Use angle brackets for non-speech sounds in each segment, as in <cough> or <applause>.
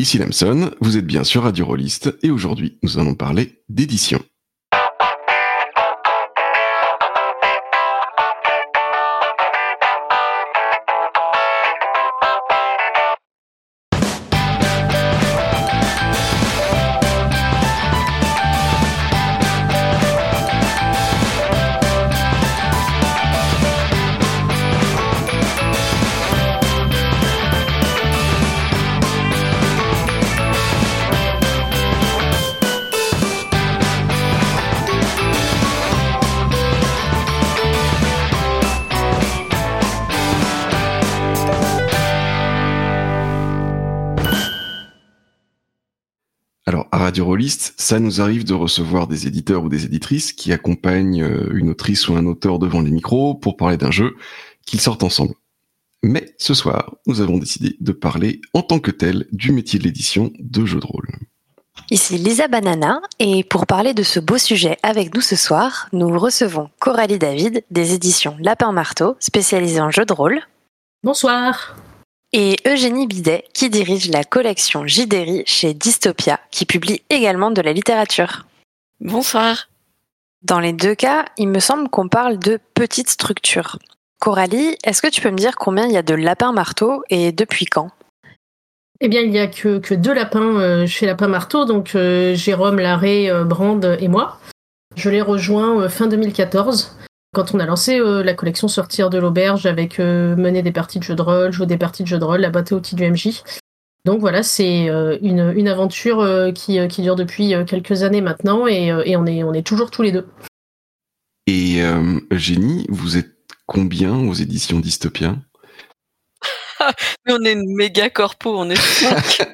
ici Lamson, vous êtes bien sûr Radio Rolliste et aujourd'hui nous allons parler d'édition. Ça nous arrive de recevoir des éditeurs ou des éditrices qui accompagnent euh, une autrice ou un auteur devant les micros pour parler d'un jeu qu'ils sortent ensemble. Mais ce soir, nous avons décidé de parler en tant que tel du métier de l'édition de jeux de rôle. Ici Lisa Banana, et pour parler de ce beau sujet avec nous ce soir, nous recevons Coralie David des éditions Lapin Marteau, spécialisée en jeux de rôle. Bonsoir et Eugénie Bidet, qui dirige la collection Jidéry chez Dystopia, qui publie également de la littérature. Bonsoir. Dans les deux cas, il me semble qu'on parle de petites structures. Coralie, est-ce que tu peux me dire combien il y a de lapins marteaux et depuis quand? Eh bien, il n'y a que, que, deux lapins euh, chez Lapin Marteau, donc euh, Jérôme, Larré, euh, Brand et moi. Je les rejoins fin 2014. Quand on a lancé euh, la collection Sortir de l'auberge avec euh, mener des parties de jeux de rôle, jouer des parties de jeux de rôle, la boîte à outils du MJ. Donc voilà, c'est euh, une, une, aventure qui, qui, dure depuis quelques années maintenant et, et, on, est, on est toujours tous les deux. Et Eugénie, vous êtes combien aux éditions Dystopia? <laughs> Mais on est une méga corpo, on est cinq.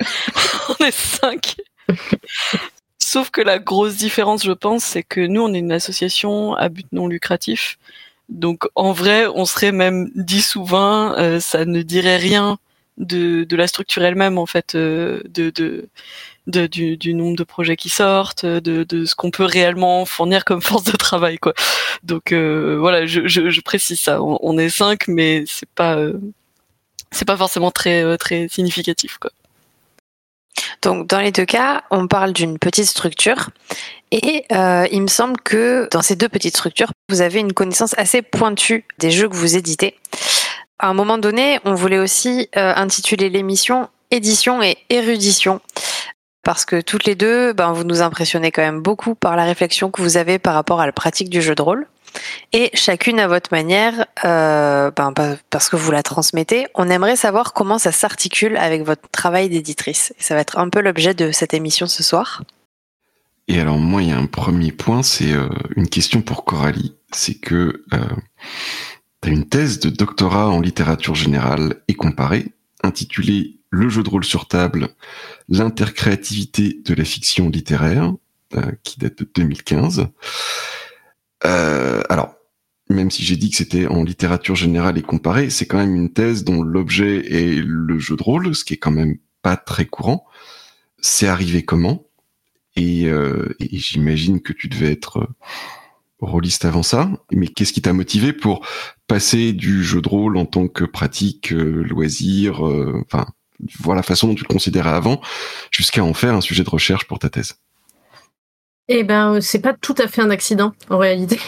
<laughs> on est cinq. <laughs> Sauf que la grosse différence, je pense, c'est que nous, on est une association à but non lucratif. Donc, en vrai, on serait même 10 ou 20, euh, ça ne dirait rien de, de la structure elle-même, en fait, euh, de, de, du, nombre de projets qui sortent, de, de ce qu'on peut réellement fournir comme <laughs> force de travail, quoi. Donc, euh, voilà, je, je, précise ça. On, est 5, mais c'est pas, c'est pas forcément très, très significatif, quoi. Donc dans les deux cas, on parle d'une petite structure et euh, il me semble que dans ces deux petites structures, vous avez une connaissance assez pointue des jeux que vous éditez. À un moment donné, on voulait aussi euh, intituler l'émission édition et érudition parce que toutes les deux, ben, vous nous impressionnez quand même beaucoup par la réflexion que vous avez par rapport à la pratique du jeu de rôle. Et chacune à votre manière, euh, ben, parce que vous la transmettez, on aimerait savoir comment ça s'articule avec votre travail d'éditrice. Ça va être un peu l'objet de cette émission ce soir. Et alors moi, il y a un premier point, c'est euh, une question pour Coralie. C'est que euh, tu as une thèse de doctorat en littérature générale et comparée, intitulée Le jeu de rôle sur table, l'intercréativité de la fiction littéraire, qui date de 2015. Même si j'ai dit que c'était en littérature générale et comparée, c'est quand même une thèse dont l'objet est le jeu de rôle, ce qui est quand même pas très courant. C'est arrivé comment? Et, euh, et j'imagine que tu devais être euh, rôliste avant ça. Mais qu'est-ce qui t'a motivé pour passer du jeu de rôle en tant que pratique, euh, loisir, euh, enfin, voir la façon dont tu le considérais avant, jusqu'à en faire un sujet de recherche pour ta thèse? Eh ben, c'est pas tout à fait un accident en réalité.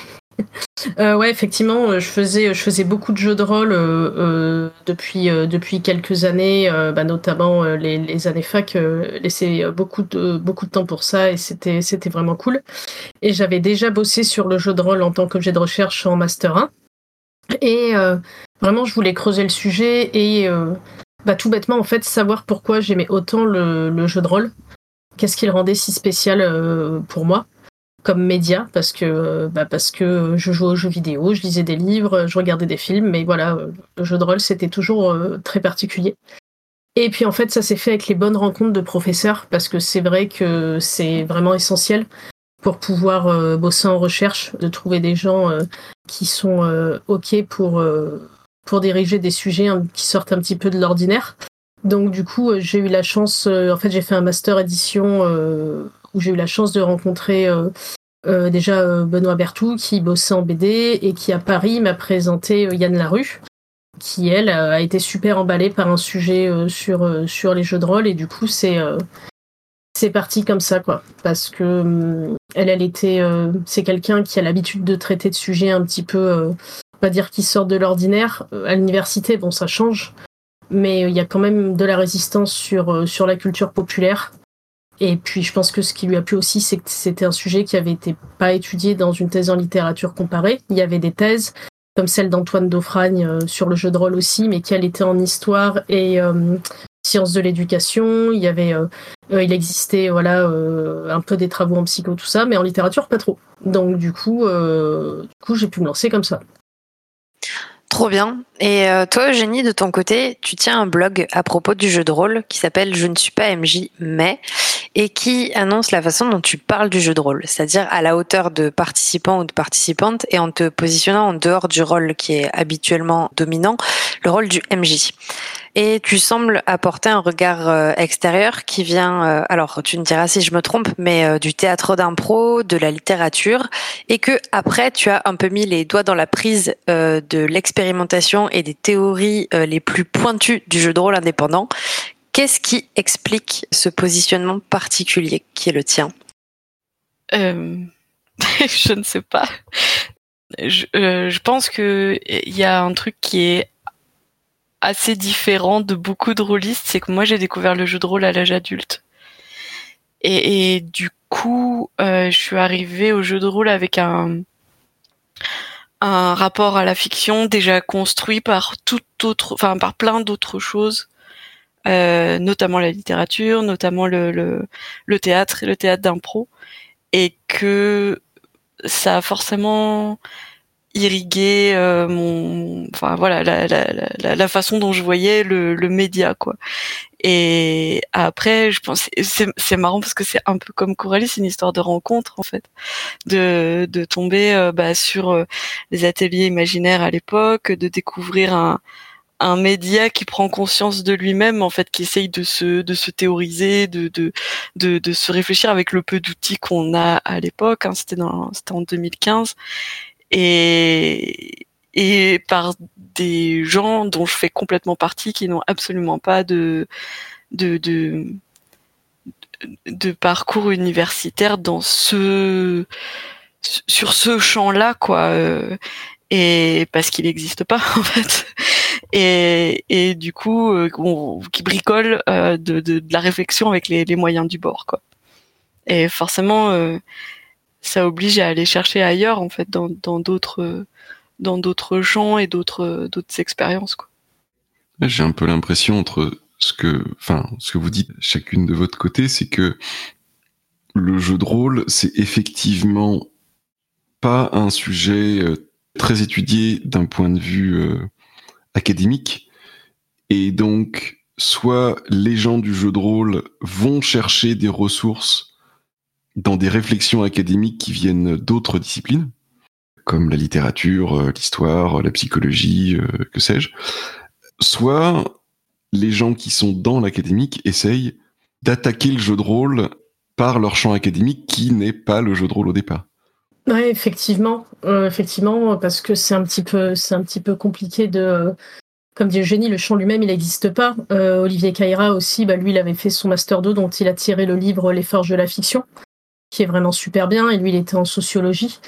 Euh, ouais, effectivement, euh, je faisais, je faisais beaucoup de jeux de rôle euh, depuis depuis quelques années, bah, notamment les, années fac. laissé beaucoup de beaucoup de temps pour ça et c'était c'était vraiment cool. Et j'avais déjà bossé sur le jeu de rôle en tant qu'objet de recherche en master 1. Et vraiment, je voulais creuser le sujet et bah, tout bêtement en fait savoir pourquoi j'aimais autant le, le jeu de rôle qu'est-ce qui le rendait si spécial pour moi comme média parce que euh, bah parce que je jouais aux jeux vidéo, je lisais des livres, je regardais des films, mais voilà, euh, le jeu de rôle c'était toujours très particulier. Et puis en fait, ça s'est fait avec les bonnes rencontres de professeurs parce que c'est vrai que c'est vraiment essentiel pour pouvoir bosser en recherche, de trouver des gens qui sont ok pour pour diriger des sujets qui sortent un petit peu de l'ordinaire. Donc du coup, euh, j'ai eu la chance, euh, en fait j'ai fait un master édition euh, où j'ai eu la chance de rencontrer déjà Benoît Bertou qui bossait en BD et qui à Paris m'a présenté Yann Larue. qui elle a été super emballée par un sujet sur les jeux de rôle. Et du coup c'est c'est parti comme ça quoi. Parce que elle elle était c'est quelqu'un qui a l'habitude de traiter de sujets un petit peu pas dire qui sortent de l'ordinaire. À l'université bon ça change. Mais il y a quand même de la résistance sur la culture populaire et puis je pense que ce qui lui a plu aussi, c'est que c'était un sujet qui avait été pas étudié dans une thèse en littérature comparée. Il y avait des thèses, comme celle d'Antoine Daufragne euh, sur le jeu de rôle aussi, mais qui elle était en histoire et euh, sciences de l'éducation. Il y avait, euh, il existait voilà un peu des travaux en psycho tout ça, mais en littérature pas trop. Donc du coup, du coup j'ai pu me lancer comme ça. Trop bien. Et toi, Eugénie, de ton côté, tu tiens un blog à propos du jeu de rôle qui s'appelle Je ne suis pas MJ, mais et qui annonce la façon dont tu parles du jeu de rôle, c'est-à-dire à la hauteur de participants ou de participantes et en te positionnant en dehors du rôle qui est habituellement dominant, le rôle du MJ. Et tu sembles apporter un regard euh, extérieur qui vient, euh, alors tu me diras si je me trompe, mais euh, du théâtre d'impro, de la littérature, et que après tu as un peu mis les doigts dans la prise de l'expérimentation et des théories les plus pointues du jeu de rôle indépendant. Qu'est-ce qui explique ce positionnement particulier qui est le tien <laughs> Je ne sais pas. Je, je pense que il y a un truc qui est assez différent de beaucoup de rôlistes, c'est que moi j'ai découvert le jeu de rôle à l'âge adulte. Et, et, du coup, euh, je suis arrivée au jeu de rôle avec un un rapport à la fiction déjà construit par tout autre, enfin par plein d'autres choses, euh, notamment la littérature, notamment le, le, le théâtre et le théâtre d'impro, et que ça a forcément irriguer euh, mon enfin voilà la, façon dont je voyais le, média quoi. Et après je pense c'est marrant parce que c'est un peu comme Coralie c'est une histoire de rencontre en fait. De tomber euh, bah, sur les ateliers imaginaires à l'époque de découvrir un un média qui prend conscience de lui-même en fait qui essaye de se de se théoriser de de de, de se réfléchir avec le peu d'outils qu'on a à l'époque hein, c'était dans c'était en 2015 et, et par des gens dont je fais complètement partie qui n'ont absolument pas de, de, de, de parcours universitaire dans ce sur ce champ-là quoi euh, et parce qu'il n'existe pas <laughs> en fait et, du coup euh, qui bricole euh, de, la réflexion avec les, moyens du bord quoi et forcément euh, ça oblige à aller chercher ailleurs en fait dans d'autres dans d'autres champs et d'autres d'autres expériences quoi. J'ai un peu l'impression entre ce que enfin ce que vous dites chacune de votre côté, c'est que le jeu de rôle, c'est effectivement pas un sujet très étudié d'un point de vue académique et donc soit les gens du jeu de rôle vont chercher des ressources dans des réflexions académiques qui viennent d'autres disciplines, comme la littérature, euh, l'histoire, la psychologie, euh, que sais-je, soit les gens qui sont dans l'académique essayent d'attaquer le jeu de rôle par leur champ académique qui n'est pas le jeu de rôle au départ. Oui, effectivement, euh, effectivement, parce que c'est un petit peu, c'est un petit peu compliqué de, comme dit Eugénie, le champ lui-même, il n'existe pas. Olivier Caïra aussi, bah, lui, il avait fait son master 2 dont il a tiré le livre Les forges de la fiction qui est vraiment super bien, et lui, il était en sociologie.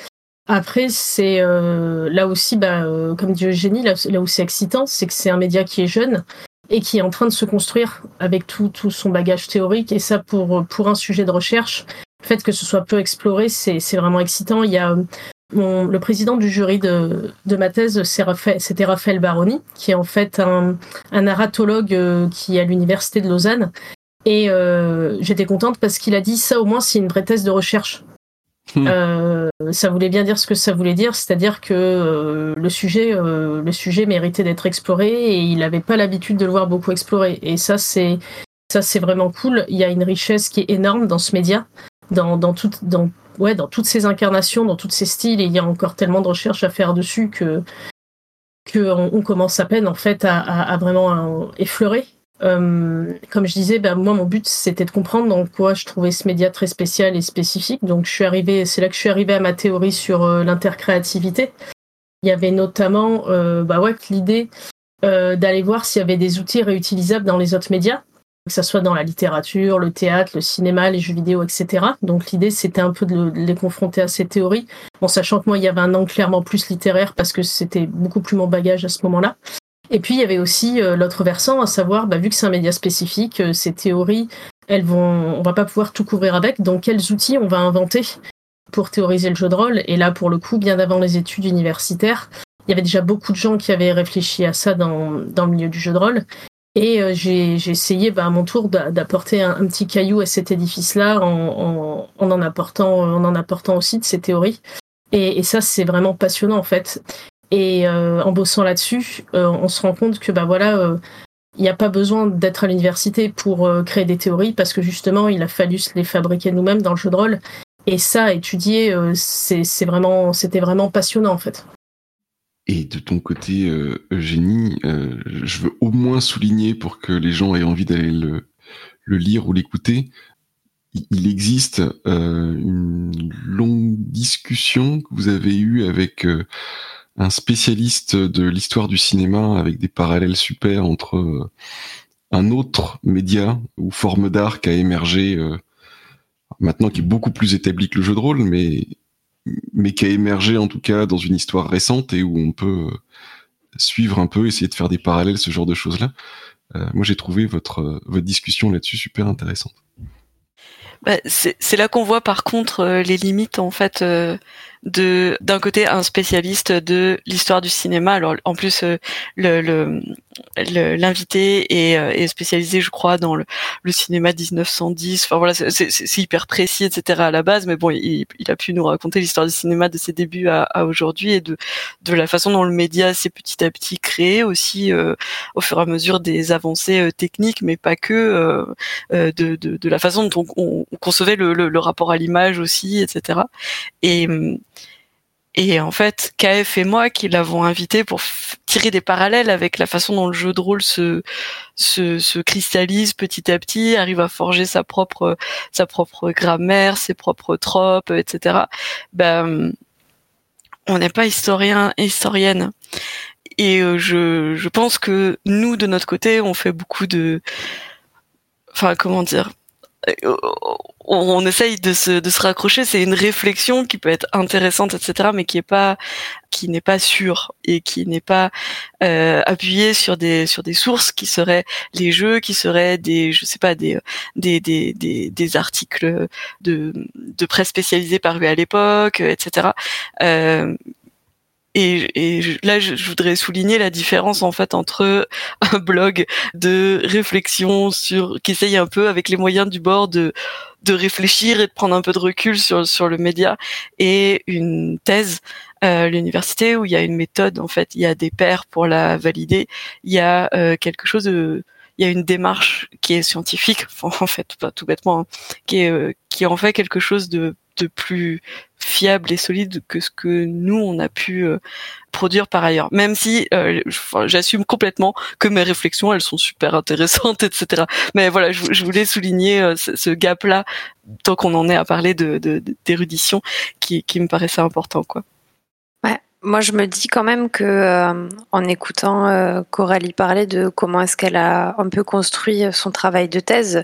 Après, c'est euh, là aussi, bah, euh, comme dit Eugénie, là, là où c'est excitant, c'est que c'est un média qui est jeune et qui est en train de se construire avec tout, tout son bagage théorique. Et ça, pour, pour un sujet de recherche, le fait que ce soit peu exploré, c'est vraiment excitant. Il y a mon, le président du jury de, de ma thèse, c'était Raphaël Baroni, qui est en fait un, un narratologue euh, qui est à l'université de Lausanne et euh, j'étais contente parce qu'il a dit ça au moins c'est une vraie thèse de recherche. Hmm. Euh, ça voulait bien dire ce que ça voulait dire, c'est-à-dire que euh, le sujet, le sujet méritait d'être exploré et il n'avait pas l'habitude de le voir beaucoup exploré. Et ça c'est ça c'est vraiment cool. Il y a une richesse qui est énorme dans ce média, dans dans tout, dans ouais dans toutes ces incarnations, dans tous ces styles. Et il y a encore tellement de recherches à faire dessus que que on, commence à peine en fait à, vraiment effleurer. Euh, comme je disais, ben, moi mon but c'était de comprendre en quoi je trouvais ce média très spécial et spécifique. Donc je suis arrivée, c'est là que je suis arrivée à ma théorie sur euh, l'intercréativité. Il y avait notamment, euh, bah ouais, l'idée d'aller voir s'il y avait des outils réutilisables dans les autres médias que ce soit dans la littérature, le théâtre, le cinéma, les jeux vidéo, etc. Donc l'idée, c'était un peu de, les confronter à ces théories, en sachant que moi, il y avait un angle clairement plus littéraire, parce que c'était beaucoup plus mon bagage à ce moment-là. Et puis, il y avait aussi euh, l'autre versant, à savoir, bah, vu que c'est un média spécifique, euh, ces théories, elles vont, on va pas pouvoir tout couvrir avec, donc quels outils on va inventer pour théoriser le jeu de rôle? Et là, pour le coup, bien avant les études universitaires, il y avait déjà beaucoup de gens qui avaient réfléchi à ça dans, dans le milieu du jeu de rôle. Et euh, j'ai essayé bah, à mon tour d'apporter un, petit caillou à cet édifice-là en, en, en, apportant, en en apportant aussi de ces théories. Et, et ça, c'est vraiment passionnant en fait. Et euh, en bossant là-dessus, euh, on se rend compte que bah voilà, il n'y a pas besoin d'être à l'université pour créer des théories parce que justement, il a fallu se les fabriquer nous-mêmes dans le jeu de rôle. Et ça, étudier, c'est vraiment, c'était vraiment passionnant en fait. Et de ton côté, euh, Eugénie, euh, je veux au moins souligner pour que les gens aient envie d'aller le, lire ou l'écouter. Il existe euh, une longue discussion que vous avez eue avec un spécialiste de l'histoire du cinéma, avec des parallèles super entre un autre média ou forme d'art qui a émergé maintenant qui est beaucoup plus établi que le jeu de rôle, mais mais qui a émergé en tout cas dans une histoire récente et où on peut euh, suivre un peu, essayer de faire des parallèles, ce genre de choses-là. Euh, moi, j'ai trouvé votre, euh, votre discussion là-dessus super intéressante. Bah, c'est là qu'on voit par contre les limites en fait de d'un côté un spécialiste de l'histoire du cinéma. Alors en plus le l'invité est, euh, est, spécialisé, je crois, dans le, cinéma 1910. Enfin voilà, c'est hyper précis, etc. à la base, mais bon, il, a pu nous raconter l'histoire du cinéma de ses débuts à, à aujourd'hui et de, de la façon dont le média s'est petit à petit créé aussi euh, au fur et à mesure des avancées euh, techniques, mais pas que, de, de, de, la façon dont on, on concevait le, le, le rapport à l'image aussi, etc. Et et en fait, KF et moi qui l'avons invité pour tirer des parallèles avec la façon dont le jeu de rôle se, se, se, cristallise petit à petit, arrive à forger sa propre sa propre grammaire, ses propres tropes, etc. Ben, on n'est pas historien historienne. Et euh, je, je pense que nous, de notre côté, on fait beaucoup de... Enfin, comment dire on, essaye de se, de se raccrocher. C'est une réflexion qui peut être intéressante, etc., mais qui est pas, qui n'est pas sûre et qui n'est pas euh, appuyée sur des sur des sources qui seraient les jeux, qui seraient des, je sais pas, des des des des, articles de de presse spécialisés parus à l'époque, etc. Euh, et, et, là, je, voudrais souligner la différence en fait entre <laughs> un blog de réflexion sur qui essaye un peu avec les moyens du bord de de réfléchir et de prendre un peu de recul sur sur le média et une thèse à l'université où il y a une méthode en fait, il y a des pairs pour la valider, il y a euh, quelque chose de il y a une démarche qui est scientifique, <laughs> en fait, pas tout bêtement, hein, qui est euh, qui en fait quelque chose de de plus fiable et solide que ce que nous on a pu euh, produire par ailleurs. Même si euh, j'assume complètement que mes réflexions elles sont super intéressantes, <laughs> etc. Mais voilà, je, voulais souligner euh, ce, gap-là tant qu'on en est à parler d'érudition qui, me paraissait important, quoi. Moi je me dis quand même que en écoutant Coralie parler de comment est-ce qu'elle a un peu construit son travail de thèse,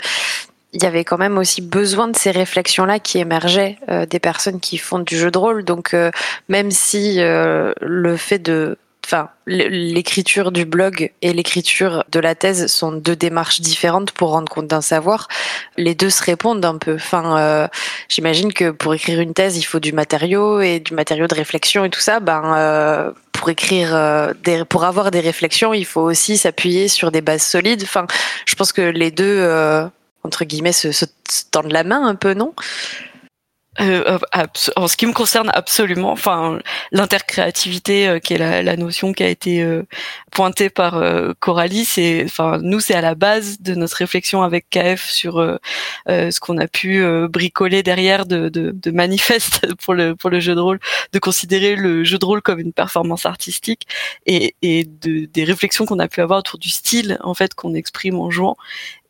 il y avait quand même aussi besoin de ces réflexions-là qui émergeaient euh, des personnes qui font du jeu de rôle. Donc, euh, même si euh, le fait de, enfin, l'écriture du blog et l'écriture de la thèse sont deux démarches différentes pour rendre compte d'un savoir, les deux se répondent un peu. Enfin, j'imagine que pour écrire une thèse, il faut du matériau et du matériau de réflexion et tout ça. Ben pour écrire des, pour avoir des réflexions, il faut aussi s'appuyer sur des bases solides. Enfin, je pense que les deux entre guillemets, se, se, tendre la main un peu, non? Euh, en ce qui me concerne absolument, enfin l'intercréativité euh, qui est la, notion qui a été euh, pointée par euh, Coralie, c'est, enfin nous c'est à la base de notre réflexion avec KF sur euh, ce qu'on a pu bricoler derrière de, de, manifeste <laughs> pour le pour le jeu de rôle, de considérer le jeu de rôle comme une performance artistique et, et de, des réflexions qu'on a pu avoir autour du style en fait qu'on exprime en jouant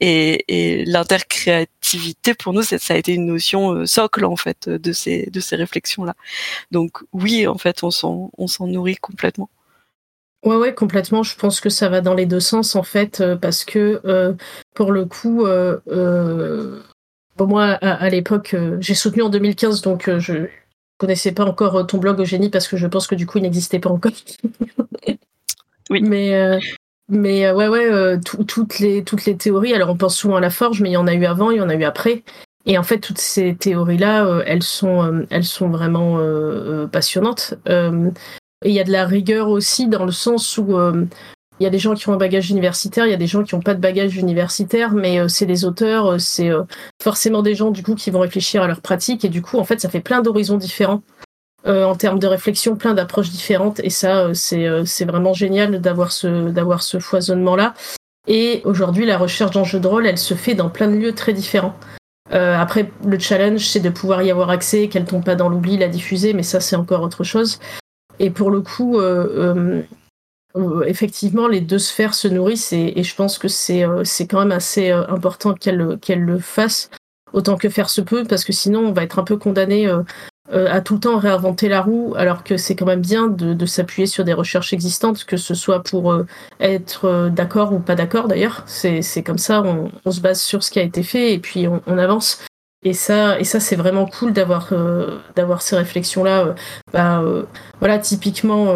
et, et l'intercréativité pour nous ça a été une notion socle en fait de ces de ces réflexions là. Donc oui, en fait, on s'en on s'en nourrit complètement. Ouais, ouais, complètement. Je pense que ça va dans les deux sens, en fait, parce que pour le coup, bon, moi, à, l'époque, j'ai soutenu en 2015, donc je connaissais pas encore ton blog, Eugénie, parce que je pense que du coup, il n'existait pas encore. oui. <laughs> Mais, mais ouais, ouais, toutes, les, toutes les théories, alors on pense souvent à la forge, mais il y en a eu avant, il y en a eu après. Et en fait, toutes ces théories-là, euh, elles sont, euh, elles sont vraiment euh, passionnantes. et il y a de la rigueur aussi dans le sens où il y a des gens qui ont un bagage universitaire, il y a des gens qui n'ont pas de bagage universitaire, mais c'est des auteurs, c'est forcément des gens du coup qui vont réfléchir à leur pratique et du coup en fait ça fait plein d'horizons différents en termes de réflexion, plein d'approches différentes et ça c'est c'est vraiment génial d'avoir ce d'avoir ce foisonnement là. Et aujourd'hui la recherche dans jeu de rôle elle se fait dans plein de lieux très différents. Euh, après, le challenge, c'est de pouvoir y avoir accès, qu'elle tombe pas dans l'oubli, la diffuser, mais ça, c'est encore autre chose. Et pour le coup, euh, euh, effectivement, les deux sphères se nourrissent et, je pense que c'est quand même assez important qu'elle qu'elle le fasse autant que faire se peut, parce que sinon, on va être un peu condamné euh, à tout le temps réinventer la roue, alors que c'est quand même bien de, s'appuyer sur des recherches existantes, que ce soit pour euh, être euh, d'accord ou pas d'accord d'ailleurs. C'est comme ça, on, se base sur ce qui a été fait et puis on, avance. Et ça, et ça c'est vraiment cool d'avoir d'avoir ces réflexions-là. Bah, voilà, typiquement,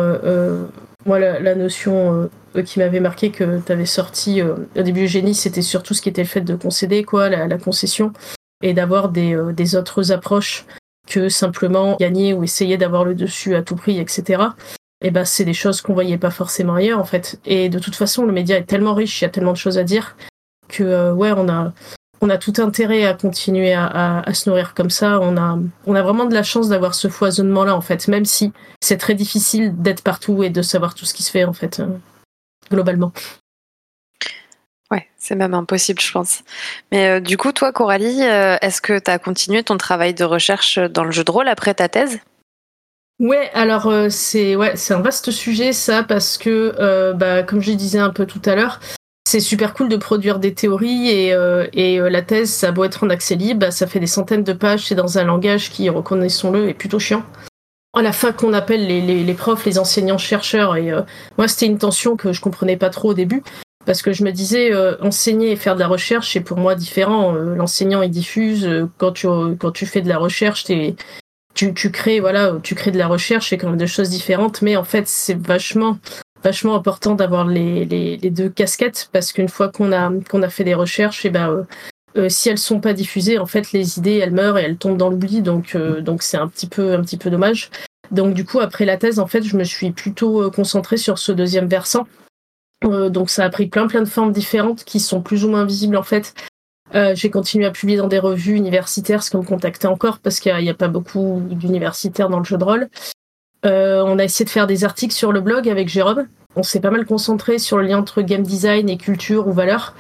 moi, la, notion qui m'avait marqué que tu avais sorti au début génie, c'était surtout ce qui était le fait de concéder, quoi, la, concession, et d'avoir des, des autres approches que simplement gagner ou essayer d'avoir le dessus à tout prix, etc. Et eh ben c'est des choses qu'on voyait pas forcément ailleurs en fait. Et de toute façon, le média est tellement riche, il y a tellement de choses à dire que euh, ouais, on a on a tout intérêt à continuer à, se nourrir comme ça. On a vraiment de la chance d'avoir ce foisonnement là en fait, même si c'est très difficile d'être partout et de savoir tout ce qui se fait en fait euh, globalement. Ouais, c'est même impossible, je pense. Mais euh, du coup, toi, Coralie, euh, est-ce que tu as continué ton travail de recherche dans le jeu de rôle après ta thèse? Ouais, alors euh, c'est ouais, c'est un vaste sujet ça parce que bah, comme je disais un peu tout à l'heure, c'est super cool de produire des théories et, et la thèse, ça a beau être en accès libre, bah, ça fait des centaines de pages, c'est dans un langage qui, reconnaissons-le, est plutôt chiant. À la fin qu'on appelle les, les, profs, les enseignants chercheurs et moi c'était une tension que je comprenais pas trop au début parce que je me disais euh, enseigner et faire de la recherche c'est pour moi différent. Euh, l'enseignant il diffuse euh, quand tu quand tu fais de la recherche tu, tu crées voilà tu crées de la recherche c'est quand même deux choses différentes. Mais en fait c'est vachement vachement important d'avoir les, les, deux casquettes. Parce qu'une fois qu'on a qu'on a fait des recherches et eh ben si elles sont pas diffusées en fait les idées elles meurent et elles tombent dans l'oubli. Donc donc c'est un petit peu un petit peu dommage. Donc du coup après la thèse en fait je me suis plutôt concentrée sur ce deuxième versant donc ça a pris plein plein de formes différentes qui sont plus ou moins visibles en fait. Euh, j'ai continué à publier dans des revues universitaires, ce qu'on me contactait encore parce qu'il n'y a, pas beaucoup d'universitaires dans le jeu de rôle. Euh, on a essayé de faire des articles sur le blog avec Jérôme. On s'est pas mal concentré sur le lien entre game design et culture ou valeur.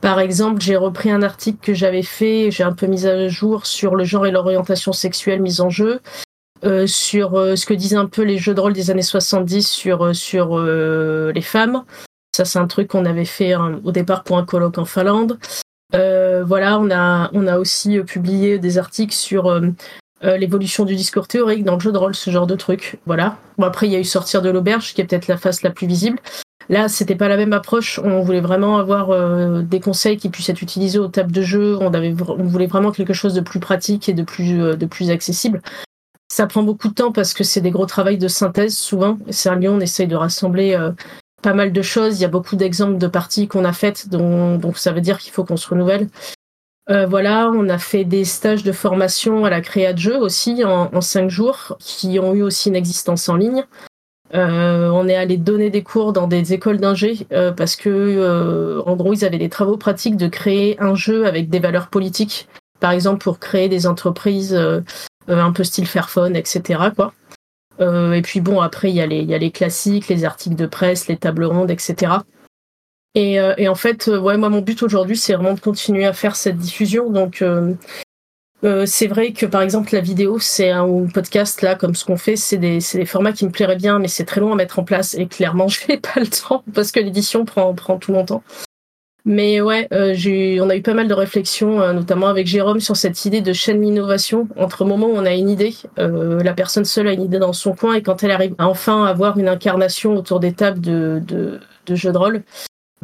Par exemple, j'ai repris un article que j'avais fait, j'ai un peu mis à jour sur le genre et l'orientation sexuelle mise en jeu, euh, sur euh, ce que disaient un peu les jeux de rôle des années 70 sur, sur les femmes, ça, c'est un truc qu'on avait fait hein, au départ pour un colloque en Finlande. Euh, voilà, on a, on a aussi euh, publié des articles sur euh, l'évolution du discours théorique dans le jeu de rôle, ce genre de truc. Voilà. Bon, après, il y a eu Sortir de l'auberge, qui est peut-être la face la plus visible. Là, c'était pas la même approche. On voulait vraiment avoir des conseils qui puissent être utilisés aux tables de jeu. On, avait, on voulait vraiment quelque chose de plus pratique et de plus, de plus accessible. Ça prend beaucoup de temps parce que c'est des gros travaux de synthèse souvent. C'est un lieu, on essaye de rassembler pas mal de choses. Il y a beaucoup d'exemples de parties qu'on a faites, donc ça veut dire qu'il faut qu'on se renouvelle. Euh, voilà, on a fait des stages de formation à la créa de jeu aussi en, cinq jours, qui ont eu aussi une existence en ligne. Euh, on est allé donner des cours dans des écoles d'ingé euh, parce que en gros ils avaient des travaux pratiques de créer un jeu avec des valeurs politiques, par exemple pour créer des entreprises un peu style Fairphone, etc. Euh, et puis bon, après, il y, a les, y a les classiques, les articles de presse, les tables rondes, etc. Et, euh, et en fait, euh, ouais, moi, mon but aujourd'hui, c'est vraiment de continuer à faire cette diffusion. Donc, euh, c'est vrai que par exemple, la vidéo, c'est un podcast, là, comme ce qu'on fait, c'est des, des, formats qui me plairaient bien, mais c'est très long à mettre en place. Et clairement, <laughs> je n'ai pas le temps parce que l'édition prend, prend tout mon temps. Mais ouais, euh, on a eu pas mal de réflexions, euh, notamment avec Jérôme, sur cette idée de chaîne d'innovation. Entre le moment où on a une idée, euh, la personne seule a une idée dans son coin, et quand elle arrive à enfin avoir une incarnation autour des tables de, de, de jeux de rôle,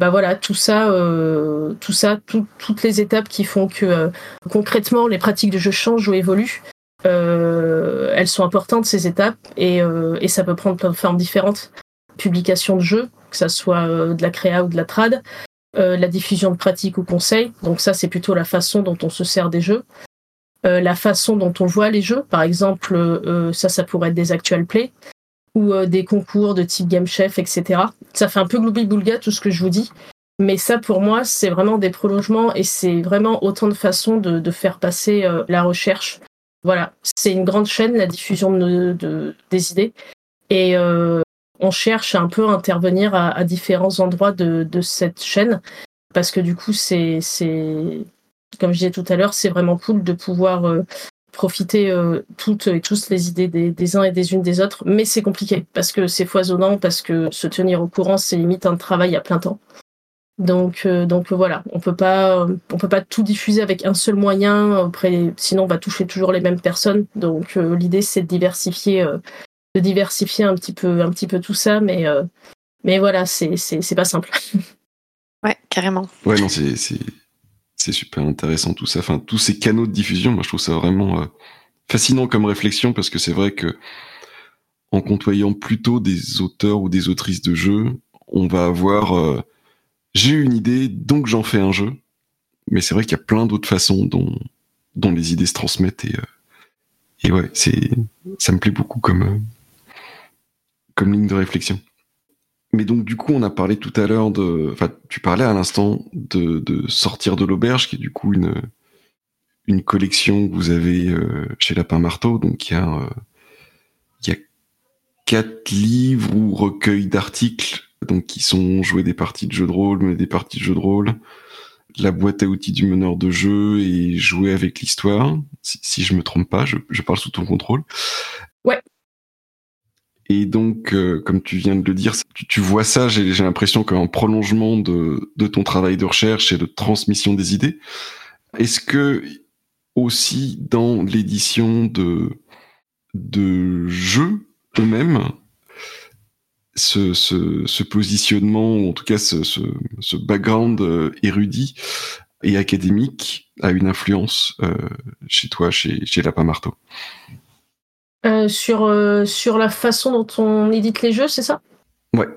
bah voilà, tout ça, euh, tout ça, toutes les étapes qui font que euh, concrètement les pratiques de jeu changent ou évoluent. Euh, elles sont importantes ces étapes et, et, ça peut prendre plein de formes différentes. Publication de jeux, que ça soit de la créa ou de la trad, la diffusion de pratiques ou conseils. Donc ça, c'est plutôt la façon dont on se sert des jeux. la façon dont on voit les jeux, par exemple, ça, ça pourrait être des actual play ou euh, des concours de type Game Chef, etc. Ça fait un peu gloubi-boulga tout ce que je vous dis. Mais ça, pour moi, c'est vraiment des prolongements et c'est vraiment autant de façons de, faire passer euh, la recherche. Voilà, c'est une grande chaîne, la diffusion de, des idées. Euh, on cherche un peu à intervenir à, différents endroits de, cette chaîne. Parce que du coup, c'est, comme je disais tout à l'heure, c'est vraiment cool de pouvoir profiter euh, toutes et tous les idées des, uns et des unes des autres, mais c'est compliqué parce que c'est foisonnant, parce que se tenir au courant, c'est limite un travail à plein temps. Donc, euh, donc voilà, on peut peut pas tout diffuser avec un seul moyen. Sinon, on va toucher toujours les mêmes personnes. Donc, euh, l'idée, c'est de diversifier, de diversifier un petit peu, un petit peu tout ça, mais, mais voilà, c'est, c'est, pas simple. <laughs> Ouais, carrément. Ouais, non, c'est, c'est super intéressant tout ça. Enfin, tous ces canaux de diffusion, moi je trouve ça vraiment euh, fascinant comme réflexion parce que c'est vrai que en côtoyant plutôt des auteurs ou des autrices de jeux, on va avoir euh, j'ai une idée donc j'en fais un jeu. Mais c'est vrai qu'il y a plein d'autres façons dont dont les idées se transmettent et euh, et ouais, c'est ça me plaît beaucoup comme comme ligne de réflexion. Mais donc du coup, on a parlé tout à l'heure de, enfin, tu parlais à l'instant de, sortir de l'auberge, qui est du coup une une collection que vous avez euh, chez Lapin Marteau. Donc il y a euh, y a quatre livres ou recueils d'articles, donc qui sont jouer des parties de jeux de rôle, mais des parties de jeux de rôle, la boîte à outils du meneur de jeu et jouer avec l'histoire. Si, si, je me trompe pas, je parle sous ton contrôle. Ouais. Et donc, euh, comme tu viens de le dire, tu, vois ça, j'ai l'impression qu'un prolongement de, ton travail de recherche et de transmission des idées. Est-ce que aussi dans l'édition de, jeux eux-mêmes, ce, positionnement, ou en tout cas ce, background euh, érudit et académique a une influence euh, chez toi, chez Lapin Marteau? Euh, sur, euh, sur la façon dont on édite les jeux, c'est ça? Ouais.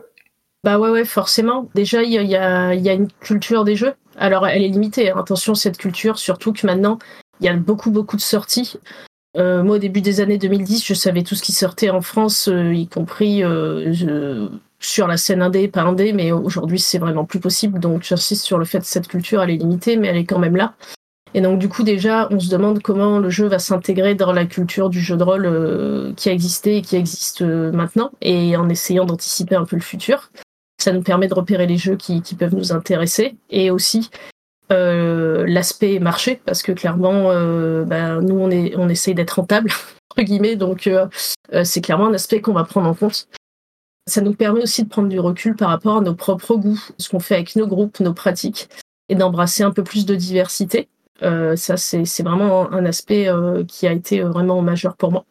Bah ouais, ouais, forcément. Déjà, il y a, y a, une culture des jeux. Alors, elle est limitée. Hein. Attention, cette culture, surtout que maintenant, il y a beaucoup, beaucoup de sorties. Euh, moi, au début des années 2010, je savais tout ce qui sortait en France, y compris sur la scène indé, pas indé, mais aujourd'hui, c'est vraiment plus possible. Donc, j'insiste sur le fait que cette culture, elle est limitée, mais elle est quand même là. Et donc du coup déjà, on se demande comment le jeu va s'intégrer dans la culture du jeu de rôle euh, qui a existé et qui existe euh, maintenant, et en essayant d'anticiper un peu le futur. Ça nous permet de repérer les jeux qui, peuvent nous intéresser, et aussi euh, l'aspect marché, parce que clairement, ben, nous on, est, on essaye d'être rentable, <laughs> entre guillemets, donc c'est clairement un aspect qu'on va prendre en compte. Ça nous permet aussi de prendre du recul par rapport à nos propres goûts, ce qu'on fait avec nos groupes, nos pratiques, et d'embrasser un peu plus de diversité. Euh, ça, c'est vraiment un aspect euh, qui a été euh, vraiment majeur pour moi.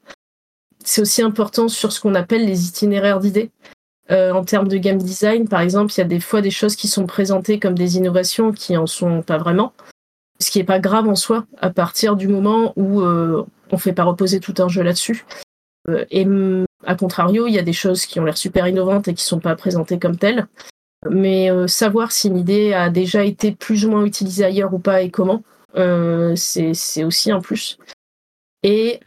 C'est aussi important sur ce qu'on appelle les itinéraires d'idées. en termes de game design, par exemple, il y a des fois des choses qui sont présentées comme des innovations qui en sont pas vraiment. Ce qui n'est pas grave en soi, à partir du moment où on ne fait pas reposer tout un jeu là-dessus. et à contrario, il y a des choses qui ont l'air super innovantes et qui ne sont pas présentées comme telles. Mais savoir si une idée a déjà été plus ou moins utilisée ailleurs ou pas et comment, euh, c'est aussi un plus. Et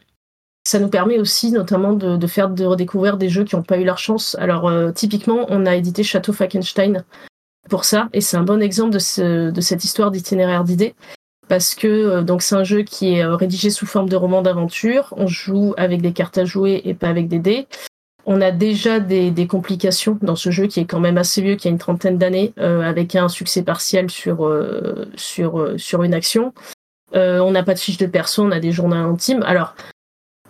ça nous permet aussi notamment de, faire de redécouvrir des jeux qui n'ont pas eu leur chance. Alors euh, typiquement, on a édité Château Falkenstein pour ça, et c'est un bon exemple de, de cette histoire d'itinéraire d'idées. Parce que euh, donc c'est un jeu qui est rédigé sous forme de roman d'aventure. On joue avec des cartes à jouer et pas avec des dés. On a déjà des, complications dans ce jeu qui est quand même assez vieux, qui a une trentaine d'années, euh, avec un succès partiel sur, euh, sur, euh, sur une action. on n'a pas de fiche de perso, on a des journaux intimes. Alors,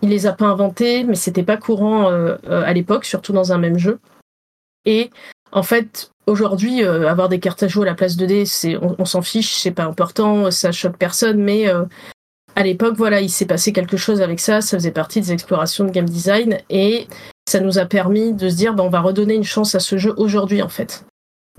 il les a pas inventés, mais c'était pas courant à l'époque, surtout dans un même jeu. Et En fait, aujourd'hui, avoir des cartes à jouer à la place de dés, on, s'en fiche, c'est pas important, ça choque personne, mais à l'époque, voilà, il s'est passé quelque chose avec ça, ça faisait partie des explorations de game design, et ça nous a permis de se dire, bah, on va redonner une chance à ce jeu aujourd'hui, en fait.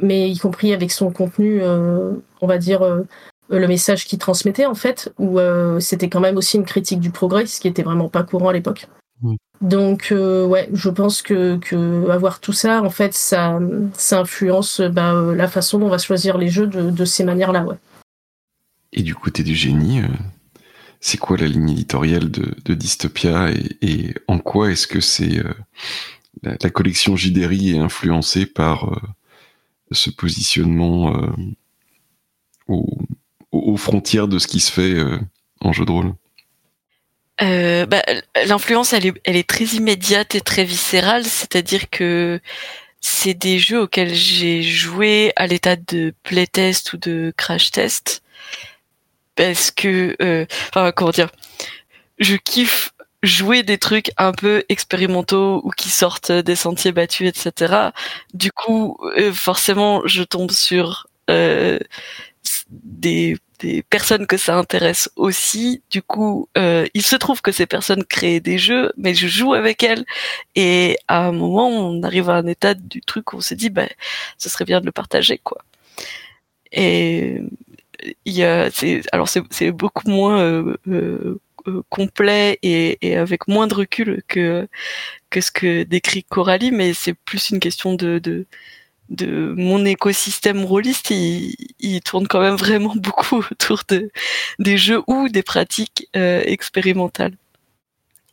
Mais y compris avec son contenu, on va dire, le message qu'il transmettait en fait, où euh, c'était quand même aussi une critique du progrès, ce qui était vraiment pas courant à l'époque. Mm. Donc euh, ouais, je pense que, que, avoir tout ça, en fait, ça, ça influence bah, euh, la façon dont on va choisir les jeux de, de ces manières-là, ouais. Et du côté du génie, c'est quoi la ligne éditoriale de, Dystopia et, en quoi est-ce que c'est la, la, collection JDRI est influencée par ce positionnement au, aux, frontières de ce qui se fait euh, en jeu de rôle? Euh, bah, L'influence, elle est très immédiate et très viscérale, c'est-à-dire que c'est des jeux auxquels j'ai joué à l'état de playtest ou de crash test parce que, euh, enfin comment dire, je kiffe jouer des trucs un peu expérimentaux ou qui sortent des sentiers battus, etc. Du coup, euh, forcément, je tombe sur euh, des, des, personnes que ça intéresse aussi. Du coup, euh, il se trouve que ces personnes créent des jeux, mais je joue avec elles. Et à un moment, on arrive à un état du truc où on se dit, bah, ce serait bien de le partager, quoi. Et il y a, alors c'est, beaucoup moins euh, euh, complet et, et, avec moins de recul que que ce que décrit Coralie, mais c'est plus une question de, de de mon écosystème rôliste, il, il, tourne quand même vraiment <laughs> beaucoup autour de des jeux ou des pratiques euh, expérimentales.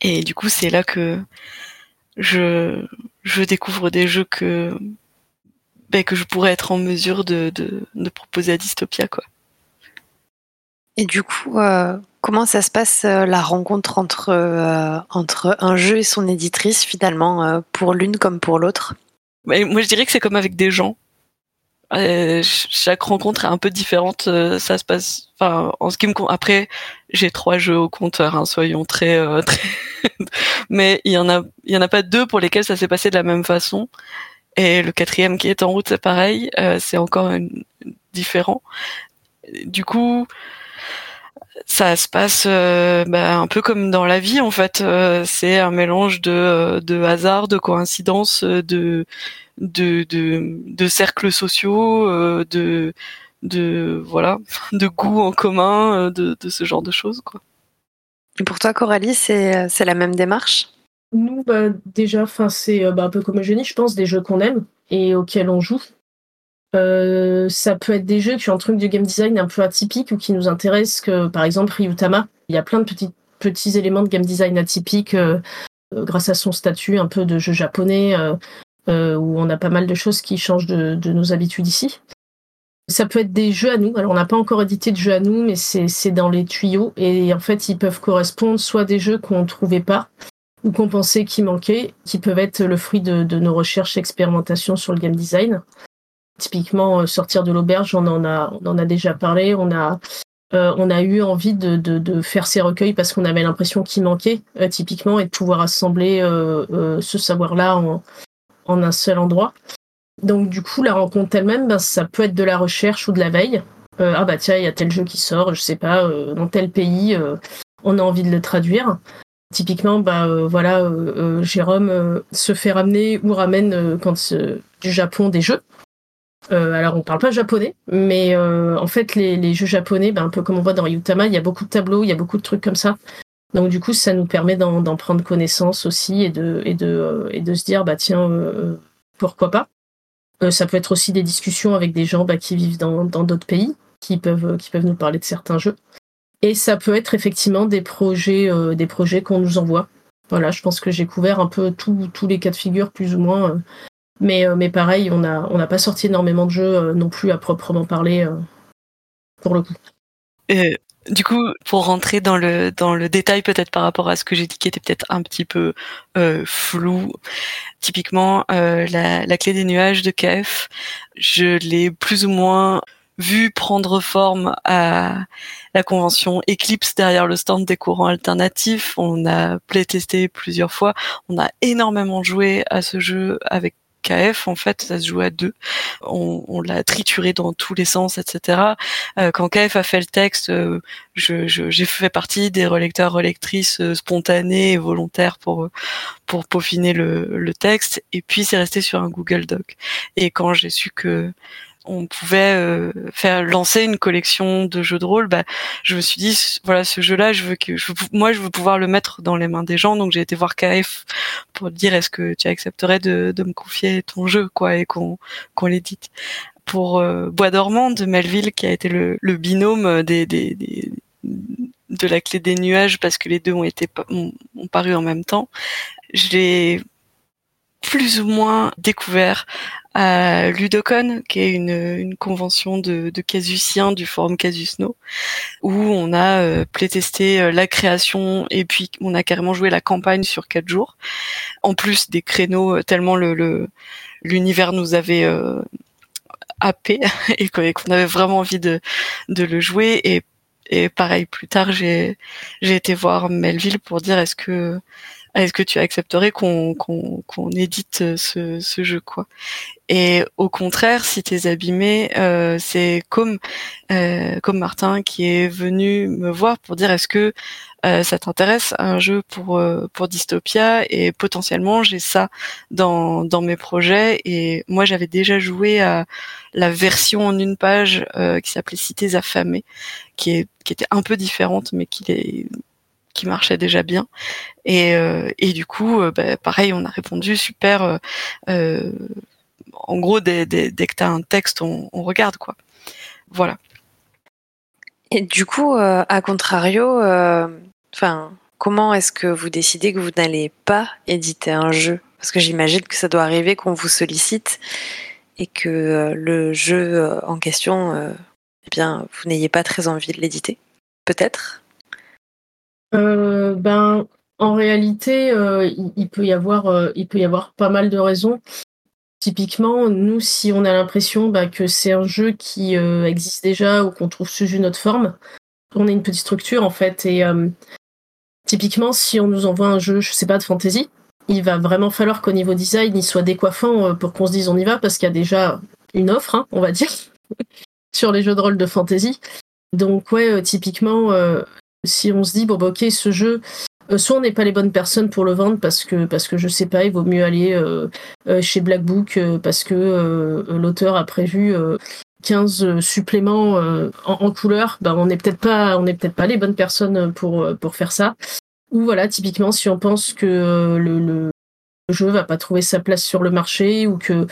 Et du coup, c'est là que je je découvre des jeux que ben, que je pourrais être en mesure de, de, de proposer à Dystopia, quoi. Et du coup, euh, comment ça se passe euh, la rencontre entre euh, entre un jeu et son éditrice finalement pour l'une comme pour l'autre? Moi, je dirais que c'est comme avec des gens. Chaque rencontre est un peu différente. Ça se passe. En ce qui me après, j'ai trois jeux au compteur. Hein, soyons très, <laughs> très. Mais il y en a, en a pas deux pour lesquels ça s'est passé de la même façon. Et le quatrième qui est en route, c'est pareil. C'est encore différent. Du coup, ça se passe bah, un peu comme dans la vie en fait. c'est un mélange de, de hasard, de coïncidence, de de, de, de cercles sociaux, euh, de, de voilà, <laughs> de goûts en commun, euh, de, de ce genre de choses quoi. Et pour toi, Coralie, c'est la même démarche? Nous, bah, déjà, enfin, c'est bah, un peu comme Eugénie, je pense, des jeux qu'on aime et auxquels on joue. Euh, ça peut être des jeux qui ont un truc du game design un peu atypique ou qui nous intéressent, que par exemple Ryutama. Il y a plein de petits, éléments de game design atypiques grâce à son statut un peu de jeu japonais, euh, où on a pas mal de choses qui changent de, de, nos habitudes ici. Ça peut être des jeux à nous. Alors, on n'a pas encore édité de jeux à nous, mais c'est dans les tuyaux. Et en fait, ils peuvent correspondre soit des jeux qu'on ne trouvait pas, ou qu'on pensait qu'il manquait, qui peuvent être le fruit de, de, nos recherches expérimentations sur le game design. Typiquement, euh, sortir de l'auberge, on en a, on en a déjà parlé. On a, euh, eu envie de, faire ces recueils parce qu'on avait l'impression qu'il manquait, euh, typiquement, et de pouvoir assembler ce savoir-là en, un seul endroit. Donc du coup, la rencontre elle-même, ben, ça peut être de la recherche ou de la veille. Ah bah tiens, il y a tel jeu qui sort, je sais pas, dans tel pays, on a envie de le traduire. Typiquement, bah voilà, Jérôme se fait ramener ou ramène du Japon des jeux. Alors on parle pas japonais, mais en fait les, jeux japonais, ben, un peu comme on voit dans Yutama, il y a beaucoup de tableaux, il y a beaucoup de trucs comme ça. Donc du coup, ça nous permet d'en prendre connaissance aussi et de, euh, se dire, bah tiens, euh, pourquoi pas. Euh, ça peut être aussi des discussions avec des gens bah, qui vivent dans d'autres pays, qui peuvent, qui peuvent nous parler de certains jeux. Et ça peut être effectivement des projets, des projets qu'on nous envoie. Voilà, je pense que j'ai couvert un peu tous les cas de figure, plus ou moins. Mais, mais pareil, on n'a on pas sorti énormément de jeux non plus à proprement parler, pour le coup. Du coup, pour rentrer dans le dans le détail peut-être par rapport à ce que j'ai dit qui était peut-être un petit peu euh, flou, typiquement euh, la, la, clé des nuages de KF, je l'ai plus ou moins vu prendre forme à la convention Eclipse derrière le stand des courants alternatifs. On a playtesté plusieurs fois, on a énormément joué à ce jeu avec KF, en fait, ça se joue à deux. On, l'a trituré dans tous les sens, etc. Euh, quand KF a fait le texte, euh, j'ai fait partie des relecteurs relectrices spontanés et volontaires pour pour peaufiner le, le texte. Et puis c'est resté sur un Google Doc. Et quand j'ai su que on pouvait euh, faire lancer une collection de jeux de rôle, bah, je me suis dit voilà ce jeu-là, je veux que je moi je veux pouvoir le mettre dans les mains des gens, donc j'ai été voir KF pour dire est-ce que tu accepterais de, de me confier ton jeu quoi et qu'on qu'on l'édite. Pour euh, Bois dormant de Melville qui a été le, le binôme des, des, des de la clé des nuages parce que les deux ont été ont paru en même temps. J'ai plus ou moins découvert à Ludocon, qui est une, une convention de, de casuciens du forum Casusno, où on a euh, playtesté euh, la création et puis on a carrément joué la campagne sur quatre jours, en plus des créneaux euh, tellement le l'univers nous avait euh, happé <laughs> et qu'on avait vraiment envie de, de le jouer. Et et pareil plus tard j'ai j'ai été voir Melville pour dire est-ce que est-ce que tu accepterais qu'on qu'on édite ce, ce jeu quoi? Et au contraire, si t'es abîmé, euh, c'est comme euh, comme Martin qui est venu me voir pour dire est-ce que euh, ça t'intéresse un jeu pour euh, pour Dystopia? Et potentiellement j'ai ça dans dans mes projets. Et moi j'avais déjà joué à la version en une page euh, qui s'appelait Cités affamées qui est qui était un peu différente mais qui est qui marchait déjà bien et, euh, du coup bah, pareil on a répondu super euh, en gros, dès, que tu as un texte, on, regarde, quoi. Voilà. Et du coup, euh, à contrario, euh, enfin, comment est-ce que vous décidez que vous n'allez pas éditer un jeu? Parce que j'imagine que ça doit arriver qu'on vous sollicite et que euh, le jeu en question, eh bien, vous n'ayez pas très envie de l'éditer. Peut-être? Ben, en réalité, il, peut y avoir, il peut y avoir pas mal de raisons. Typiquement, nous, si on a l'impression bah, que c'est un jeu qui euh, existe déjà ou qu'on trouve sous une autre forme, on est une petite structure en fait. Et euh, typiquement, si on nous envoie un jeu, je sais pas, de fantasy, il va vraiment falloir qu'au niveau design, il soit décoiffant euh, pour qu'on se dise on y va parce qu'il y a déjà une offre, hein, on va dire, <laughs> sur les jeux de rôle de fantasy. Donc ouais, typiquement, si on se dit bon bah ok, ce jeu, euh, soit on n'est pas les bonnes personnes pour le vendre parce que parce que je sais pas, il vaut mieux aller euh, euh, chez Black Book parce que l'auteur a prévu 15 suppléments en, couleur. Ben on n'est peut-être pas on n'est peut-être pas les bonnes personnes pour pour faire ça. Ou voilà, typiquement si on pense que le, le jeu va pas trouver sa place sur le marché ou que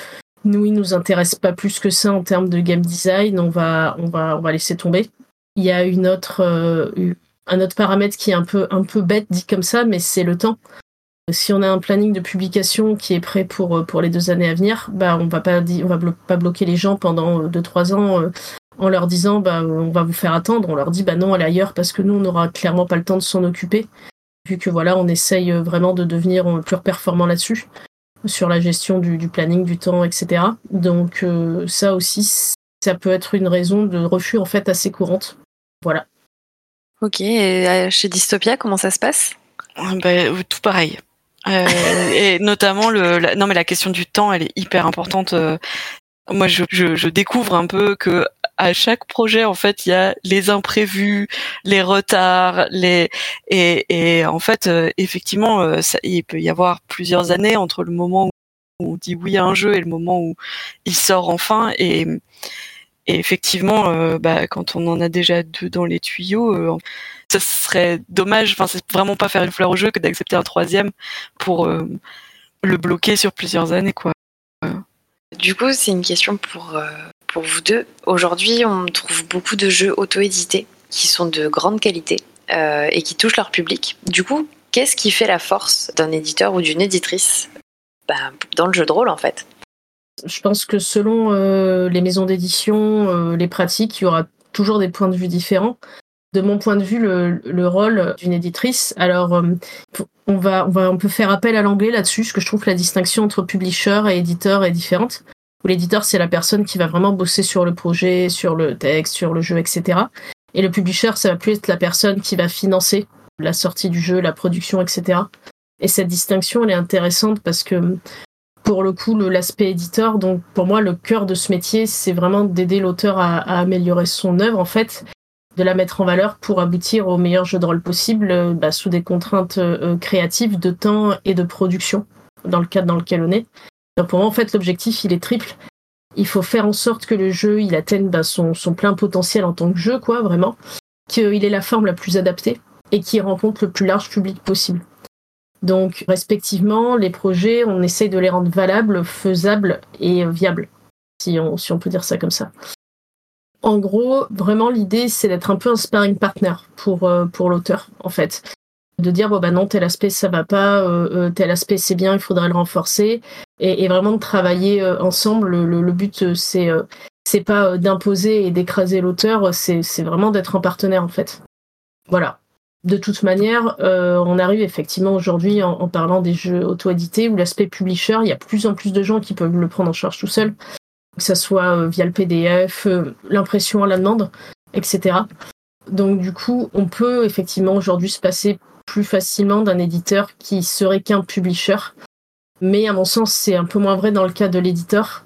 nous il nous intéresse pas plus que ça en termes de game design, on va on va on va laisser tomber. Il y a une autre un autre paramètre qui est un peu, un peu bête dit comme ça, mais c'est le temps. Si on a un planning de publication qui est prêt pour, euh, les deux années à venir, bah on va pas va pas bloquer les gens pendant euh, deux trois ans euh, en leur disant bah on va vous faire attendre. On leur dit bah non allez ailleurs parce que nous on n'aura clairement pas le temps de s'en occuper vu que voilà on essaye vraiment de devenir plus performant là-dessus sur la gestion du, du, planning, du temps, etc. Donc ça aussi ça peut être une raison de refus en fait assez courante. Voilà. Ok, et euh, chez Dystopia, comment ça se passe? Bah, Tout pareil. Euh, <laughs> et notamment le la, non mais la question du temps elle est hyper importante euh, moi je, je, je, découvre un peu que à chaque projet en fait il y a les imprévus les retards les et, et en fait euh, effectivement ça, il peut y avoir plusieurs années entre le moment où on dit oui à un jeu et le moment où il sort enfin et et effectivement, euh, bah, quand on en a déjà deux dans les tuyaux, euh, ça serait dommage. Enfin, c'est vraiment pas faire une fleur au jeu que d'accepter un troisième pour euh, le bloquer sur plusieurs années, quoi. Du coup, c'est une question pour pour vous deux. Aujourd'hui, on trouve beaucoup de jeux auto-édités qui sont de grande qualité et qui touchent leur public. Du coup, qu'est-ce qui fait la force d'un éditeur ou d'une éditrice bah, dans le jeu de rôle, en fait? Je pense que selon euh, les maisons d'édition, euh, les pratiques, il y aura toujours des points de vue différents. De mon point de vue, le, rôle d'une éditrice, alors euh, on va, on va, on peut faire appel à l'anglais là-dessus, parce que je trouve que la distinction entre publisher et éditeur est différente. L'éditeur, c'est la personne qui va vraiment bosser sur le projet, sur le texte, sur le jeu, etc. Et le publisher, ça va plus être la personne qui va financer la sortie du jeu, la production, etc. Et cette distinction, elle est intéressante parce que pour le coup l'aspect éditeur. Donc pour moi, le cœur de ce métier, c'est vraiment d'aider l'auteur à, améliorer son œuvre en fait, de la mettre en valeur pour aboutir au meilleur jeu de rôle possible euh, bah, sous des contraintes euh, créatives de temps et de production dans le cadre dans lequel on est. Donc pour moi, en fait, l'objectif, il est triple. Il faut faire en sorte que le jeu, il atteigne bah, son, son plein potentiel en tant que jeu, quoi, vraiment. Qu'il ait la forme la plus adaptée et qu'il rencontre le plus large public possible. Donc, respectivement, les projets, on essaye de les rendre valables, faisables et viables, si on, peut dire ça comme ça. En gros, vraiment, l'idée, c'est d'être un peu un sparring partner pour, euh, pour l'auteur, en fait. De dire, bon, bah non, tel aspect, ça va pas, euh, euh, tel aspect, c'est bien, il faudrait le renforcer. Et, vraiment de travailler ensemble. Le, le but, c'est c'est pas d'imposer et d'écraser l'auteur, c'est vraiment d'être un partenaire, en fait. Voilà de toute manière, euh, on arrive effectivement aujourd'hui en, parlant des jeux auto-édités où l'aspect publisher, il y a plus en plus de gens qui peuvent le prendre en charge tout seul, que ce soit euh, via le PDF, euh, l'impression à la demande, etc. Donc du coup, on peut effectivement aujourd'hui se passer plus facilement d'un éditeur qui serait qu'un publisher. Mais à mon sens, c'est un peu moins vrai dans le cas de l'éditeur,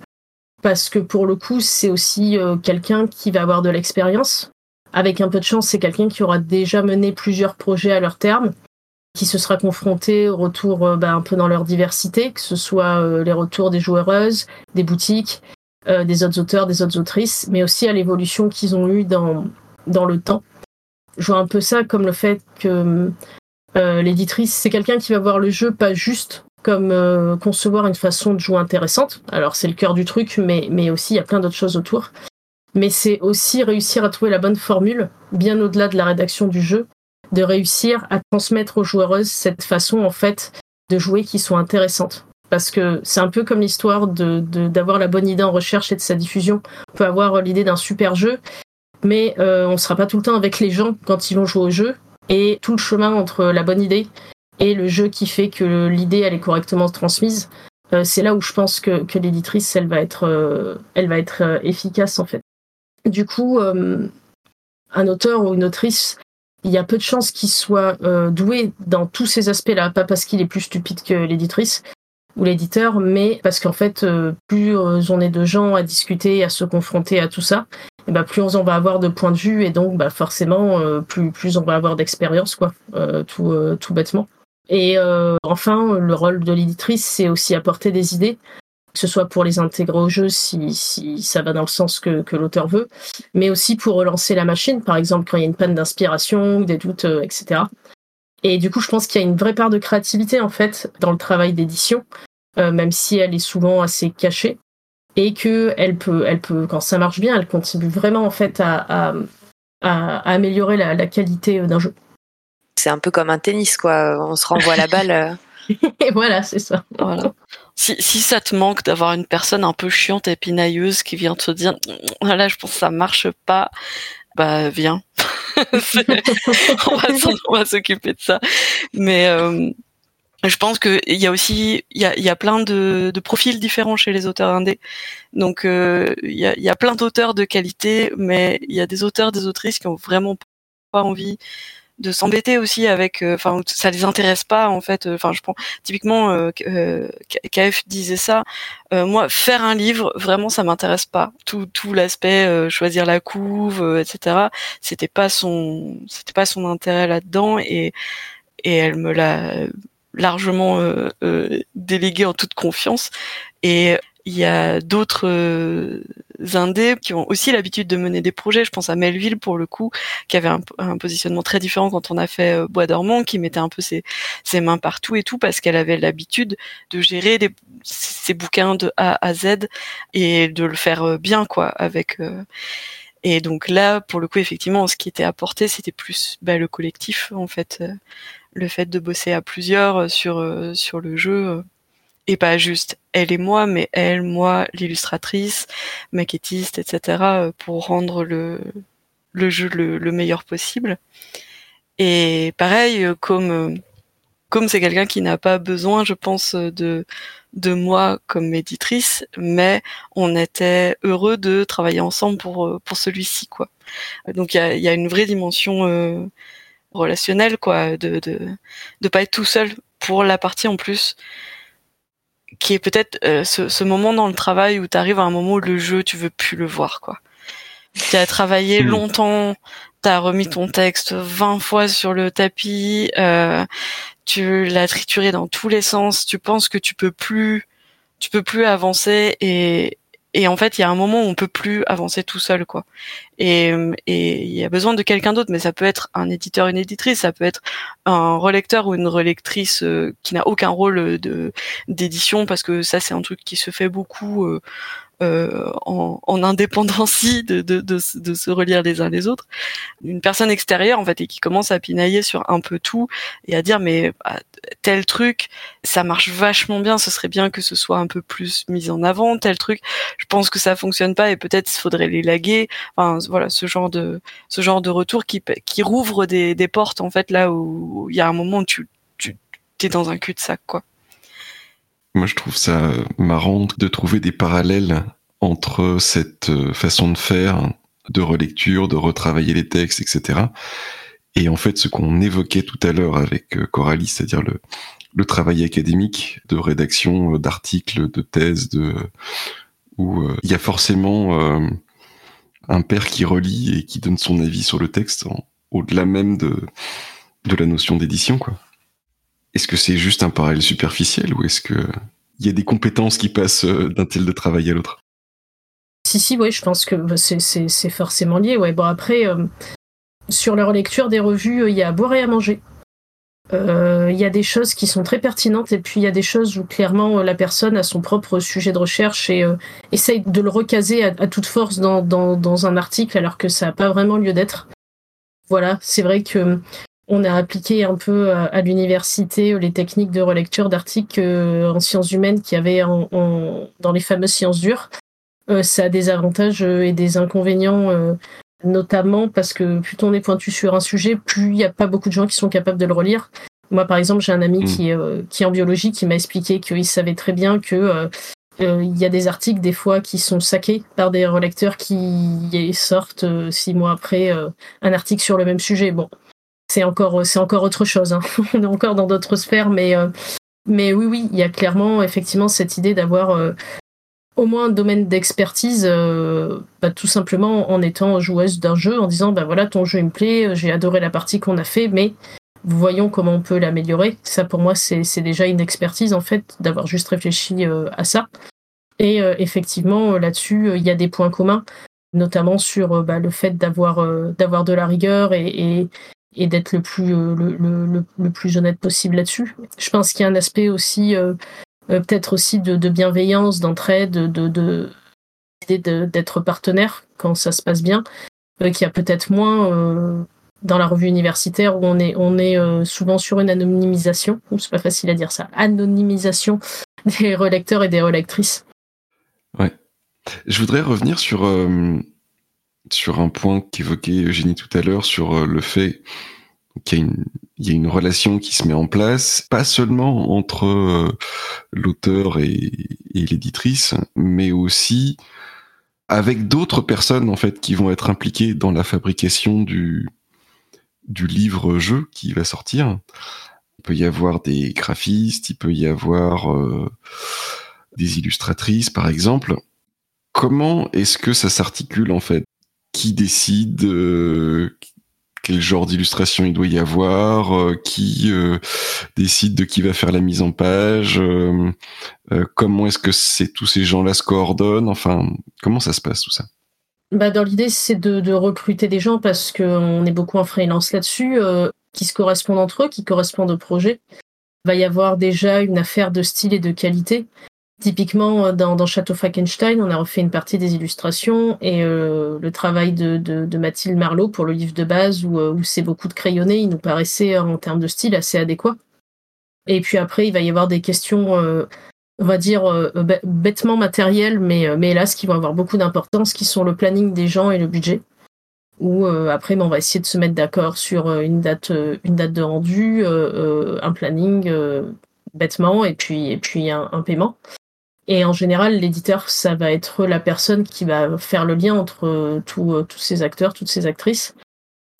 parce que pour le coup, c'est aussi quelqu'un qui va avoir de l'expérience, avec un peu de chance, c'est quelqu'un qui aura déjà mené plusieurs projets à leur terme, qui se sera confronté au retour euh, bah, un peu dans leur diversité, que ce soit euh, les retours des joueuses, des boutiques, euh, des autres auteurs, des autres autrices, mais aussi à l'évolution qu'ils ont eue dans, le temps. Je vois un peu ça comme le fait que l'éditrice, c'est quelqu'un qui va voir le jeu pas juste comme concevoir une façon de jouer intéressante. Alors c'est le cœur du truc, mais, mais aussi il y a plein d'autres choses autour mais c'est aussi réussir à trouver la bonne formule, bien au-delà de la rédaction du jeu, de réussir à transmettre aux joueuses cette façon en fait de jouer qui soit intéressante. Parce que c'est un peu comme l'histoire de, d'avoir la bonne idée en recherche et de sa diffusion. On peut avoir l'idée d'un super jeu, mais euh, on ne sera pas tout le temps avec les gens quand ils vont jouer au jeu. Et tout le chemin entre la bonne idée et le jeu qui fait que l'idée elle est correctement transmise, euh, c'est là où je pense que, que l'éditrice elle va être, euh, elle va être efficace en fait. Du coup, euh, un auteur ou une autrice, il y a peu de chances qu'il soit euh, doué dans tous ces aspects-là, pas parce qu'il est plus stupide que l'éditrice ou l'éditeur, mais parce qu'en fait, euh, plus on est de gens à discuter, à se confronter à tout ça, et ben plus on va avoir de points de vue et donc bah, forcément plus on va avoir d'expérience quoi, tout bêtement. Et enfin, le rôle de l'éditrice, c'est aussi apporter des idées que ce soit pour les intégrer au jeu si, si ça va dans le sens que, que l'auteur veut, mais aussi pour relancer la machine, par exemple quand il y a une panne d'inspiration, des doutes, euh, etc. Et du coup, je pense qu'il y a une vraie part de créativité en fait dans le travail d'édition, euh, même si elle est souvent assez cachée, et que elle peut, elle peut, quand ça marche bien, elle contribue vraiment en fait à, à, à, améliorer la, la qualité d'un jeu. C'est un peu comme un tennis, quoi. On se renvoie la balle. Euh. <laughs> et voilà, c'est ça. Voilà. Si, ça te manque d'avoir une personne un peu chiante et pinailleuse qui vient te dire voilà, je pense que ça marche pas, bah viens. <laughs> on va s'occuper de ça. Mais euh, je pense que il y a aussi il y a, plein de, profils différents chez les auteurs indés. Donc euh, il y, a, y a plein d'auteurs de qualité, mais il y a des auteurs, des autrices qui ont vraiment pas envie de s'embêter aussi avec euh, enfin ça les intéresse pas en fait enfin je prends typiquement euh, euh KF disait ça moi faire un livre vraiment ça m'intéresse pas. Tout tout l'aspect choisir la couve etc c'était pas son c'était pas son intérêt là dedans et et elle me l'a largement délégué en toute confiance. Et il y a d'autres euh, indés qui ont aussi l'habitude de mener des projets. Je pense à Melville pour le coup, qui avait un, positionnement très différent quand on a fait euh, Bois dormant, qui mettait un peu ses, mains partout et tout parce qu'elle avait l'habitude de gérer ses bouquins de A à Z et de le faire euh, bien quoi et donc là, pour le coup, effectivement, ce qui était apporté, c'était plus bah, le collectif en fait, le fait de bosser à plusieurs sur sur le jeu et pas juste elle et moi, mais elle, moi, l'illustratrice, maquettiste, etc., euh, pour rendre le, jeu le, meilleur possible. Et pareil, euh, comme euh, comme c'est quelqu'un qui n'a pas besoin, je pense, de moi comme éditrice, mais on était heureux de travailler ensemble pour celui-ci, quoi. Donc il y a, y a, une vraie dimension relationnelle, quoi, de, de de pas être tout seul pour la partie en plus qui est peut-être ce, moment dans le travail où tu arrives à un moment où le jeu, tu veux plus le voir, quoi. Tu as travaillé hmm. longtemps, tu as remis ton texte 20 fois sur le tapis, tu l'as trituré dans tous les sens, tu penses que tu peux plus, tu peux plus avancer et, et en fait, il y a un moment où on peut plus avancer tout seul, quoi. Et il y a besoin de quelqu'un d'autre, mais ça peut être un éditeur, une éditrice, ça peut être un relecteur ou une relectrice euh, qui n'a aucun rôle de d'édition, parce que ça, c'est un truc qui se fait beaucoup. Euh, euh, en, en indépendance de, de, de, de, se relire les uns les autres, une personne extérieure en fait et qui commence à pinailler sur un peu tout et à dire mais bah, tel truc ça marche vachement bien, ce serait bien que ce soit un peu plus mis en avant, tel truc je pense que ça fonctionne pas et peut-être il faudrait les laguer, enfin voilà ce genre de ce genre de retour qui qui rouvre des, des portes en fait là où il y a un moment où tu tu es dans un cul de sac quoi. Moi, je trouve ça marrant de trouver des parallèles entre cette euh, façon de faire, de relecture, de retravailler les textes, etc. Et en fait, ce qu'on évoquait tout à l'heure avec euh, Coralie, c'est-à-dire le, le travail académique de rédaction euh, d'articles, de thèses, de où il y a forcément un père qui relit et qui donne son avis sur le texte au-delà même de, la notion d'édition, quoi. Est-ce que c'est juste un parallèle superficiel ou est-ce que il y a des compétences qui passent euh, d'un tel de travail à l'autre? Si, si, oui, je pense que bah, c'est forcément lié. Bon, après, euh, sur la relecture des revues, euh, il y a à boire et à manger. Il y a des choses qui sont très pertinentes et puis il y a des choses où clairement la personne a son propre sujet de recherche et essaye de le recaser à, toute force dans, dans, un article alors que ça n'a pas vraiment lieu d'être. Voilà, c'est vrai que on a appliqué un peu à, l'université euh, les techniques de relecture d'articles euh, en sciences humaines qu'il y avait dans les fameuses sciences dures. Euh, ça a des avantages et des inconvénients, notamment parce que plus on est pointu sur un sujet, plus il n'y a pas beaucoup de gens qui sont capables de le relire. Moi, par exemple, j'ai un ami mm. qui, qui est en biologie qui m'a expliqué qu'il savait très bien que il y a des articles des fois qui sont saqués par des relecteurs qui sortent six mois après un article sur le même sujet. Bon, c'est encore, c'est encore autre chose. Hein. <laughs> On est encore dans d'autres sphères, mais, euh, mais oui, oui, il y a clairement effectivement cette idée d'avoir euh, au moins un domaine d'expertise, euh, bah, tout simplement en étant joueuse d'un jeu, en disant bah voilà, ton jeu il me plaît, j'ai adoré la partie qu'on a fait, mais voyons comment on peut l'améliorer. Ça pour moi c'est déjà une expertise en fait d'avoir juste réfléchi à ça. Et effectivement là-dessus il y a des points communs notamment sur bah, le fait d'avoir d'avoir de la rigueur et, et d'être le plus euh, le, le, plus honnête possible là-dessus. Je pense qu'il y a un aspect aussi euh, euh, peut-être aussi de, bienveillance, d'entraide, de, de, d'être partenaire quand ça se passe bien, euh, qu'il y a peut-être moins dans la revue universitaire où on est souvent sur une anonymisation. C'est pas facile à dire ça. Anonymisation <laughs> des relecteurs et des relectrices. Ouais. Je voudrais revenir sur sur un point qu'évoquait Eugénie tout à l'heure, sur euh, le fait qu'il y, a une relation qui se met en place, pas seulement entre euh, l'auteur et, l'éditrice, mais aussi avec d'autres personnes en fait qui vont être impliquées dans la fabrication du du livre jeu qui va sortir. Il peut y avoir des graphistes, il peut y avoir euh, des illustratrices par exemple. Comment est-ce que ça s'articule en fait? Qui décide euh, quel genre d'illustration il doit y avoir, euh, qui euh, décide de qui va faire la mise en page, comment est-ce que c'est tous ces gens-là se coordonnent, enfin comment ça se passe tout ça? Bah dans l'idée c'est de, recruter des gens parce qu'on est beaucoup en freelance là-dessus, qui se correspondent entre eux, qui correspondent au projet. Il va y avoir déjà une affaire de style et de qualité. Typiquement, euh, dans, Château Falkenstein, on a refait une partie des illustrations et euh, le travail de, Mathilde Marlowe pour le livre de base euh, où, c'est beaucoup de crayonné, il nous paraissait en termes de style assez adéquat. Et puis après, il va y avoir des questions, on va dire, bêtement matérielles, mais, hélas, qui vont avoir beaucoup d'importance, qui sont le planning des gens et le budget. Ou après, ben, on va essayer de se mettre d'accord sur une date, une date de rendu, un planning bêtement, et puis un paiement. Et en général, l'éditeur, ça va être la personne qui va faire le lien entre euh, tous ces acteurs, toutes ces actrices.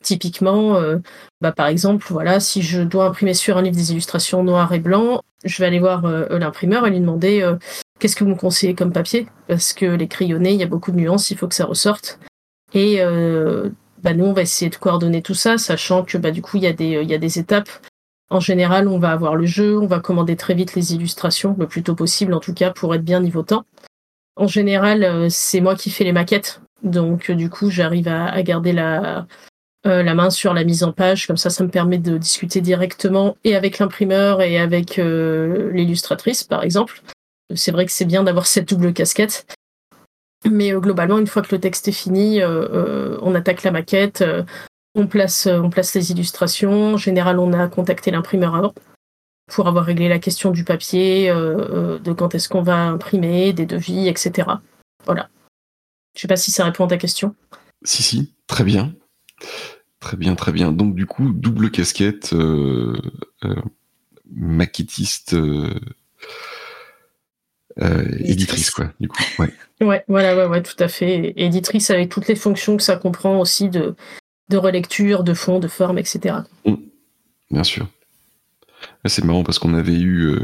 Typiquement, euh, bah, par exemple, voilà, si je dois imprimer sur un livre des illustrations noir et blanc, je vais aller voir euh, l'imprimeur et lui demander euh, qu'est-ce que vous me conseillez comme papier? Parce que les crayonnés, il y a beaucoup de nuances, il faut que ça ressorte. Et bah, nous, on va essayer de coordonner tout ça, sachant que bah, du coup, il y, il y a des étapes. En général, on va avoir le jeu, on va commander très vite les illustrations, le plus tôt possible en tout cas, pour être bien niveau temps. En général, c'est moi qui fais les maquettes, donc du coup, j'arrive à, garder la, euh, la main sur la mise en page. Comme ça, ça me permet de discuter directement et avec l'imprimeur et avec euh, l'illustratrice, par exemple. C'est vrai que c'est bien d'avoir cette double casquette. Mais euh, globalement, une fois que le texte est fini, on attaque la maquette, on, place, on place les illustrations. En général, on a contacté l'imprimeur avant pour avoir réglé la question du papier, de quand est-ce qu'on va imprimer, des devis, etc. Voilà. Je sais pas si ça répond à ta question. Si, si, très bien. Très bien, très bien. Donc du coup, double casquette, euh, euh, maquettiste, euh, éditrice, quoi. Du coup, ouais. <laughs> Ouais, voilà, ouais, ouais, tout à fait. Éditrice avec toutes les fonctions que ça comprend aussi de, de relecture, de fond, de forme, etc. Mmh. bien sûr. C'est marrant parce qu'on avait eu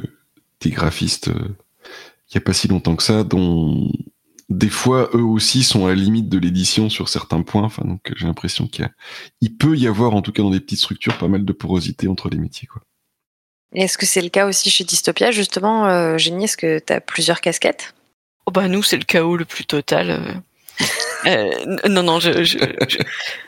des graphistes il n'y a pas si longtemps que ça, dont des fois, eux aussi sont à la limite de l'édition sur certains points. Enfin, donc j'ai l'impression qu'il il peut y avoir, en tout cas dans des petites structures, pas mal de porosité entre les métiers. Quoi. Est-ce que c'est le cas aussi chez Dystopia, justement, euh, Génie Est-ce que tu as plusieurs casquettes? Oh bah Nous, c'est le chaos le plus total. Euh. Non, non, je, je,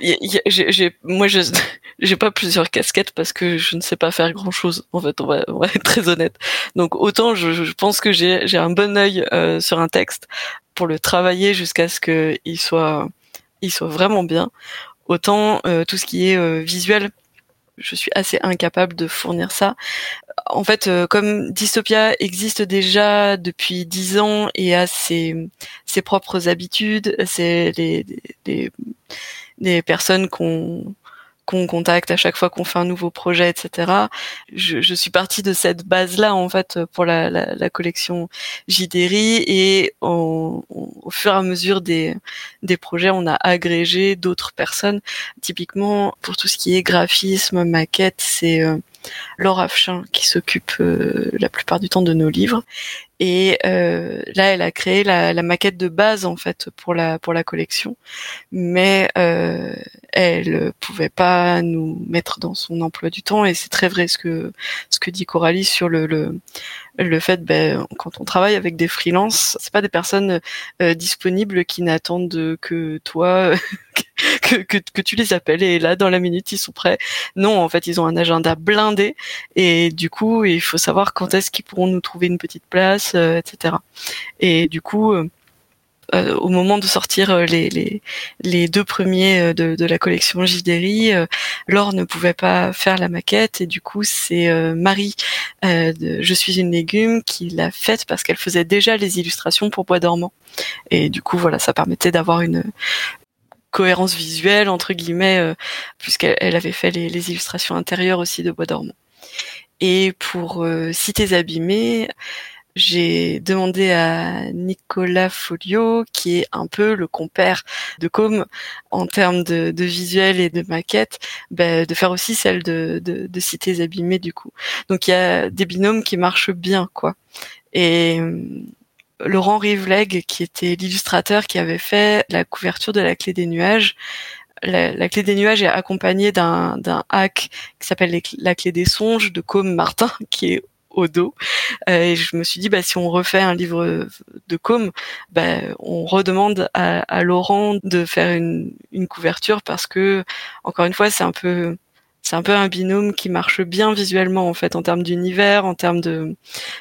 j'ai, moi, je, <laughs> j'ai pas plusieurs casquettes parce que je ne sais pas faire grand chose. En fait, on va, on va être très honnête. Donc, autant je, je pense que j'ai, j'ai un bon œil euh, sur un texte pour le travailler jusqu'à ce qu'il soit, il soit vraiment bien. Autant euh, tout ce qui est euh, visuel, je suis assez incapable de fournir ça. En fait, euh, comme Dystopia existe déjà depuis dix ans et a ses, ses propres habitudes, c'est les, les, les personnes qu'on qu'on contacte à chaque fois qu'on fait un nouveau projet, etc. Je, je suis partie de cette base-là en fait pour la, la, la collection JDRI et au fur et à mesure des, des projets, on a agrégé d'autres personnes. Typiquement, pour tout ce qui est graphisme, maquette, c'est euh, Laura Afchin qui s'occupe euh, la plupart du temps de nos livres. Et euh, là, elle a créé la, maquette de base en fait pour la pour la collection, mais euh, elle pouvait pas nous mettre dans son emploi du temps. Et c'est très vrai ce que ce que dit Coralie sur le le, le fait ben quand on travaille avec des freelances, c'est pas des personnes euh, disponibles qui n'attendent que toi <laughs> que, que, que, tu les appelles et là dans la minute ils sont prêts. Non, en fait ils ont un agenda blindé et du coup il faut savoir quand est-ce qu'ils pourront nous trouver une petite place, euh, etc. Et du coup euh, euh, au moment de sortir les, les, les deux premiers de, la collection JDRI, Laure ne pouvait pas faire la maquette et du coup c'est Marie de Je suis une légume qui l'a faite parce qu'elle faisait déjà les illustrations pour Bois dormant. Et du coup voilà, ça permettait d'avoir une, cohérence visuelle entre guillemets, puisqu'elle avait fait les, illustrations intérieures aussi de Bois dormant. Et pour Cités abîmées, j'ai demandé à Nicolas Folio, qui est un peu le compère de Com en termes de, visuel et de maquette, bah, de faire aussi celle de, Cités abîmées du coup. Donc il y a des binômes qui marchent bien, quoi. Et Laurent Rivleg, qui était l'illustrateur qui avait fait la couverture de la clé des nuages. La, clé des nuages est accompagnée d'un hack qui s'appelle la clé des songes de Com Martin, qui est au dos. Euh, et je me suis dit, bah, si on refait un livre de Com, bah, on redemande à, Laurent de faire une, une couverture parce que, encore une fois, c'est un peu c'est un peu un binôme qui marche bien visuellement en fait en termes d'univers, en termes de,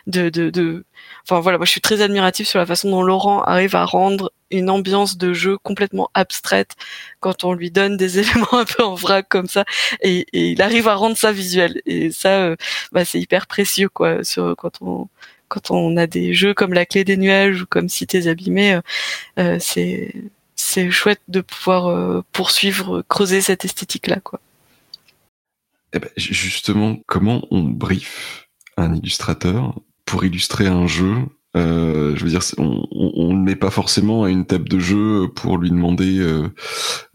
de, de, de, enfin voilà, moi je suis très admiratif sur la façon dont Laurent arrive à rendre une ambiance de jeu complètement abstraite quand on lui donne des <laughs> éléments un peu en vrac comme ça et, il arrive à rendre ça visuel. Et ça euh, bah, c'est hyper précieux quoi sur quand on quand on a des jeux comme la clé des nuages ou comme cités abîmées euh, euh, c'est c'est chouette de pouvoir poursuivre creuser cette esthétique là quoi eh ben, justement, comment on brief un illustrateur pour illustrer un jeu je veux dire, on ne met pas forcément à une table de jeu pour lui demander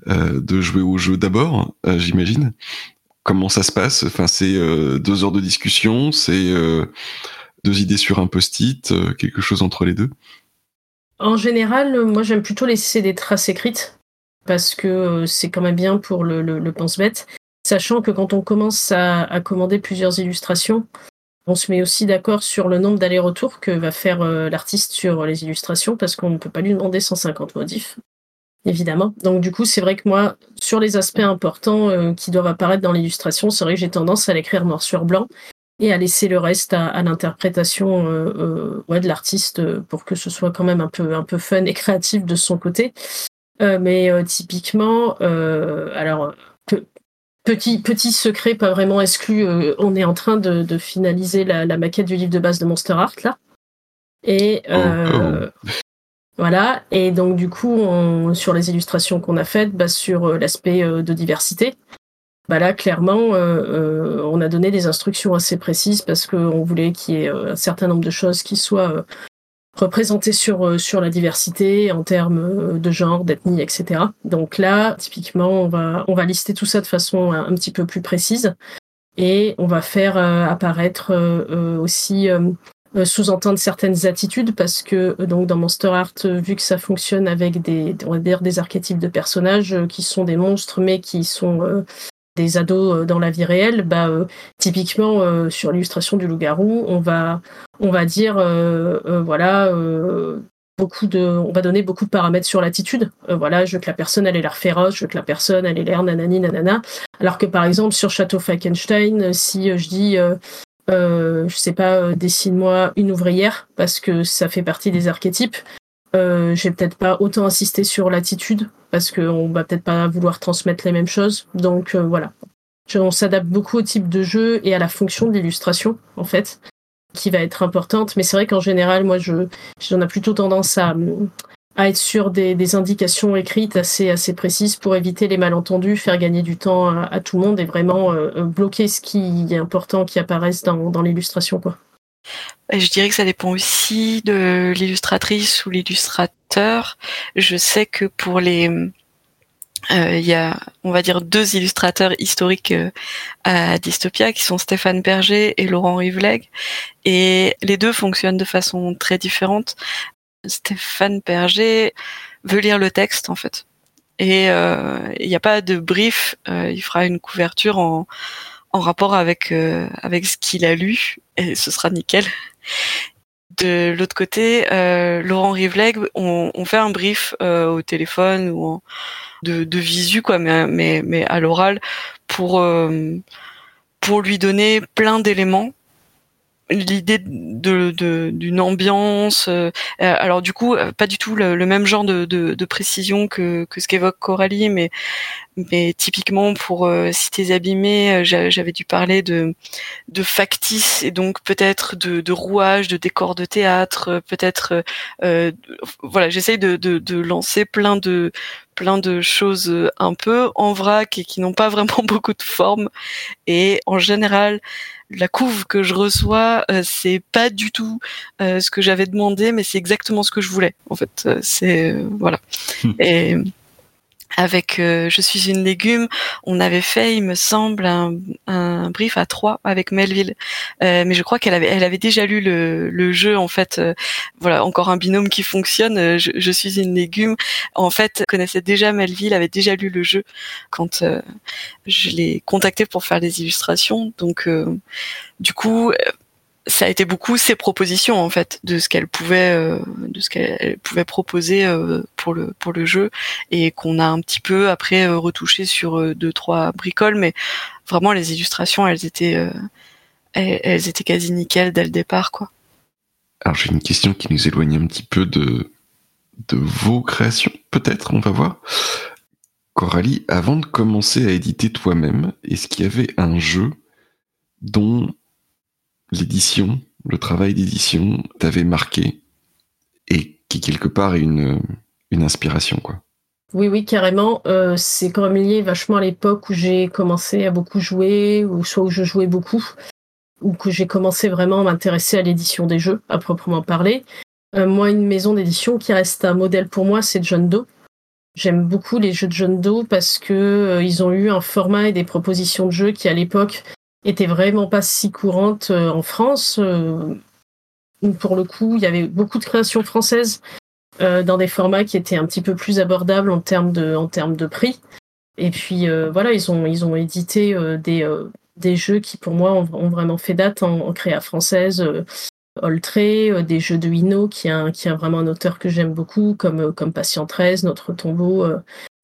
de jouer au jeu d'abord, j'imagine. Comment ça se passe? Enfin, c'est deux heures de discussion, c'est deux idées sur un post-it, quelque chose entre les deux? En général, moi j'aime plutôt laisser des traces écrites parce que c'est quand même bien pour le, le, pense-bête. Sachant que quand on commence à, commander plusieurs illustrations, on se met aussi d'accord sur le nombre d'allers-retours que va faire l'artiste sur les illustrations parce qu'on ne peut pas lui demander 150 modifs, évidemment. Donc du coup, c'est vrai que moi, sur les aspects importants qui doivent apparaître dans l'illustration, c'est vrai que j'ai tendance à l'écrire noir sur blanc et à laisser le reste à, l'interprétation ouais, de l'artiste pour que ce soit quand même un peu, un peu fun et <laughs> créatif de son côté. mais typiquement, alors Petit, petit secret, pas vraiment exclu, euh, on est en train de, finaliser la, maquette du livre de base de Monster Art, là. Et oh, euh, oh. voilà. Et donc, du coup, sur les illustrations qu'on a faites, bah, sur euh, l'aspect de diversité, bah là, clairement, on a donné des instructions assez précises parce qu'on voulait qu'il y ait un certain nombre de choses qui soient représenté sur, euh, sur la diversité en termes euh, de genre, d'ethnie, etc. Donc là, typiquement, on va, on va lister tout ça de façon un, petit peu plus précise et on va faire euh, apparaître aussi sous-entendre certaines attitudes parce que donc dans Monster Art, vu que ça fonctionne avec des, on va dire des archétypes de personnages qui sont des monstres mais qui sont des ados dans la vie réelle, bah typiquement sur l'illustration du loup-garou, on va on va dire, euh, euh, voilà, euh, beaucoup de, on va donner beaucoup de paramètres sur l'attitude. voilà, je veux que la personne elle ait l'air féroce, je veux que la personne elle ait l'air nanani nanana. Alors que par exemple sur Château Falkenstein, si je dis je sais pas, dessine-moi une ouvrière parce que ça fait partie des archétypes. Euh, j'ai peut-être pas autant insisté sur l'attitude parce qu'on va peut-être pas vouloir transmettre les mêmes choses. Donc voilà, on s'adapte beaucoup au type de jeu et à la fonction de l'illustration en fait qui va être importante. Mais c'est vrai qu'en général, moi, je j'en ai plutôt tendance à, à être sur des, des, indications écrites assez, assez précises pour éviter les malentendus, faire gagner du temps à, tout le monde et vraiment euh, bloquer ce qui est important qui apparaisse dans, dans l'illustration. quoi. Je dirais que ça dépend aussi de l'illustratrice ou l'illustrateur. Je sais que pour les euh, il y a, on va dire, deux illustrateurs historiques euh, à Dystopia qui sont Stéphane Berger et Laurent Rivleg. Et les deux fonctionnent de façon très différente. Stéphane Berger veut lire le texte, en fait. Et euh, il n'y a pas de brief. il fera une couverture en, en rapport avec, avec ce qu'il a lu. Et ce sera nickel. De l'autre côté, Laurent Rivleg, on, on, fait un brief au téléphone ou en de, de visu quoi, mais mais mais à l'oral pour euh, pour lui donner plein d'éléments l'idée de d'une ambiance euh, euh, alors du coup pas du tout le, même genre de, de, de, précision que, que ce qu'évoque Coralie mais mais typiquement pour euh, Cités abîmées j'avais dû parler de de factice et donc peut-être de, de rouage de décors de théâtre peut-être euh, voilà j'essaye de, de, de lancer plein de plein de choses un peu en vrac et qui n'ont pas <laughs> vraiment beaucoup de forme. Et en général la couve que je reçois, euh, c'est pas du tout euh, ce que j'avais demandé, mais c'est exactement ce que je voulais. En fait, euh, c'est voilà. Hmm. Et avec Je suis une légume, on avait fait, il me semble, un, un brief à trois avec Melville. Euh, mais je crois qu'elle avait, elle avait déjà lu le, le jeu. En fait, euh, voilà, encore un binôme qui fonctionne. Euh, je, je, suis une légume. En fait, connaissait déjà Melville, avait déjà lu le jeu quand je l'ai contacté pour faire les illustrations. Donc, du coup ça a été beaucoup ses propositions en fait de ce qu'elle pouvait euh, de ce qu'elle pouvait proposer euh, pour le pour le jeu et qu'on a un petit peu après euh, retouché sur deux trois bricoles mais vraiment les illustrations elles étaient elles, étaient quasi nickel dès le départ quoi. Alors j'ai une question qui nous éloigne un petit peu de de vos créations peut-être on va voir. Coralie, avant de commencer à éditer toi-même, est-ce qu'il y avait un jeu dont l'édition, le travail d'édition t'avait marqué et qui quelque part est une, inspiration quoi. Oui, oui, carrément. Euh, c'est quand même lié vachement à l'époque où j'ai commencé à beaucoup jouer, ou soit où je jouais beaucoup, ou que j'ai commencé vraiment à m'intéresser à l'édition des jeux, à proprement parler. moi, une maison d'édition qui reste un modèle pour moi, c'est John Doe. J'aime beaucoup les jeux de John Doe parce que ils ont eu un format et des propositions de jeux qui à l'époque étaient vraiment pas si courantes en France. pour le coup, il y avait beaucoup de créations françaises dans des formats qui étaient un petit peu plus abordables en termes de, en termes de prix. Et puis voilà, ils ont, ils ont édité des, des jeux qui pour moi ont, vraiment fait date en, créa française. Euh, Oltré, euh, des jeux de Hino, qui est, qui vraiment un auteur que j'aime beaucoup, comme, euh, comme Patient 13, Notre Tombeau,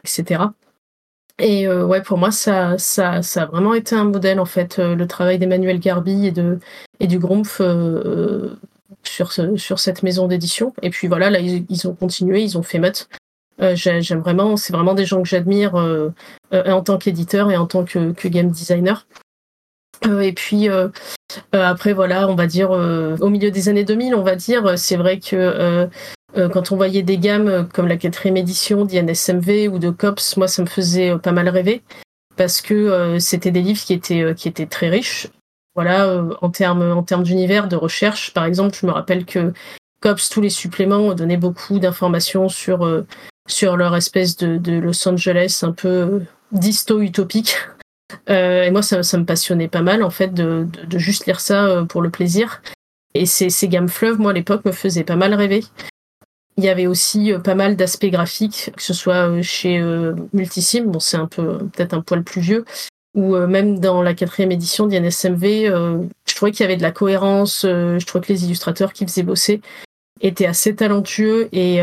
etc. Et ouais, pour moi, ça, ça, ça a vraiment été un modèle, en fait, le travail d'Emmanuel Garbi et, de, et du Grumpf sur, sur cette maison d'édition. Et puis voilà, là, ils, ont continué, ils ont fait Mutt. J'aime vraiment, c'est vraiment des gens que j'admire en tant qu'éditeur et en tant que, que game designer. Euh, et puis euh, euh, après, voilà, on va dire au milieu des années 2000, on va dire, c'est vrai que quand on voyait des gammes comme la quatrième édition d'INSMV ou de COPS, moi ça me faisait pas mal rêver parce que c'était des livres qui étaient qui étaient très riches. Voilà, en termes en termes d'univers, de recherche, par exemple, je me rappelle que COPS, tous les suppléments donnaient beaucoup d'informations sur sur leur espèce de, de Los Angeles un peu disto utopique <laughs> euh, et moi, ça, me passionnait pas mal, en fait, de, juste lire ça euh, pour le plaisir. Et ces, ces gammes fleuves, moi, à l'époque, me faisaient pas mal rêver. Il y avait aussi euh, pas mal d'aspects graphiques, que ce soit chez Multisim, bon, c'est un peu, peut-être un poil plus vieux, ou même dans la quatrième édition d'INSMV, je trouvais qu'il y avait de la cohérence, je trouvais que les illustrateurs qui faisaient bosser étaient assez talentueux et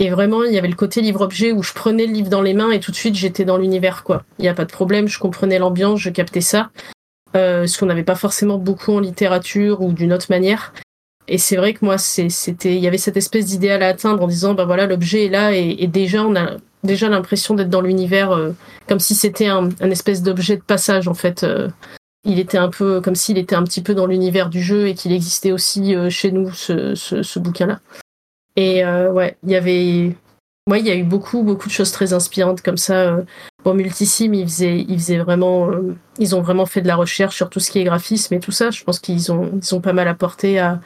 et vraiment, il y avait le côté livre-objet où je prenais le livre dans les mains et tout de suite j'étais dans l'univers, quoi. Il n'y a pas de problème, je comprenais l'ambiance, je captais ça. Euh, ce qu'on n'avait pas forcément beaucoup en littérature ou d'une autre manière. Et c'est vrai que moi, c'était, il y avait cette espèce d'idéal à atteindre en disant, bah voilà, l'objet est là et, déjà on a déjà l'impression d'être dans l'univers euh, comme si c'était un, espèce d'objet de passage en fait. Euh, il était un peu comme s'il était un petit peu dans l'univers du jeu et qu'il existait aussi euh, chez nous ce, ce, bouquin-là. Et ouais, il y avait. Ouais, il y a eu beaucoup, beaucoup de choses très inspirantes comme ça. Bon, Multisim, ils faisaient, ils faisaient vraiment. Ils ont vraiment fait de la recherche sur tout ce qui est graphisme et tout ça. Je pense qu'ils ont, ils ont pas mal apporté à,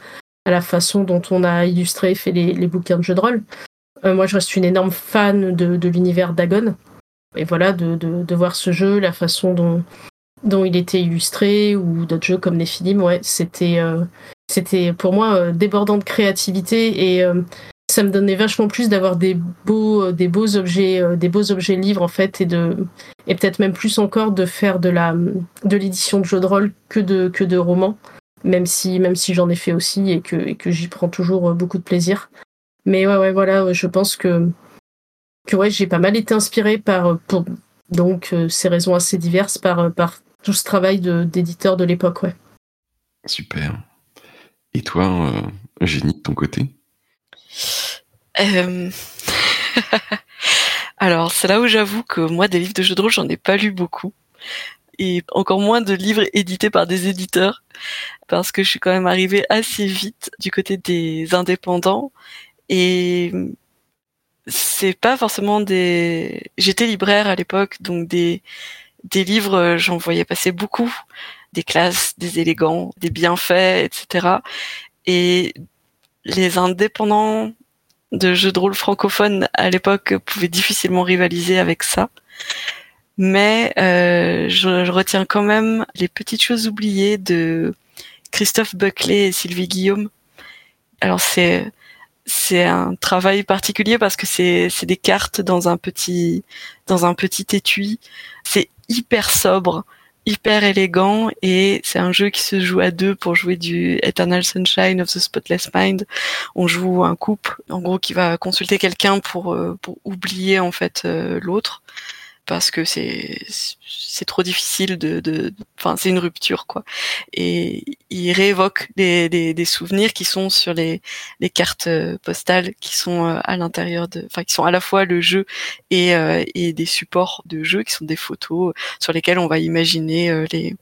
à la façon dont on a illustré et fait les, les bouquins de jeux de rôle. Euh, moi, je reste une énorme fan de, de l'univers Dagon. Et voilà, de, de, de, voir ce jeu, la façon dont, dont il était illustré, ou d'autres jeux comme Nephilim, ouais, c'était c'était pour moi euh, débordant de créativité et euh, ça me donnait vachement plus d'avoir des beaux euh, des beaux objets des beaux objets livres en fait et de et peut-être même plus encore de faire de la de l'édition de jeux de rôle que de que de romans même si même si j'en ai fait aussi et que et que j'y prends toujours beaucoup de plaisir. Mais ouais ouais voilà je pense que que ouais j'ai pas mal été inspirée par pour donc ces raisons assez diverses par par tout ce travail d'éditeur de l'époque ouais. Super. Et toi, euh, génie de ton côté? Euh... <laughs> Alors, c'est là où j'avoue que moi, des livres de jeux de rôle, j'en ai pas lu beaucoup. Et encore moins de livres édités par des éditeurs. Parce que je suis quand même arrivée assez vite du côté des indépendants. Et c'est pas forcément des... J'étais libraire à l'époque, donc des, des livres, j'en voyais passer beaucoup des classes, des élégants, des bienfaits, etc. Et les indépendants de jeux de rôle francophones à l'époque pouvaient difficilement rivaliser avec ça. Mais euh, je, retiens quand même les petites choses oubliées de Christophe Buckley et Sylvie Guillaume. Alors c'est c'est un travail particulier parce que c'est c'est des cartes dans un petit dans un petit étui. C'est hyper sobre hyper élégant et c'est un jeu qui se joue à deux pour jouer du Eternal Sunshine of the Spotless Mind. On joue un couple, en gros, qui va consulter quelqu'un pour euh, pour oublier en fait euh, l'autre parce que c'est c'est trop difficile de enfin c'est une rupture quoi. Et il réévoque des, des, des, souvenirs qui sont sur les les cartes euh, postales qui sont euh, à l'intérieur de enfin qui sont à la fois le jeu et euh, et des supports de jeu qui sont des photos sur lesquelles on va imaginer les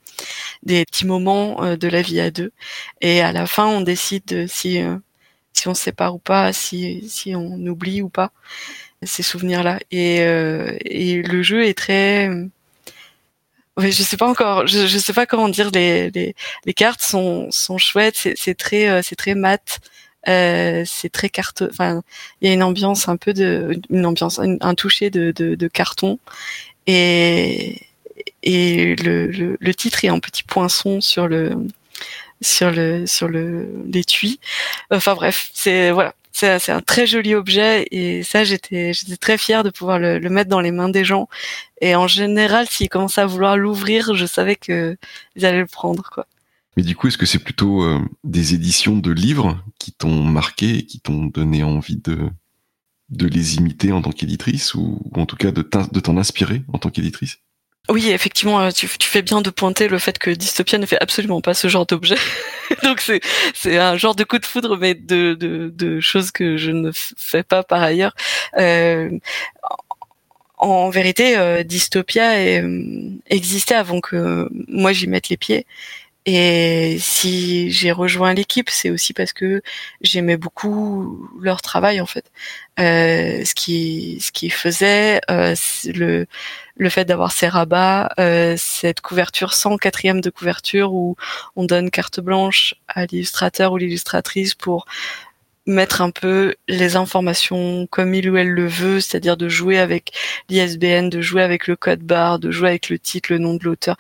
des petits moments de la vie à deux. Et à la fin on décide si si on se sépare ou pas si si on oublie ou pas ces souvenirs-là. Et, euh, et le jeu est très ouais, je sais pas encore, je, je sais pas comment dire. Les, les, les cartes sont, sont chouettes, c'est très, euh, c'est très mat. c'est très carte. Enfin, il y a une ambiance un peu de, une ambiance, un, toucher de, de, de, carton et et le, le, le, titre est un petit poinçon sur le sur le sur le l'étui. Enfin bref, c'est voilà, c'est un très joli objet et ça j'étais très fière de pouvoir le, mettre dans les mains des gens. Et en général, s'ils commençaient à vouloir l'ouvrir, je savais que ils allaient le prendre. Mais du coup, est-ce que c'est plutôt euh, des éditions de livres qui t'ont marqué et qui t'ont donné envie de les imiter en tant qu'éditrice ou en tout cas de t'en inspirer en tant qu'éditrice? Oui, effectivement, euh, tu, fais bien de pointer le fait que Dystopia ne fait absolument pas ce genre d'objet. <laughs> Donc c'est un genre de coup de foudre, mais de, choses que je ne fais pas par ailleurs. Euh, en vérité, euh, Dystopia existait avant que moi j'y mette les pieds. Et si j'ai rejoint l'équipe, c'est aussi parce que j'aimais beaucoup leur travail en fait. Euh, ce qui ce qui faisait euh, le le fait d'avoir ces rabats, euh, cette couverture sans quatrième de couverture où on donne carte blanche à l'illustrateur ou l'illustratrice pour mettre un peu les informations comme il ou elle le veut, c'est-à-dire de jouer avec l'ISBN, de jouer avec le code barre, de jouer avec le titre, le nom de l'auteur,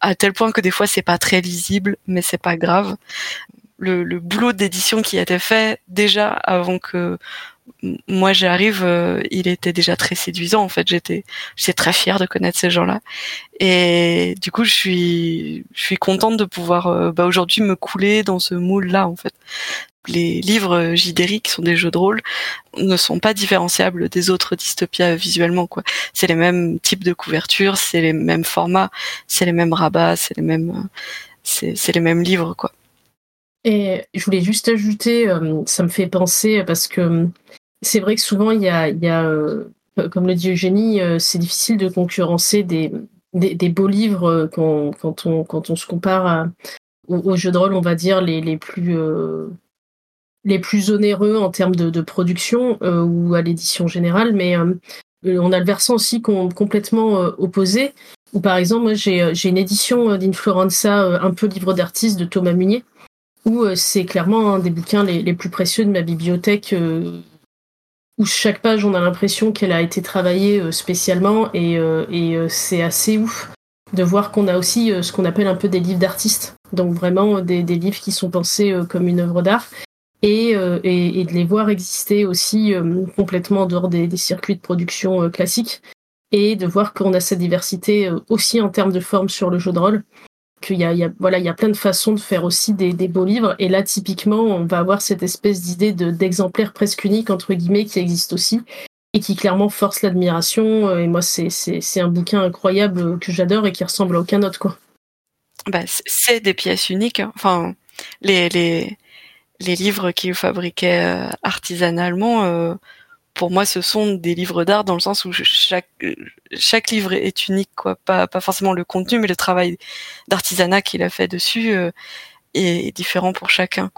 à, tel point que des fois c'est pas très lisible, mais c'est pas grave. Le, le boulot d'édition qui a été fait déjà avant que moi j'arrive, euh, il était déjà très séduisant en fait. J'étais, j'étais très fière de connaître ces gens-là, et du coup je suis, je suis contente de pouvoir euh, bah, aujourd'hui me couler dans ce moule-là en fait les livres JDR qui sont des jeux de rôle ne sont pas différenciables des autres dystopias visuellement quoi. C'est les mêmes types de couverture, c'est les mêmes formats, c'est les mêmes rabats, c'est les mêmes c'est les mêmes livres quoi. Et je voulais juste ajouter, euh, ça me fait penser parce que c'est vrai que souvent il y a, il y a euh, comme le dit Eugénie, euh, c'est difficile de concurrencer des, des, beaux livres quand, quand, on, quand on se compare aux, jeux de rôle, on va dire, les, les plus les plus onéreux en termes de, production euh, ou à l'édition générale, mais euh, on a le versant aussi complètement euh, opposé. Où par exemple, moi j'ai une édition d'Influenza un peu livre d'artiste de Thomas Munier, où c'est clairement un des bouquins les, plus précieux de ma bibliothèque, où chaque page on a l'impression qu'elle a été travaillée spécialement et, c'est assez ouf de voir qu'on a aussi ce qu'on appelle un peu des livres d'artistes, donc vraiment des, des, livres qui sont pensés comme une œuvre d'art euh, et, et, de les voir exister aussi euh, complètement en dehors des, des circuits de production euh, classiques et de voir qu'on a cette diversité aussi en termes de forme sur le jeu de rôle qu'il y a, y a, voilà il y a plein de façons de faire aussi des, des, beaux livres. Et là typiquement on va avoir cette espèce d'idée de, d'exemplaire presque unique entre guillemets qui existe aussi et qui clairement force l'admiration. Et moi c'est, c'est, c'est un bouquin incroyable que j'adore et qui ressemble à aucun autre quoi. Bah, c'est des pièces uniques hein. enfin les, les les livres qu'ils fabriquaient euh, artisanalement, euh, pour moi, ce sont des livres d'art dans le sens où chaque chaque livre est unique, quoi. Pas pas forcément le contenu, mais le travail d'artisanat qu'il a fait dessus euh, est différent pour chacun.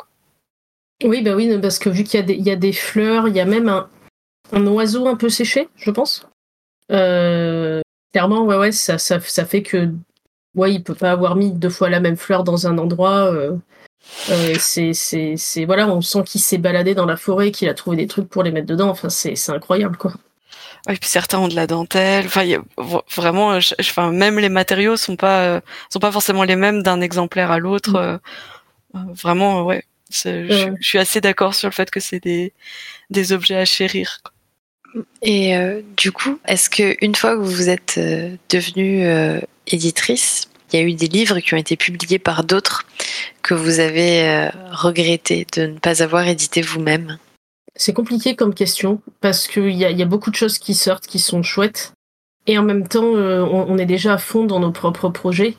Oui, bah oui, parce que vu qu'il y a des y a des fleurs, il y a même un un oiseau un peu séché, je pense. clairement, ouais, ouais, ça, ça, ça fait que ouais, il peut pas avoir mis deux fois la même fleur dans un endroit. Euh, c'est, voilà, on sent qu'il s'est baladé dans la forêt, qu'il a trouvé des trucs pour les mettre dedans. Enfin, c'est, incroyable, quoi. et puis certains ont de la dentelle. Enfin, vraiment, enfin, même les matériaux sont pas, euh, sont pas forcément les mêmes d'un exemplaire à l'autre. Mm. Euh, vraiment, ouais. Je, suis assez d'accord sur le fait que c'est des, des objets à chérir. Et du coup, est-ce que une fois que vous êtes devenue éditrice, y a eu des livres qui ont été publiés par d'autres que vous avez euh, regretté de ne pas avoir édité vous-même C'est compliqué comme question parce qu'il y, y a, beaucoup de choses qui sortent qui sont chouettes et en même temps euh, on, est déjà à fond dans nos propres projets.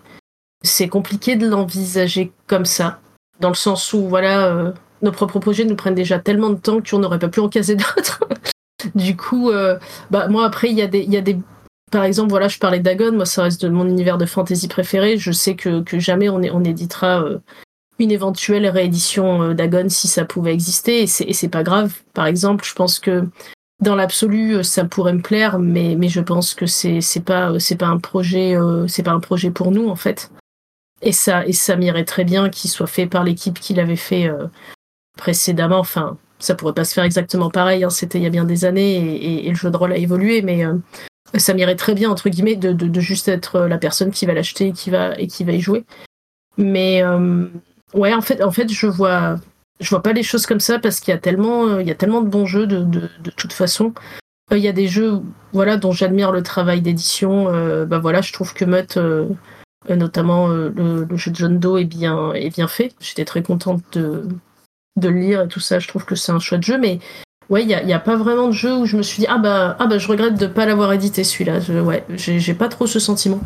C'est compliqué de l'envisager comme ça, dans le sens où voilà, euh, nos propres projets nous prennent déjà tellement de temps qu'on n'aurait pas pu en caser d'autres. <laughs> du coup, bah moi après il y a des, il y a des par exemple, voilà, je parlais d'Agon, moi ça reste de mon univers de fantasy préféré. Je sais que, jamais on, on éditera euh, une éventuelle réédition euh, d'Agon si ça pouvait exister, et c'est pas grave. Par exemple, je pense que dans l'absolu, euh, ça pourrait me plaire, mais, je pense que c'est pas pas un projet c'est pas un projet pour nous en fait. Et ça et ça m'irait très bien qu'il soit fait par l'équipe qui l'avait fait précédemment. Enfin, ça pourrait pas se faire exactement pareil. Hein, C'était il y a bien des années et, et, le jeu de rôle a évolué, mais euh, ça m'irait très bien entre guillemets de, de, juste être la personne qui va l'acheter et qui va et qui va y jouer. Mais euh, ouais, en fait, en fait, je vois, je vois pas les choses comme ça parce qu'il y a tellement, il y a tellement de bons jeux de, de, toute façon. Il y a des jeux, voilà, dont j'admire le travail d'édition. Euh, bah voilà, je trouve que Mutt, euh, notamment le, le, jeu de John Doe, est bien, est bien fait. J'étais très contente de, de le lire et tout ça. Je trouve que c'est un chouette jeu, mais ouais, il n'y a, y a, pas vraiment de jeu où je me suis dit ah bah ah bah je regrette de pas l'avoir édité celui-là. Ouais, j'ai pas trop ce sentiment.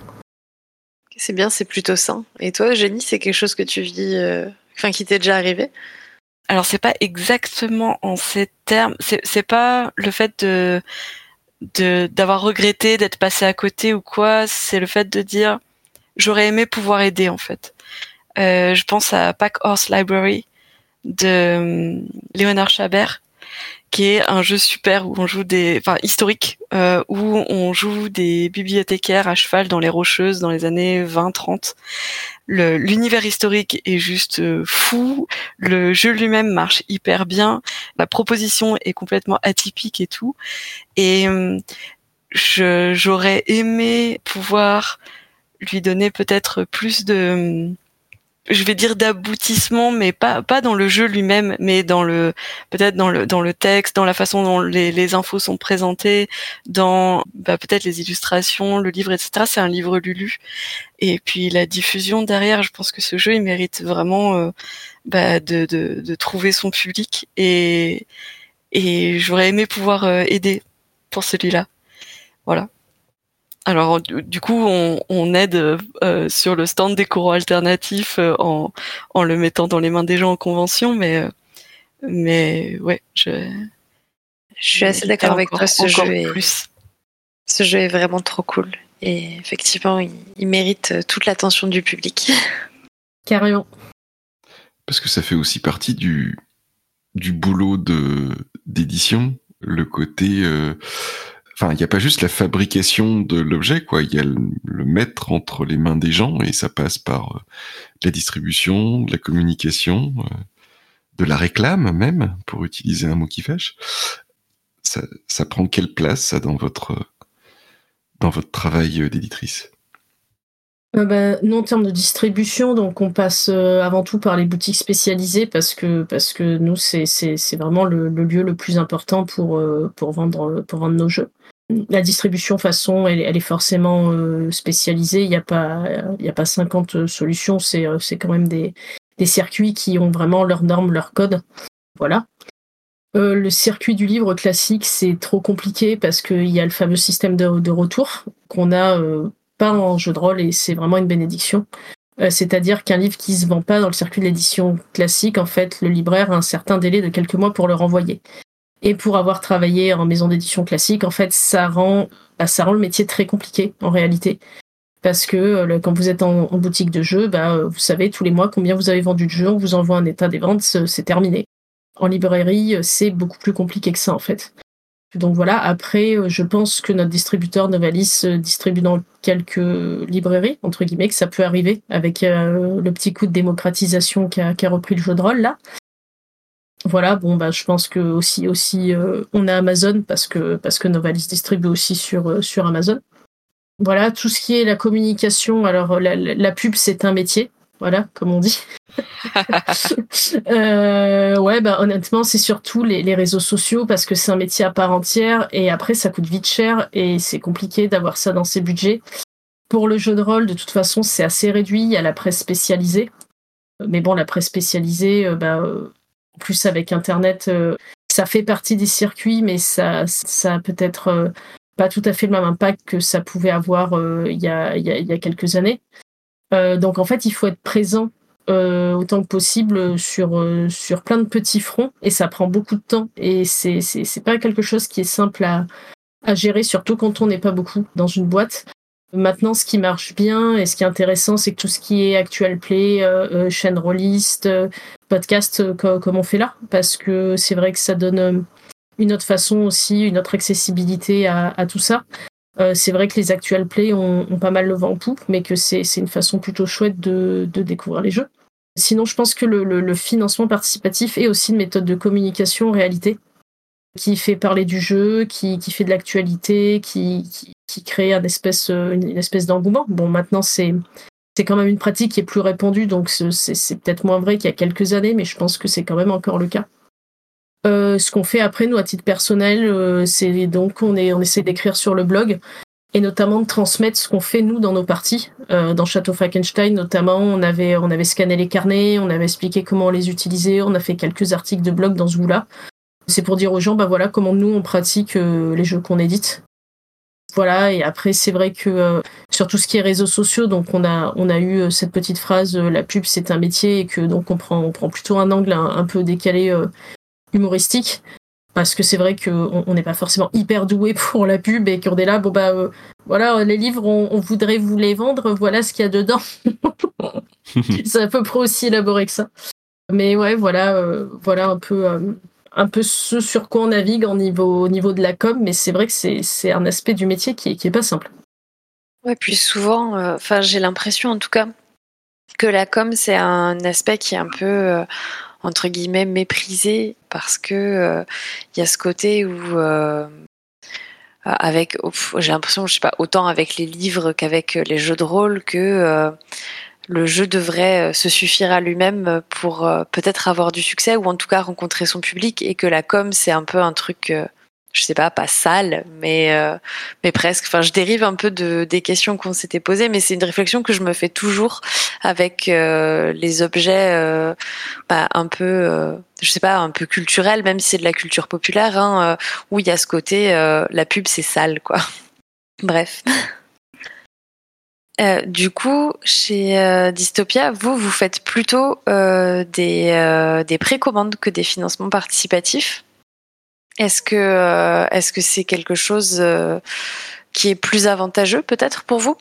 C'est bien, c'est plutôt sain. Et toi, Eugénie, c'est quelque chose que tu vis, euh... enfin qui t'est déjà arrivé? Alors c'est pas exactement en ces termes. C'est pas le fait de d'avoir regretté d'être passé à côté ou quoi. C'est le fait de dire j'aurais aimé pouvoir aider en fait. Euh, je pense à Pack Horse Library de euh, Léonard Chabert qui est un jeu super où on joue des, enfin historique, euh, où on joue des bibliothécaires à cheval dans les Rocheuses dans les années 20-30. L'univers historique est juste euh, fou. Le jeu lui-même marche hyper bien. La proposition est complètement atypique et tout. Et euh, j'aurais aimé pouvoir lui donner peut-être plus de je vais dire d'aboutissement, mais pas pas dans le jeu lui-même, mais dans le peut-être dans le dans le texte, dans la façon dont les, les infos sont présentées, dans bah, peut-être les illustrations, le livre, etc. C'est un livre Lulu, et puis la diffusion derrière. Je pense que ce jeu il mérite vraiment euh, bah, de, de, de trouver son public et et j'aurais aimé pouvoir euh, aider pour celui-là. Voilà. Alors du coup, on, aide euh, sur le stand des courants alternatifs euh, en, le mettant dans les mains des gens en convention, mais euh, mais ouais, je je suis assez d'accord avec toi. Ce jeu est ce jeu est vraiment trop cool et effectivement, il, mérite toute l'attention du public. <laughs> Carrément. Parce que ça fait aussi partie du du boulot de d'édition, le côté Enfin, il n'y a pas juste la fabrication de l'objet, quoi. Il y a le, mettre entre les mains des gens et ça passe par euh, la distribution, la communication, euh, de la réclame même, pour utiliser un mot qui fâche. Ça, ça prend quelle place ça dans votre dans votre travail d'éditrice? Euh, bah, nous, en termes de distribution, donc on passe euh, avant tout par les boutiques spécialisées parce que parce que nous c'est c'est vraiment le, le, lieu le plus important pour pour vendre pour vendre nos jeux la distribution façon, elle, elle est forcément euh, spécialisée. Il n'y a pas, il a pas 50 solutions. C'est, euh, c'est quand même des, des circuits qui ont vraiment leurs normes, leurs codes. Voilà. Euh, le circuit du livre classique, c'est trop compliqué parce qu'il y a le fameux système de, de retour qu'on a pas en jeu de rôle et c'est vraiment une bénédiction. C'est-à-dire qu'un livre qui se vend pas dans le circuit de l'édition classique, en fait, le libraire a un certain délai de quelques mois pour le renvoyer. Et pour avoir travaillé en maison d'édition classique, en fait, ça rend, bah, le métier très compliqué en réalité. Parce que euh, quand vous êtes en, boutique de jeux, bah, euh, vous savez tous les mois combien vous avez vendu de jeux, on vous envoie un état des ventes, c'est terminé. En librairie, euh, c'est beaucoup plus compliqué que ça en fait. Donc voilà, après, je pense que notre distributeur Novalis distribue dans quelques librairies, entre guillemets, que ça peut arriver avec le petit coup de démocratisation qu'a a repris le jeu de rôle là voilà, bon bah je pense que aussi aussi euh, on a Amazon parce que parce que Novalis distribue aussi sur euh, sur Amazon. Voilà, tout ce qui est la communication, alors la, la pub c'est un métier, voilà, comme on dit. euh, ouais, bah honnêtement, c'est surtout les, réseaux sociaux parce que c'est un métier à part entière et après ça coûte vite cher et c'est compliqué d'avoir ça dans ses budgets. Pour le jeu de rôle, de toute façon, c'est assez réduit. Il y a la presse spécialisée, mais bon, la presse spécialisée, euh, bah plus avec Internet, euh, ça fait partie des circuits, mais ça, ça a peut-être euh, pas tout à fait le même impact que ça pouvait avoir euh, il y, a, quelques années. Donc en fait, il faut être présent autant que possible sur, sur plein de petits fronts et ça prend beaucoup de temps et c'est, c'est, c'est pas quelque chose qui est simple à, à gérer, surtout quand on n'est pas beaucoup dans une boîte. Maintenant, ce qui marche bien et ce qui est intéressant, c'est que tout ce qui est actual play, euh, euh chaîne rolliste, euh, podcast, euh, comme on fait là, parce que c'est vrai que ça donne une autre façon aussi, une autre accessibilité à, à tout ça. C'est vrai que les actual play ont, pas mal le vent en poupe, mais que c'est une façon plutôt chouette de, découvrir les jeux. Sinon, je pense que le, financement participatif est aussi une méthode de communication en réalité, qui fait parler du jeu, qui, fait de l'actualité, qui, crée une espèce, une espèce d'engouement. Bon, maintenant, c'est c'est quand même une pratique qui est plus répandue, donc c'est peut-être moins vrai qu'il y a quelques années, mais je pense que c'est quand même encore le cas. Euh, ce qu'on fait après, nous, à titre personnel, euh, c'est donc on, est, on essaie d'écrire sur le blog et notamment de transmettre ce qu'on fait nous dans nos parties. Euh, dans Château Falkenstein, notamment, on avait, on avait scanné les carnets, on avait expliqué comment on les utilisait, on a fait quelques articles de blog dans ce goût-là. C'est pour dire aux gens, bah voilà, comment nous on pratique les jeux qu'on édite. Voilà, et après c'est vrai que euh, sur tout ce qui est réseaux sociaux, donc on a on a eu euh, cette petite phrase euh, la pub c'est un métier et que donc on prend on prend plutôt un angle un, peu décalé humoristique parce que c'est vrai qu'on n'est pas forcément hyper doué pour la pub et qu'on est là bon bah voilà les livres on, on, voudrait vous les vendre voilà ce qu'il y a dedans <laughs> c'est à peu près aussi élaboré que ça mais ouais voilà voilà un peu un peu ce sur quoi on navigue au niveau, au niveau de la com, mais c'est vrai que c'est un aspect du métier qui est, pas simple. Ouais, puis souvent, euh, enfin j'ai l'impression en tout cas que la com c'est un aspect qui est un peu euh, entre guillemets méprisé parce que il euh, y a ce côté où avec j'ai l'impression je sais pas autant avec les livres qu'avec les jeux de rôle que le jeu devrait euh, se suffire à lui-même euh, pour euh, peut-être avoir du succès ou en tout cas rencontrer son public et que la com c'est un peu un truc je sais pas pas sale mais mais presque. Enfin je dérive un peu de des questions qu'on s'était posées mais c'est une réflexion que je me fais toujours avec les objets bah, un peu je sais pas un peu culturels même si c'est de la culture populaire hein, où il y a ce côté la pub c'est sale quoi. <laughs> Bref. Euh, du coup, chez euh, Dystopia, vous, vous faites plutôt euh, des, des précommandes que des financements participatifs. Est-ce que est-ce que c'est quelque chose qui est plus avantageux peut-être pour vous?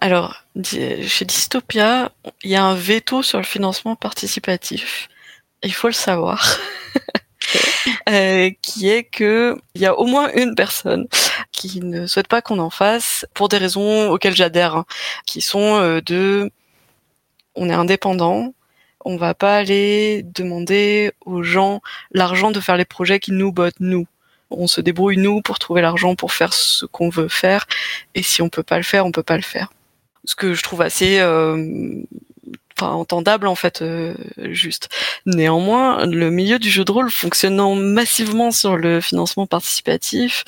Alors, chez Dystopia, il y a un veto sur le financement participatif. Il faut le savoir. <laughs> qui est que il y a au moins une personne qui ne souhaitent pas qu'on en fasse pour des raisons auxquelles j'adhère, hein, qui sont euh, de on est indépendant, on va pas aller demander aux gens l'argent de faire les projets qui nous bottent nous. On se débrouille nous pour trouver l'argent pour faire ce qu'on veut faire, et si on peut pas le faire, on peut pas le faire. Ce que je trouve assez euh, entendable en fait euh, juste. Néanmoins, le milieu du jeu de rôle fonctionnant massivement sur le financement participatif,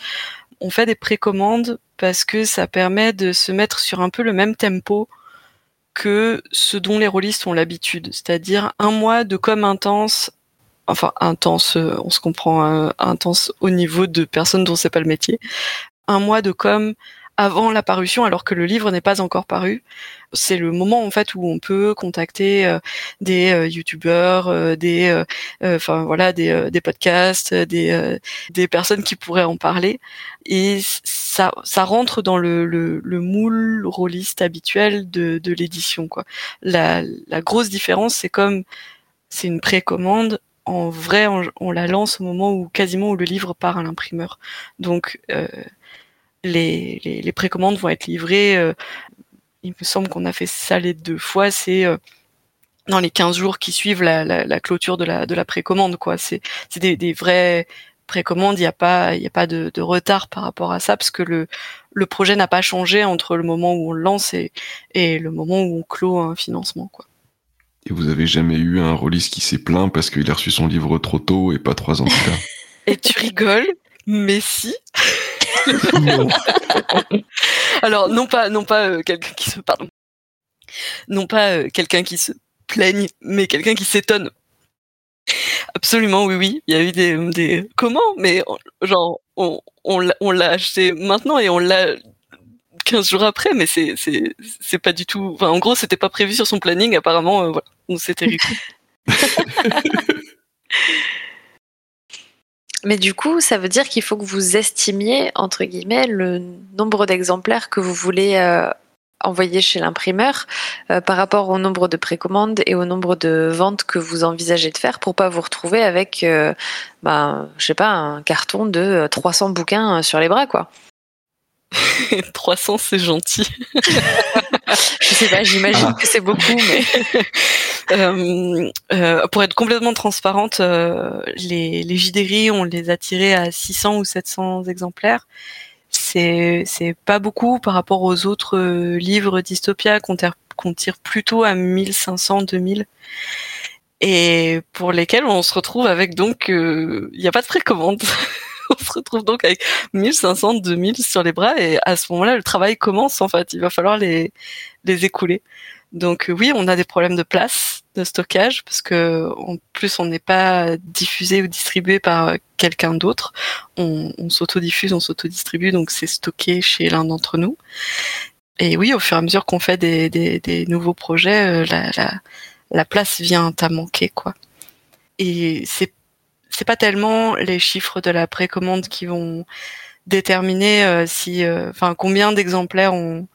on fait des précommandes parce que ça permet de se mettre sur un peu le même tempo que ce dont les rôlistes ont l'habitude, c'est-à-dire un mois de com intense, enfin intense, euh, on se comprend, euh, intense au niveau de personnes dont c'est pas le métier, un mois de com avant la parution alors que le livre n'est pas encore paru. C'est le moment en fait où on peut contacter euh, des euh, youtubeurs, des enfin voilà des, des podcasts, des des personnes qui pourraient en parler et ça rentre dans le le, le moule rôliste habituel de l'édition. La grosse différence c'est comme c'est une précommande en vrai, on, la lance au moment où quasiment où le livre part à l'imprimeur. Donc, euh, les, précommandes vont être livrées. Euh, il me semble qu'on a fait ça les deux fois. C'est euh, dans les 15 jours qui suivent la, clôture de la, de la précommande. C'est des, vraies précommandes. Il n'y a pas, il a pas de, de, retard par rapport à ça parce que le, le projet n'a pas changé entre le moment où on le lance et, et le moment où on clôt un financement. quoi. Et vous avez jamais eu un release qui s'est plaint parce qu'il a reçu son livre trop tôt et pas trois ans plus tard? <laughs> Et tu rigoles, mais si. <laughs> Alors non pas non pas euh, quelqu'un qui se pardon, non pas euh, quelqu'un qui se plaigne, mais quelqu'un qui s'étonne. Absolument oui oui, il y a eu des des comment mais genre on on l'a acheté maintenant et on l'a 15 jours après mais c'est c'est c'est pas du tout enfin en gros c'était pas prévu sur son planning apparemment euh, voilà c'était ridicule. <laughs> Mais du coup, ça veut dire qu'il faut que vous estimiez, entre guillemets, le nombre d'exemplaires que vous voulez euh, envoyer chez l'imprimeur euh, par rapport au nombre de précommandes et au nombre de ventes que vous envisagez de faire pour pas vous retrouver avec, euh, ben, je sais pas, un carton de 300 bouquins sur les bras, quoi. <laughs> 300, c'est gentil. <laughs> je sais pas, j'imagine ah. que c'est beaucoup, mais. <laughs> Euh, euh, pour être complètement transparente, euh, les, les JDRI, on les a tirés à 600 ou 700 exemplaires. C'est pas beaucoup par rapport aux autres livres dystopia qu'on tire plutôt à 1500, 2000 et pour lesquels on se retrouve avec donc il n'y a pas de précommande. <laughs> on se retrouve donc avec 1500, 2000 sur les bras et à ce moment-là, le travail commence en fait. Il va falloir les, les écouler. Donc oui, on a des problèmes de place, de stockage, parce que en plus on n'est pas diffusé ou distribué par quelqu'un d'autre. On, on s'auto-diffuse, on s'auto-distribue, donc c'est stocké chez l'un d'entre nous. Et oui, au fur et à mesure qu'on fait des, nouveaux projets, euh, la, la, la place vient à manquer, quoi. Et c'est c'est pas tellement les chiffres de la précommande qui vont déterminer euh, si, euh, enfin, combien d'exemplaires on,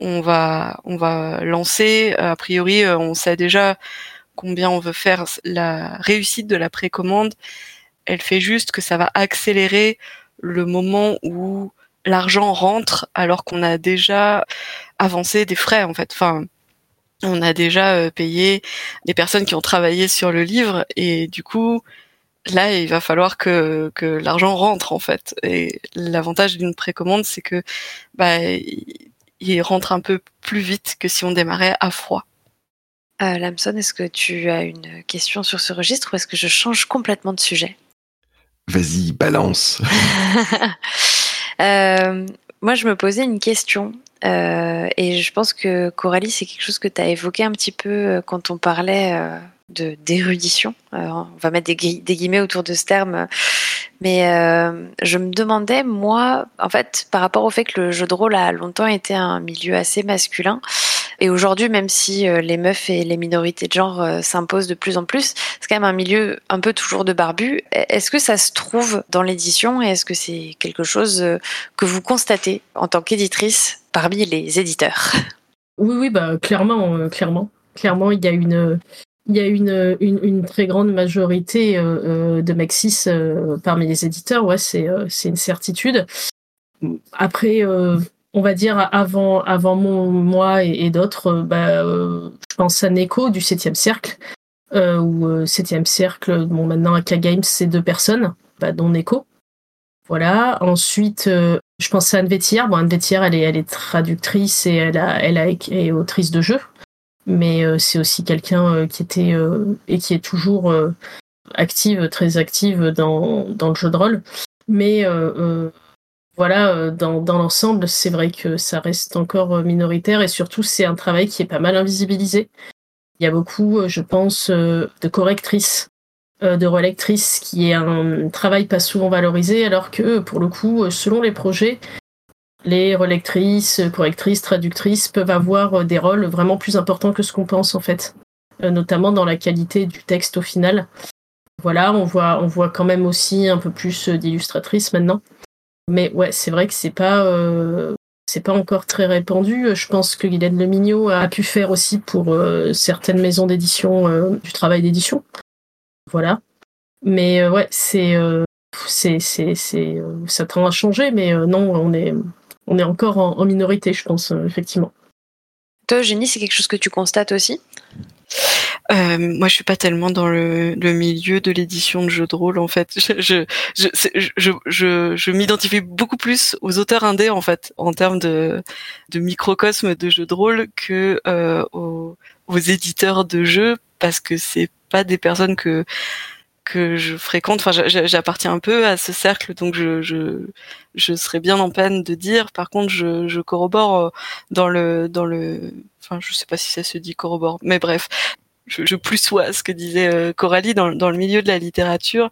on va, on va lancer. A priori, euh, on sait déjà combien on veut faire. La réussite de la précommande, elle fait juste que ça va accélérer le moment où l'argent rentre alors qu'on a déjà avancé des frais en fait. Enfin, on a déjà payé des personnes qui ont travaillé sur le livre et du coup, là, il va falloir que, que l'argent rentre en fait. Et l'avantage d'une précommande, c'est que bah, il rentre un peu plus vite que si on démarrait à froid. Euh, Lamson, est-ce que tu as une question sur ce registre ou est-ce que je change complètement de sujet Vas-y, balance. <laughs> euh, moi, je me posais une question euh, et je pense que Coralie, c'est quelque chose que tu as évoqué un petit peu quand on parlait euh, de d'érudition. on va mettre des, des, guillemets autour de ce terme. Mais euh, je me demandais, moi, en fait, par rapport au fait que le jeu de rôle a longtemps été un milieu assez masculin, et aujourd'hui, même si euh, les meufs et les minorités de genre euh, s'imposent de plus en plus, c'est quand même un milieu un peu toujours de barbu. Est-ce que ça se trouve dans l'édition et est-ce que c'est quelque chose que vous constatez en tant qu'éditrice parmi les éditeurs? Oui, oui, bah clairement, clairement, clairement, il y a une il y a une, très grande majorité euh, euh de Maxis euh, parmi les éditeurs, ouais, c'est une certitude. Après, on va dire avant avant mon, moi et, d'autres, bah, je pense à Neko du 7e cercle, ou 7e cercle, bon maintenant à K-Games, c'est deux personnes, bah, dont Neko. Voilà. Ensuite, je pense à Anne Vétière. Bon, Anne Vétière, elle est, elle est traductrice et elle a, elle a, est autrice de jeux mais euh, c'est aussi quelqu'un euh, qui était euh, et qui est toujours active, très active dans, le jeu de rôle. Mais voilà, dans, dans l'ensemble, c'est vrai que ça reste encore minoritaire et surtout c'est un travail qui est pas mal invisibilisé. Il y a beaucoup, je pense, de correctrices, de relectrices, qui est un travail pas souvent valorisé, alors que pour le coup, selon les projets, les relectrices, correctrices, traductrices peuvent avoir euh, des rôles vraiment plus importants que ce qu'on pense en fait, euh, notamment dans la qualité du texte au final. Voilà, on voit, on voit quand même aussi un peu plus euh, d'illustratrices maintenant. Mais ouais, c'est vrai que c'est pas, c'est pas encore très répandu. Je pense que Guylaine Lemignot a pu faire aussi pour certaines maisons d'édition du travail d'édition. Voilà. Mais ouais, c'est, c'est, c'est, c'est, ça tend à changer, mais non, on est, on est encore en, minorité, je pense, euh, effectivement. Toi, Eugénie, c'est quelque chose que tu constates aussi? Euh, moi, je suis pas tellement dans le, milieu de l'édition de jeux de rôle en fait. <laughs> Je je m'identifie beaucoup plus aux auteurs indés en fait en termes de microcosme de jeux de rôle que euh, aux, aux, éditeurs de jeux parce que c'est pas des personnes que que je fréquente. Enfin, j'appartiens un peu à ce cercle, donc je, je, je serais bien en peine de dire. Par contre, je, corrobore euh, dans le, dans le, enfin, je sais pas si ça se dit corrobore, mais bref, je, je plus sois ce que disait euh, Coralie dans, dans le milieu de la littérature.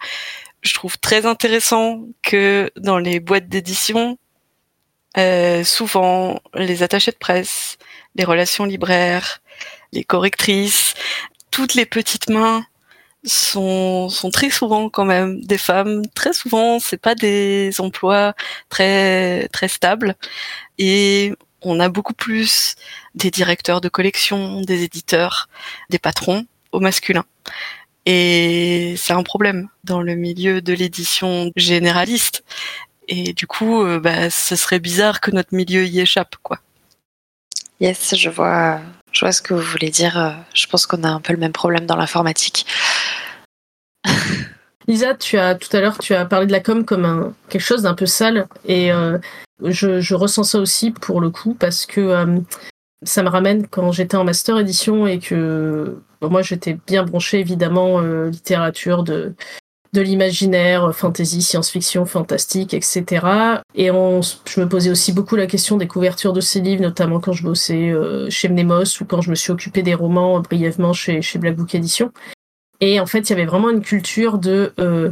Je trouve très intéressant que dans les boîtes d'édition, euh, souvent les attachés de presse, les relations libraires, les correctrices, toutes les petites mains sont, sont très souvent quand même des femmes. Très souvent, c'est pas des emplois très très stables et on a beaucoup plus des directeurs de collection, des éditeurs, des patrons au masculin. Et c'est un problème dans le milieu de l'édition généraliste. Et du coup, euh, bah, ce serait bizarre que notre milieu y échappe, quoi. Yes, je vois, je vois ce que vous voulez dire. Je pense qu'on a un peu le même problème dans l'informatique. Lisa, tu as tout à l'heure, tu as parlé de la com comme un, quelque chose d'un peu sale, et euh, je, je, ressens ça aussi pour le coup parce que euh, ça me ramène quand j'étais en master édition et que bon, moi j'étais bien branchée évidemment euh, littérature de de l'imaginaire, fantasy, science-fiction, fantastique, etc. Et on, je me posais aussi beaucoup la question des couvertures de ces livres, notamment quand je bossais chez Mnemos ou quand je me suis occupée des romans brièvement chez, chez Black Book Edition. Et en fait, il y avait vraiment une culture de euh,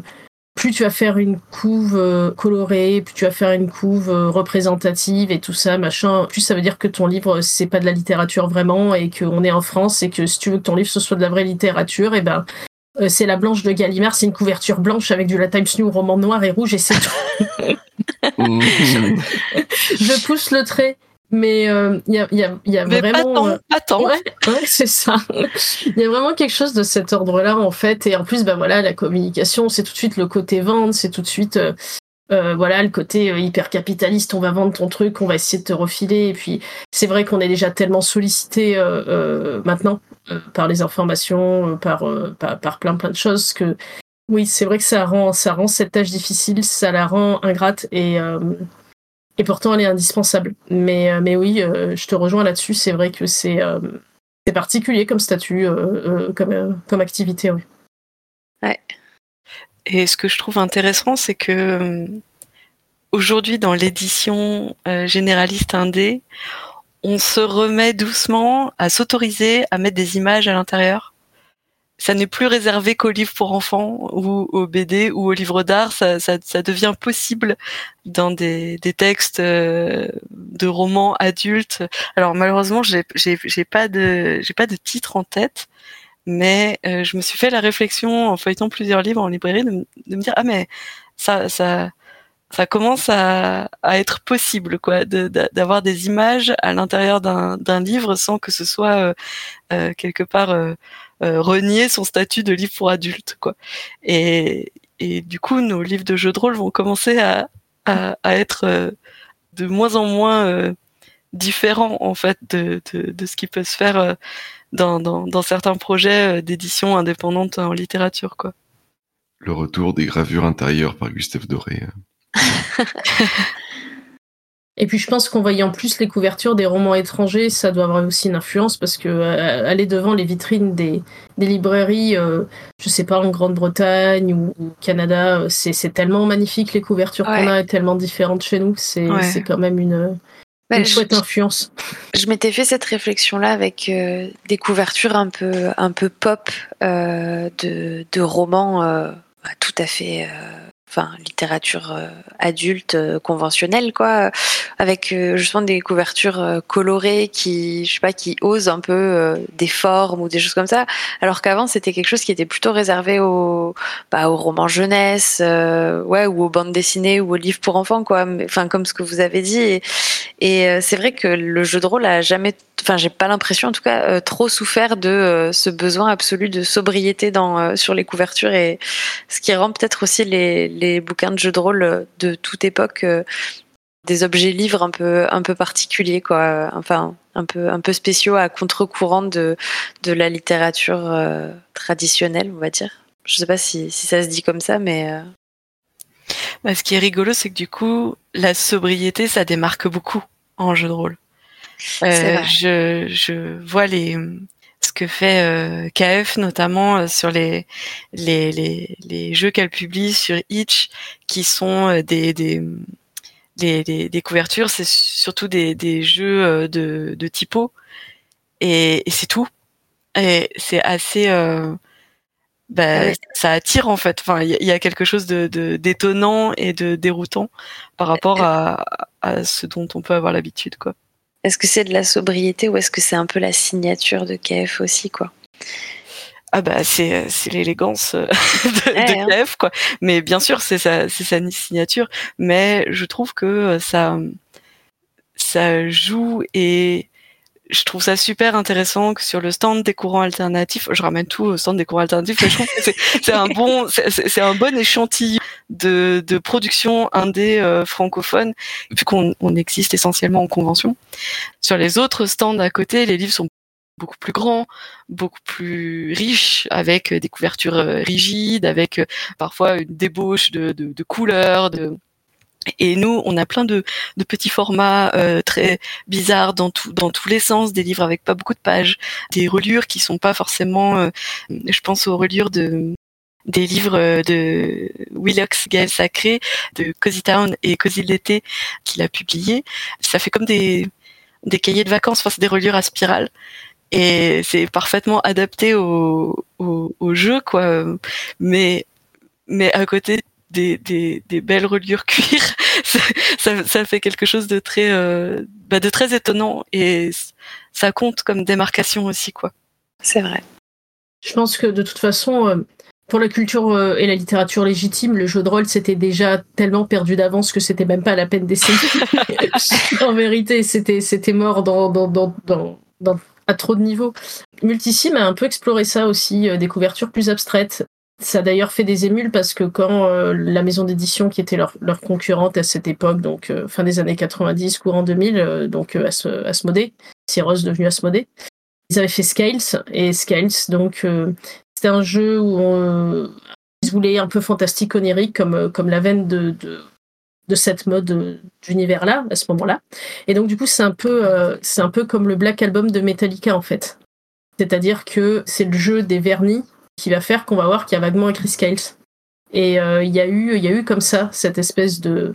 plus tu vas faire une couve euh, colorée, plus tu vas faire une couve euh, représentative et tout ça, machin, plus ça veut dire que ton livre c'est pas de la littérature vraiment et qu'on est en France et que si tu veux que ton livre ce soit de la vraie littérature, et eh ben c'est la blanche de Gallimard, c'est une couverture blanche avec du La Times New roman noir et rouge et c'est tout. <laughs> <laughs> je pousse le trait. Mais il euh, y, a, y, a, y a vraiment. Euh, attends, Ouais, <laughs> ouais c'est ça. Il y a vraiment quelque chose de cet ordre-là, en fait. Et en plus, bah voilà, la communication, c'est tout de suite le côté vente, c'est tout de suite. Euh, euh voilà le côté hyper capitaliste on va vendre ton truc on va essayer de te refiler et puis c'est vrai qu'on est déjà tellement sollicité maintenant par les informations par, par, par plein plein de choses que oui c'est vrai que ça rend ça rend cette tâche difficile ça la rend ingrate et et pourtant, elle est indispensable. Mais, euh, mais oui, euh, je te rejoins là-dessus. C'est vrai que c'est euh, particulier comme statut, comme, comme activité. Oui. Ouais. Et ce que je trouve intéressant, c'est que aujourd'hui, dans l'édition généraliste indé, on se remet doucement à s'autoriser à mettre des images à l'intérieur ça n'est plus réservé qu'aux livres pour enfants ou aux BD ou aux livres d'art. Ça, ça, ça, devient possible dans des, des textes euh, de romans adultes. Alors malheureusement, j'ai, pas de j'ai pas de titre en tête, mais euh, je me suis fait la réflexion en feuilletant plusieurs livres en librairie de, de me dire ah mais ça ça ça commence à, à être possible quoi d'avoir des images à l'intérieur d'un, livre sans que ce soit euh, euh quelque part renier son statut de livre pour adultes, quoi. Et, et du coup, nos livres de jeux de rôle vont commencer à, à, à être euh, de moins en moins euh, différents en fait de, de, de, ce qui peut se faire dans, dans, dans certains projets d'édition indépendante en littérature, quoi. Le retour des gravures intérieures par Gustave Doré. <laughs> Et puis je pense qu'en voyant plus les couvertures des romans étrangers, ça doit avoir aussi une influence parce que euh, aller devant les vitrines des, des librairies, euh, je sais pas en Grande-Bretagne ou au Canada, euh, c'est tellement magnifique les couvertures qu'on a, tellement différentes chez nous, c'est ouais. quand même une, bah, une chouette influence. Je m'étais fait cette réflexion-là avec euh, des couvertures un peu un peu pop de, de romans bah, tout à fait enfin littérature euh, adulte euh, conventionnelle quoi avec euh, justement des couvertures colorées qui je sais pas qui osent un peu des formes ou des choses comme ça. Alors qu'avant c'était quelque chose qui était plutôt réservé aux bah, aux romans jeunesse ouais ou aux bandes dessinées ou aux livres pour enfants quoi enfin comme ce que vous avez dit. Et, et c'est vrai que le jeu de rôle a jamais enfin j'ai pas l'impression en tout cas trop souffert de ce besoin absolu de sobriété dans sur les couvertures et ce qui rend peut-être aussi les les bouquins de jeux de rôle de toute époque euh, des objets livres un peu un peu particuliers quoi. Enfin un peu un peu spéciaux à contre-courant de de la littérature euh, traditionnelle on va dire. Je sais pas si, si ça se dit comme ça mais euh... bah, ce qui est rigolo c'est que du coup la sobriété ça démarque beaucoup en jeu de rôle. Euh, je je vois les ce que fait euh, KF notamment euh, sur les les, les, les jeux qu'elle publie sur Itch qui sont euh, des, des des, couvertures, c'est surtout des, des jeux de, de typo et, et c'est tout. Et c'est assez, bah, ça attire en fait. Enfin, il y, y, a quelque chose de d'étonnant et de déroutant par rapport à, à ce dont on peut avoir l'habitude, quoi. Est-ce que c'est de la sobriété ou est-ce que c'est un peu la signature de KF aussi, quoi? Ah bah c'est c'est l'élégance <laughs> de, ouais, de KF quoi. Mais bien sûr c'est sa c'est sa signature. Mais je trouve que ça ça joue et je trouve ça super intéressant que sur le stand des courants alternatifs, je ramène tout au stand des courants alternatifs, mais je trouve que c'est un bon, c'est un bon échantillon de, production indé euh, francophone, vu qu'on on existe essentiellement en convention. Sur les autres stands à côté, les livres sont beaucoup plus grand, beaucoup plus riche, avec des couvertures rigides, avec parfois une débauche de, de, de couleurs, de et nous, on a plein de, de petits formats euh, très bizarres dans, tout, dans tous les sens, des livres avec pas beaucoup de pages, des reliures qui sont pas forcément, euh, je pense aux reliures de des livres de Willox Gaël Sacré, de Cozy Town et Cozy l'été qu'il a publié. Ça fait comme des, des cahiers de vacances, enfin c'est des reliures à spirale et c'est parfaitement adapté au, au, au, jeu quoi. Mais mais à côté des, des, des, belles reliures <laughs> cuir, ça, ça, fait quelque chose de très, euh, bah de très étonnant et ça compte comme démarcation aussi, quoi. C'est vrai. Je pense que de toute façon, euh, pour la culture euh, et la littérature légitime, le jeu de rôle c'était déjà tellement perdu d'avance que c'était même pas la peine d'essayer. <laughs> en vérité, c'était c'était mort dans, dans, dans, dans, dans à trop de niveaux. Multisim a un peu exploré ça aussi, des couvertures plus abstraites. Ça a d'ailleurs fait des émules parce que quand euh, la maison d'édition qui était leur, leur, concurrente à cette époque, donc euh, fin des années 90, courant 2000, euh, donc Asmodée, Cyros devenu Asmodée, ils avaient fait Scales et Scales, donc c'était un jeu où on, ils voulaient un peu fantastique, onirique, comme, comme la veine de, de, de cette mode d'univers-là, à ce moment-là. Et donc du coup, c'est un peu, c'est un peu comme le Black Album de Metallica en fait. C'est-à-dire que c'est le jeu des vernis qui va faire qu'on va voir qu'il y a vaguement écrit Scales. Et euh, il y a eu, y a eu comme ça cette espèce de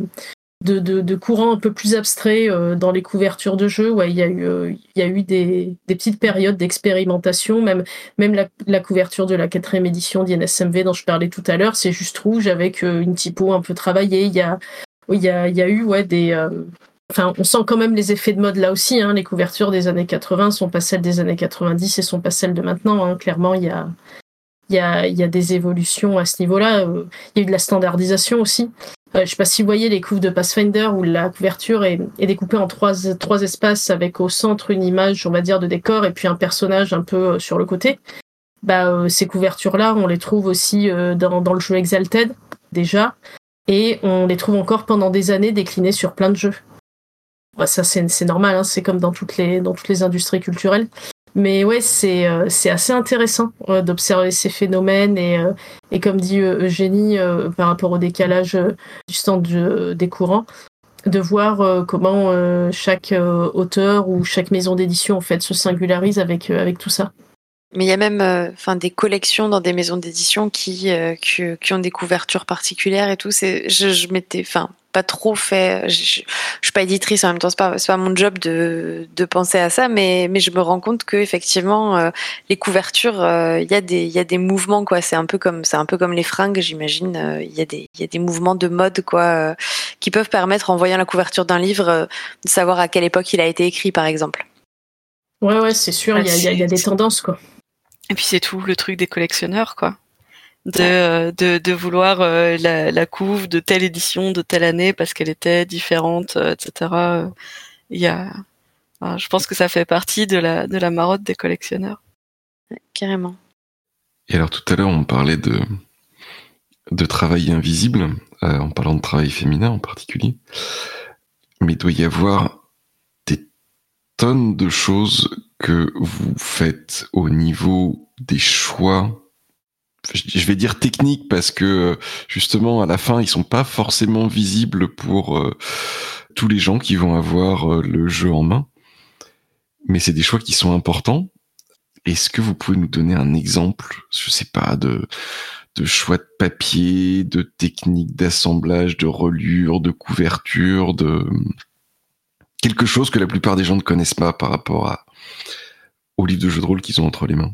de, courant un peu plus abstrait euh, dans les couvertures de jeux. Il y a eu, euh, y a eu des, petites périodes d'expérimentation. Même, même la, couverture de la quatrième édition d'INSMV dont je parlais tout à l'heure, c'est juste rouge avec une typo un peu travaillée. Il y a, y a, y a eu ouais des Enfin, on sent quand même les effets de mode là aussi. Hein. Les couvertures des années 80 sont pas celles des années 90 et sont pas celles de maintenant. Hein. Clairement, il y a, il y a, des évolutions à ce niveau-là. Euh, il y a eu de la standardisation aussi. Euh, je sais pas si vous voyez les couves de Pathfinder où la couverture est, découpée en trois, espaces avec au centre une image, on va dire, de décor et puis un personnage un peu euh, sur le côté. Bah, ces couvertures-là, on les trouve aussi dans, le jeu Exalted, déjà, et on les trouve encore pendant des années déclinées sur plein de jeux. Bah, ça, c'est normal, hein, c'est comme dans toutes les industries culturelles. Mais ouais, c'est euh, assez intéressant euh, d'observer ces phénomènes et euh, et comme dit Eugénie par rapport au décalage du stand des courants, de voir comment chaque auteur ou chaque maison d'édition en fait se singularise avec avec tout ça. Mais il y a même enfin des collections dans des maisons d'édition qui, qui, ont des couvertures particulières et tout. Je, je m'étais pas trop fait. Je, je, suis pas éditrice en même temps, c'est pas, pas mon job de, de penser à ça, mais, mais je me rends compte que effectivement euh, les couvertures, il euh, y a des il y a des mouvements quoi. C'est un peu comme c'est un peu comme les fringues, j'imagine. Il euh, y a des il y a des mouvements de mode quoi qui peuvent permettre en voyant la couverture d'un livre de savoir à quelle époque il a été écrit par exemple. Ouais ouais c'est sûr, il y, a, y a des tendances quoi. Et puis c'est tout le truc des collectionneurs quoi de, euh, de, de, vouloir euh, la, la, couve de telle édition de telle année parce qu'elle était différente, euh, etc. Il y a, je pense que ça fait partie de la, de la marotte des collectionneurs. carrément. Et alors tout à l'heure, on parlait de, de travail invisible, en parlant de travail féminin en particulier. Mais il doit y avoir des tonnes de choses que vous faites au niveau des choix je vais dire technique parce que justement à la fin ils sont pas forcément visibles pour euh, tous les gens qui vont avoir euh, le jeu en main. Mais c'est des choix qui sont importants. Est-ce que vous pouvez nous donner un exemple je sais pas de de choix de papier de technique d'assemblage de relure de couverture de quelque chose que la plupart des gens ne connaissent pas par rapport à au livre de jeu de rôle qu'ils ont entre les mains?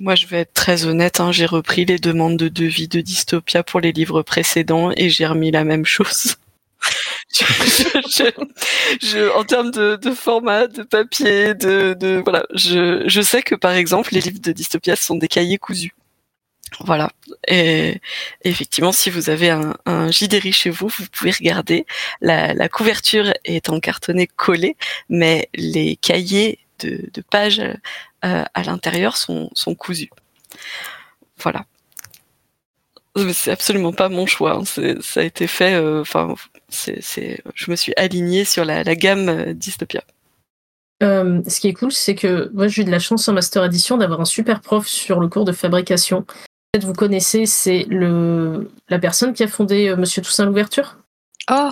Moi, je vais être très honnête. Hein, j'ai repris les demandes de devis de Dystopia pour les livres précédents et j'ai remis la même chose. <laughs> je, je, en termes de, de, format, de papier, de, de voilà, je, je, sais que par exemple, les livres de Dystopia sont des cahiers cousus. Voilà. Et, effectivement, si vous avez un, un JDRI chez vous, vous pouvez regarder. La, la couverture est en cartonné collé, mais les cahiers de, de pages à l'intérieur sont, sont cousus. Voilà. C'est absolument pas mon choix. Hein. Ça a été fait. Euh, enfin, c'est, je me suis alignée sur la, la gamme euh, Dystopia. Euh, ce qui est cool, c'est que moi j'ai eu de la chance en Master Edition d'avoir un super prof sur le cours de fabrication. Peut-être vous connaissez, c'est le la personne qui a fondé euh, Monsieur Toussaint l'ouverture? Oh,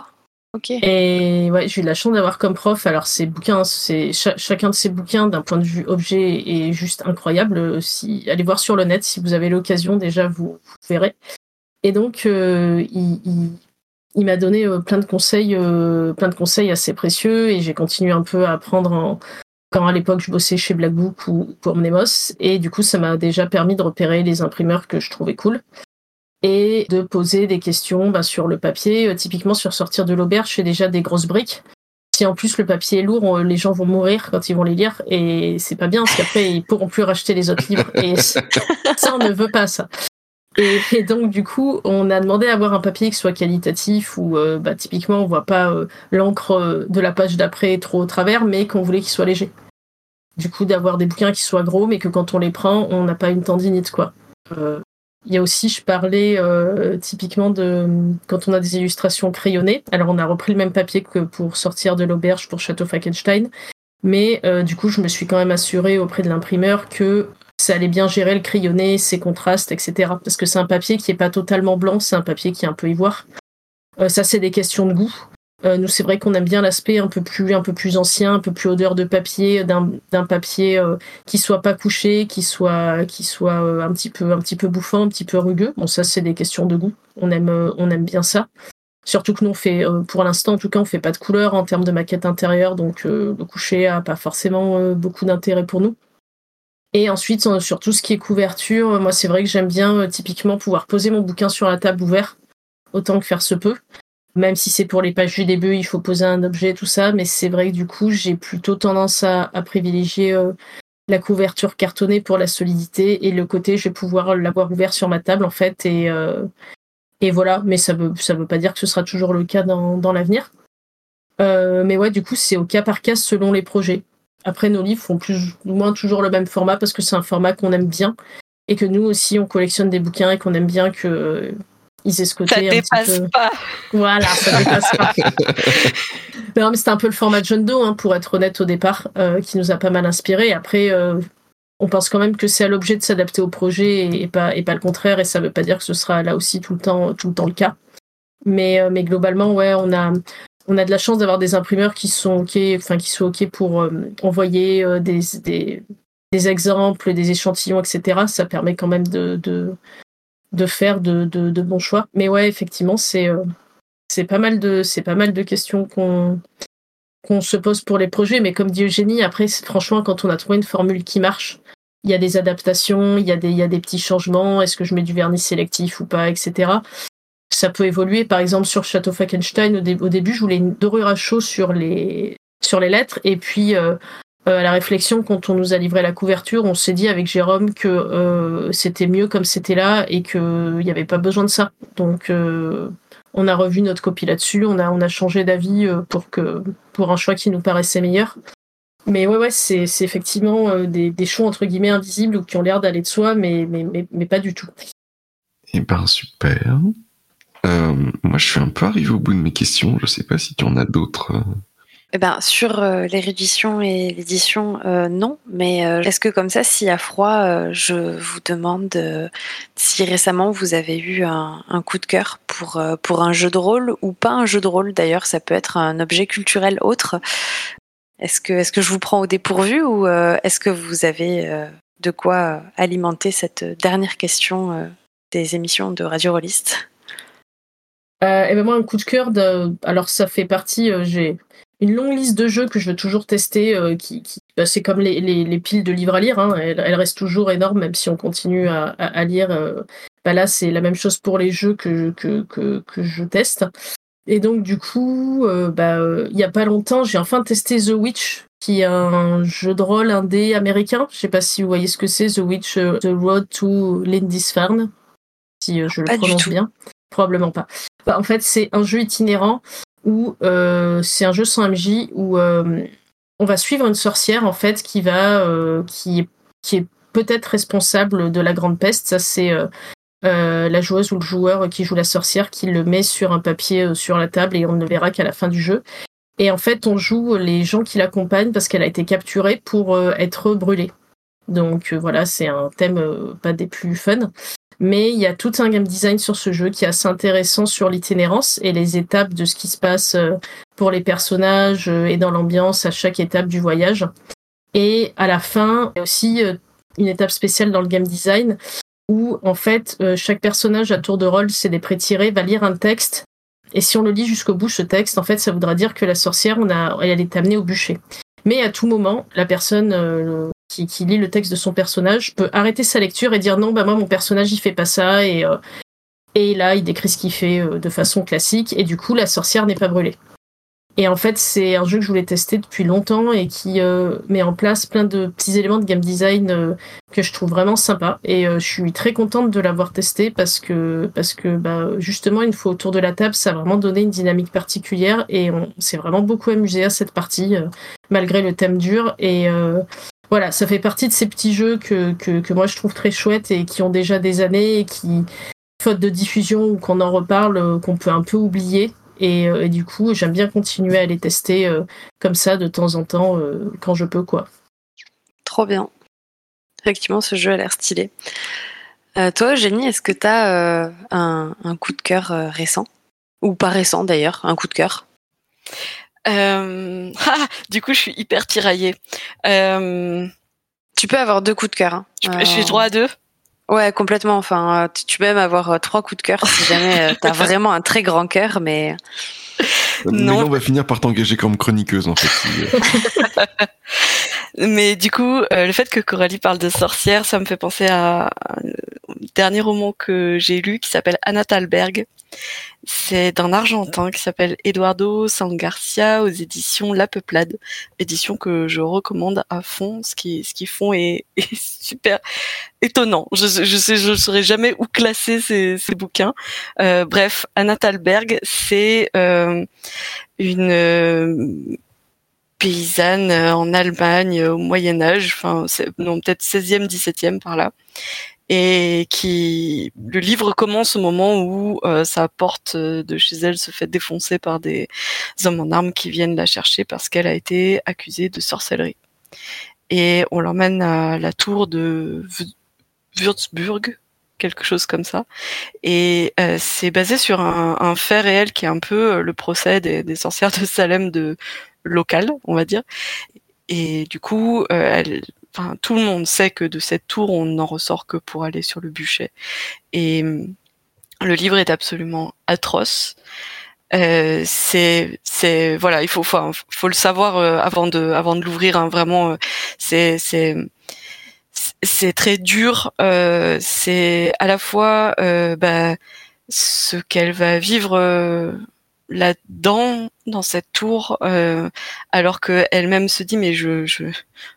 ok. Et ouais, j'ai eu la chance d'avoir comme prof. Alors ces bouquins, c'est cha- chacun de ces bouquins d'un point de vue objet est juste incroyable. Euh, Si allez voir sur le net si vous avez l'occasion, déjà vous, vous verrez. Et donc euh, il, il, m'a donné euh, plein de conseils, euh, plein de conseils assez précieux et j'ai continué un peu à apprendre en, quand à l'époque je bossais chez Black Book ou pour Mnemos et du coup ça m'a déjà permis de repérer les imprimeurs que je trouvais cool et de poser des questions bah, sur le papier. Euh, typiquement sur sortir de l'auberge, c'est déjà des grosses briques. Si en plus le papier est lourd, euh, les gens vont mourir quand ils vont les lire et c'est pas bien parce qu'après ils pourront plus racheter les autres livres et ça <laughs> on ne veut pas ça. Et, et donc du coup, on a demandé à avoir un papier qui soit qualitatif où euh, bah, typiquement on voit pas euh, l'encre de la page d'après trop au travers, mais qu'on voulait qu'il soit léger. Du coup, d'avoir des bouquins qui soient gros, mais que quand on les prend, on n'a pas une tendinite quoi. Euh, il y a aussi, je parlais euh, typiquement de quand on a des illustrations crayonnées. Alors on a repris le même papier que pour sortir de l'auberge pour Château Falkenstein, mais euh, du coup je me suis quand même assurée auprès de l'imprimeur que ça allait bien gérer le crayonné, ses contrastes, etc. Parce que c'est un papier qui est pas totalement blanc, c'est un papier qui est un peu ivoire. Euh, ça c'est des questions de goût. Euh, nous c'est vrai qu'on aime bien l'aspect un peu plus un peu plus ancien, un peu plus odeur de papier, d'un papier euh, qui soit pas couché, qui soit qui soit euh, un petit peu un petit peu bouffant, un petit peu rugueux. Bon ça c'est des questions de goût. On aime on aime bien ça. Surtout que nous fait pour l'instant en tout cas on fait pas de couleur en termes de maquette intérieure donc le coucher a pas forcément beaucoup d'intérêt pour nous. Et ensuite sur tout ce qui est couverture, moi c'est vrai que j'aime bien typiquement pouvoir poser mon bouquin sur la table ouvert autant que faire se peut. Même si c'est pour les pages du début, il faut poser un objet, tout ça, mais c'est vrai que du coup, j'ai plutôt tendance à, privilégier euh, la couverture cartonnée pour la solidité et le côté, je vais pouvoir l'avoir ouvert sur ma table en fait, et, euh, voilà. Mais ça ça veut pas dire que ce sera toujours le cas dans, l'avenir. Euh, mais ouais, du coup, c'est au cas par cas selon les projets. Après, nos livres font plus ou moins toujours le même format parce que c'est un format qu'on aime bien et que nous aussi, on collectionne des bouquins et qu'on aime bien que ils aient ce côté Ça un petit dépasse peu- pas. Voilà, ça <laughs> dépasse pas. Non, mais c'était un peu le format John Doe, hein, pour être honnête au départ, euh, qui nous a pas mal inspiré. Après, euh, on pense quand même que c'est à l'objet de s'adapter au projet et, et pas, et pas le contraire. Et ça veut pas dire que ce sera là aussi tout le temps, tout le, temps le cas. Mais, euh, mais globalement, ouais, on a, on a de la chance d'avoir des imprimeurs qui sont ok, enfin qui sont ok pour envoyer des, des, des exemples, des échantillons, etc. Ça permet quand même de, de, de faire de, de, bons choix. Mais ouais, effectivement, c'est euh, c'est pas mal de c'est pas mal de questions qu'on se pose pour les projets. Mais comme dit Eugénie, après, franchement, quand on a trouvé une formule qui marche, il y a des adaptations, il y a des petits changements. Est-ce que je mets du vernis sélectif ou pas, etc. Ça peut évoluer. Par exemple, sur Château Falkenstein, au, dé- au début, je voulais une dorure à chaud sur les sur les lettres, et puis euh, à la réflexion, quand on nous a livré la couverture, on s'est dit avec Jérôme que euh, c'était mieux comme c'était là et qu'il n'y avait pas besoin de ça. Donc euh, on a revu notre copie là-dessus, on a, on a changé d'avis euh, pour, que, pour un choix qui nous paraissait meilleur. Mais ouais, ouais, c'est c'est effectivement euh, des, des choix entre guillemets invisibles ou qui ont l'air d'aller de soi, mais, mais, mais, mais pas du tout. Eh ben super. Euh, moi, je suis un peu arrivé au bout de mes questions. Je sais pas si tu en as d'autres. Eh ben, sur euh, l'érudition et l'édition, euh, non. Mais euh, est-ce que comme ça, si à froid, euh, je vous demande si récemment vous avez eu un, coup de cœur pour, un jeu de rôle ou pas un jeu de rôle d'ailleurs, ça peut être un objet culturel autre. Est-ce que, je vous prends au dépourvu ou est-ce que vous avez de quoi alimenter cette dernière question des émissions de Radio Rolliste? Et ben moi, un coup de cœur, alors ça fait partie, j'ai une longue liste de jeux que je veux toujours tester, euh, qui, qui... bah, c'est comme les, les, les piles de livres à lire, hein, elles, elles restent toujours énormes, même si on continue à, à, à lire. euh, bah là, c'est la même chose pour les jeux que, que, que, que je teste. Et donc, du coup, euh, bah, il y a pas longtemps, j'ai enfin testé The Witch, qui est un jeu de rôle indé américain. Je sais pas si vous voyez ce que c'est, The Witch, The Road to Lindisfarne, si je le Pas prononce bien. Probablement pas. Bah, en fait, c'est un jeu itinérant où euh, c'est un jeu sans MJ où euh, on va suivre une sorcière en fait qui va euh, qui est peut-être responsable de la grande peste. Ça c'est la joueuse ou le joueur qui joue la sorcière qui le met sur un papier sur la table et on ne verra qu'à la fin du jeu. Et en fait, on joue les gens qui l'accompagnent parce qu'elle a été capturée pour être brûlée. Donc voilà, c'est un thème pas des plus fun. Mais il y a tout un game design sur ce jeu qui est assez intéressant sur l'itinérance et les étapes de ce qui se passe pour les personnages et dans l'ambiance à chaque étape du voyage. Et à la fin, il y a aussi une étape spéciale dans le game design où en fait euh, chaque personnage à tour de rôle, c'est des pré-tirés, va lire un texte. Et si on le lit jusqu'au bout, ce texte, en fait, ça voudra dire que la sorcière, on a, elle est amenée au bûcher. Mais à tout moment, la personne euh, qui, lit le texte de son personnage peut arrêter sa lecture et dire non, bah moi mon personnage il fait pas ça et euh, et là il décrit ce qu'il fait de façon classique et du coup la sorcière n'est pas brûlée. Et en fait, c'est un jeu que je voulais tester depuis longtemps et qui euh, met en place plein de petits éléments de game design euh, que je trouve vraiment sympa. Et euh, je suis très contente de l'avoir testé parce que parce que bah, justement, une fois autour de la table, ça a vraiment donné une dynamique particulière et on s'est vraiment beaucoup amusé à cette partie malgré le thème dur. Et voilà, ça fait partie de ces petits jeux que, moi je trouve très chouettes et qui ont déjà des années et qui faute de diffusion ou qu'on en reparle, qu'on peut un peu oublier. Euh, et, du coup, j'aime bien continuer à les tester euh, comme ça de temps en temps euh, quand je peux, quoi. Trop bien. Effectivement, ce jeu a l'air stylé. toi, Jenny, est-ce que tu as un, coup de cœur récent? Ou pas récent d'ailleurs, un coup de cœur? <laughs> ah, Du coup, je suis hyper tiraillée. Tu peux avoir deux coups de cœur. Hein. Je, suis droit à deux? Ouais, complètement. Enfin, tu peux même avoir trois coups de cœur si jamais tu as <laughs> vraiment un très grand cœur, mais. Non. on va finir par t'engager comme chroniqueuse en fait. <laughs> mais du coup, le fait que Coralie parle de sorcière, ça me fait penser à un dernier roman que j'ai lu qui s'appelle Anna Thalberg c'est d'un Argentin qui s'appelle Eduardo Sangarcia aux éditions La Peuplade, édition que je recommande à fond. Ce qu'ils ce qu'ils font <laughs> est, super étonnant. Je je sais je saurais jamais où classer ces, ces bouquins. Euh, bref, Anna Thalberg, c'est euh, une euh, paysanne en Allemagne au Moyen Âge, enfin non peut-être 16e, 17e par là et qui le livre commence au moment où euh, sa porte euh, de chez elle se fait défoncer par des hommes en armes qui viennent la chercher parce qu'elle a été accusée de sorcellerie. Et on l'emmène à la tour de Würzburg, quelque chose comme ça. Et euh, c'est basé sur un, un, fait réel qui est un peu le procès des, des sorcières de Salem de local, on va dire. Et du coup, elle, enfin, tout le monde sait que de cette tour, on n'en ressort que pour aller sur le bûcher. Et hum, le livre est absolument atroce. Euh, c'est, c'est, voilà, il faut, faut, faut le savoir euh, avant de, avant de l'ouvrir. Hein, vraiment, euh, c'est, c'est, c'est très dur. Euh, c'est à la fois bah, ce qu'elle va vivre là-dedans, dans cette tour, euh, alors qu'elle-même se dit mais je, je,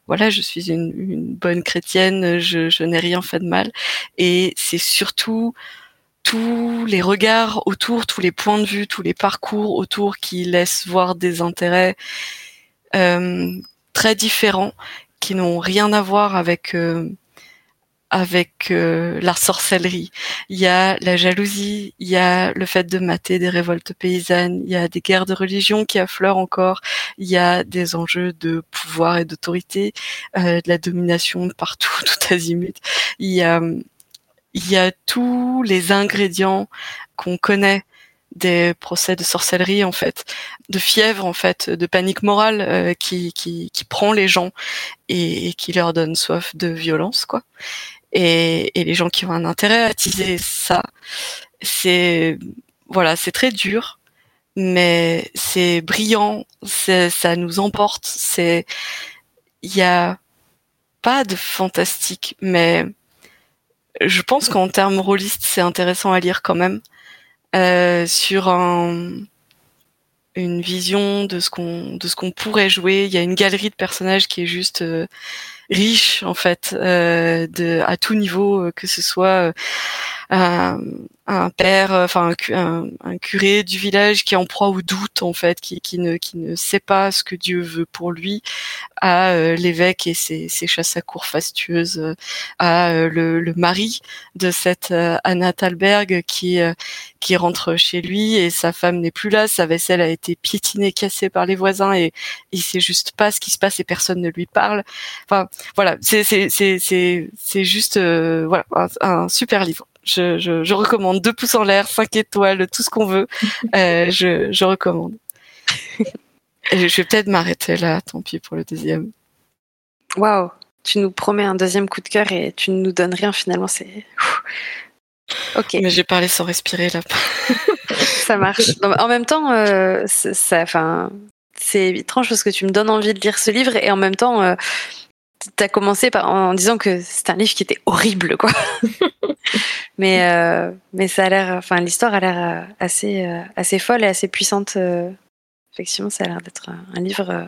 voilà, je suis une, bonne chrétienne, je, je n'ai rien fait de mal, et c'est surtout tous les regards autour, tous les points de vue, tous les parcours autour qui laissent voir des intérêts euh, très différents, qui n'ont rien à voir avec euh, avec euh, la sorcellerie. Il y a la jalousie, il y a le fait de mater des révoltes paysannes, il y a des guerres de religion qui affleurent encore, il y a des enjeux de pouvoir et d'autorité, euh, de la domination partout, <laughs> tout azimut. Il y a, il y a tous les ingrédients qu'on connaît des procès de sorcellerie en fait, de fièvre en fait, de panique morale euh, qui, qui, qui prend les gens et, et, qui leur donne soif de violence quoi et, et les gens qui ont un intérêt à attiser ça, c'est voilà, c'est très dur, mais c'est brillant, ça nous emporte. C'est il y a pas de fantastique, mais je pense qu'en termes rôlistes, c'est intéressant à lire quand même euh, sur un, une vision de ce qu'on de ce qu'on pourrait jouer. Il y a une galerie de personnages qui est juste euh, riche en fait euh, de à tout niveau, euh, que ce soit un père, euh, enfin un, curé du village qui est en proie au doute en fait, qui, ne qui ne sait pas ce que Dieu veut pour lui, à euh, l'évêque et ses, ses chasses à cour fastueuses, euh, à le, mari de cette Anna Thalberg qui qui rentre chez lui et sa femme n'est plus là, sa vaisselle a été piétinée, cassée par les voisins et il sait juste pas ce qui se passe et personne ne lui parle. Enfin voilà, c'est c'est c'est c'est c'est juste voilà un super livre je, je, je, recommande deux pouces en l'air, cinq étoiles, tout ce qu'on veut. <laughs> Euh, je, je, recommande. Et je vais peut-être m'arrêter là, tant pis pour le deuxième. Waouh, tu nous promets un deuxième coup de cœur et tu ne nous donnes rien finalement, c'est. <laughs> Ok. Mais j'ai parlé sans respirer là. <laughs> ça marche. En même temps, euh, ça, enfin, c'est étrange parce que tu me donnes envie de lire ce livre et en même temps, euh, t'as commencé par, en disant que c'est un livre qui était horrible, quoi. <laughs> mais euh, mais ça a l'air, enfin l'histoire a l'air euh, assez euh, assez folle et assez puissante. effectivement, ça a l'air d'être un, livre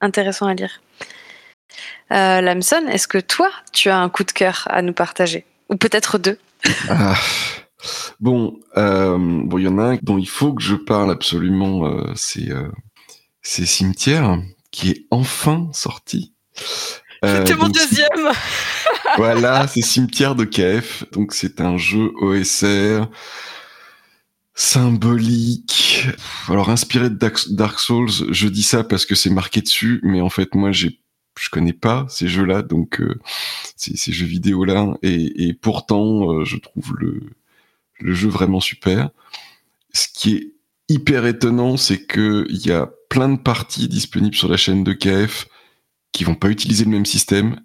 intéressant à lire. Lamson, est-ce que toi, tu as un coup de cœur à nous partager, ou peut-être deux? Ah, Bon, bon, il y en a un dont il faut que je parle absolument. c'est c'est Cimetière qui est enfin sorti. C'était mon deuxième. <laughs> voilà, c'est Cimetière de KF. Donc c'est un jeu OSR symbolique. Alors inspiré de Dark Souls, je dis ça parce que c'est marqué dessus, mais en fait moi j'ai je connais pas ces jeux-là, donc euh, ces, ces, jeux vidéo-là, et, et, pourtant euh, je trouve le, le jeu vraiment super. Ce qui est hyper étonnant, c'est que il y a plein de parties disponibles sur la chaîne de KF qui vont pas utiliser le même système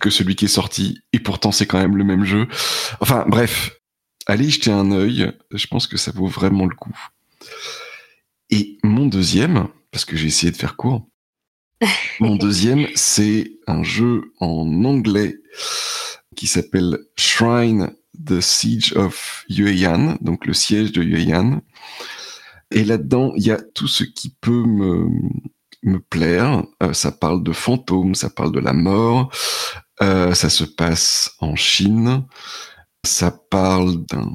que celui qui est sorti, et pourtant c'est quand même le même jeu. Enfin bref, allez jeter un œil, je pense que ça vaut vraiment le coup. Et mon deuxième, parce que j'ai essayé de faire court, <laughs> mon deuxième, c'est un jeu en anglais qui s'appelle Shrine the Siege of Yueyan, donc le siège de Yueyan. Et là-dedans, il y a tout ce qui peut me, me plaire. Euh, ça parle de fantômes, ça parle de la mort. Euh, ça se passe en Chine. Ça parle d'un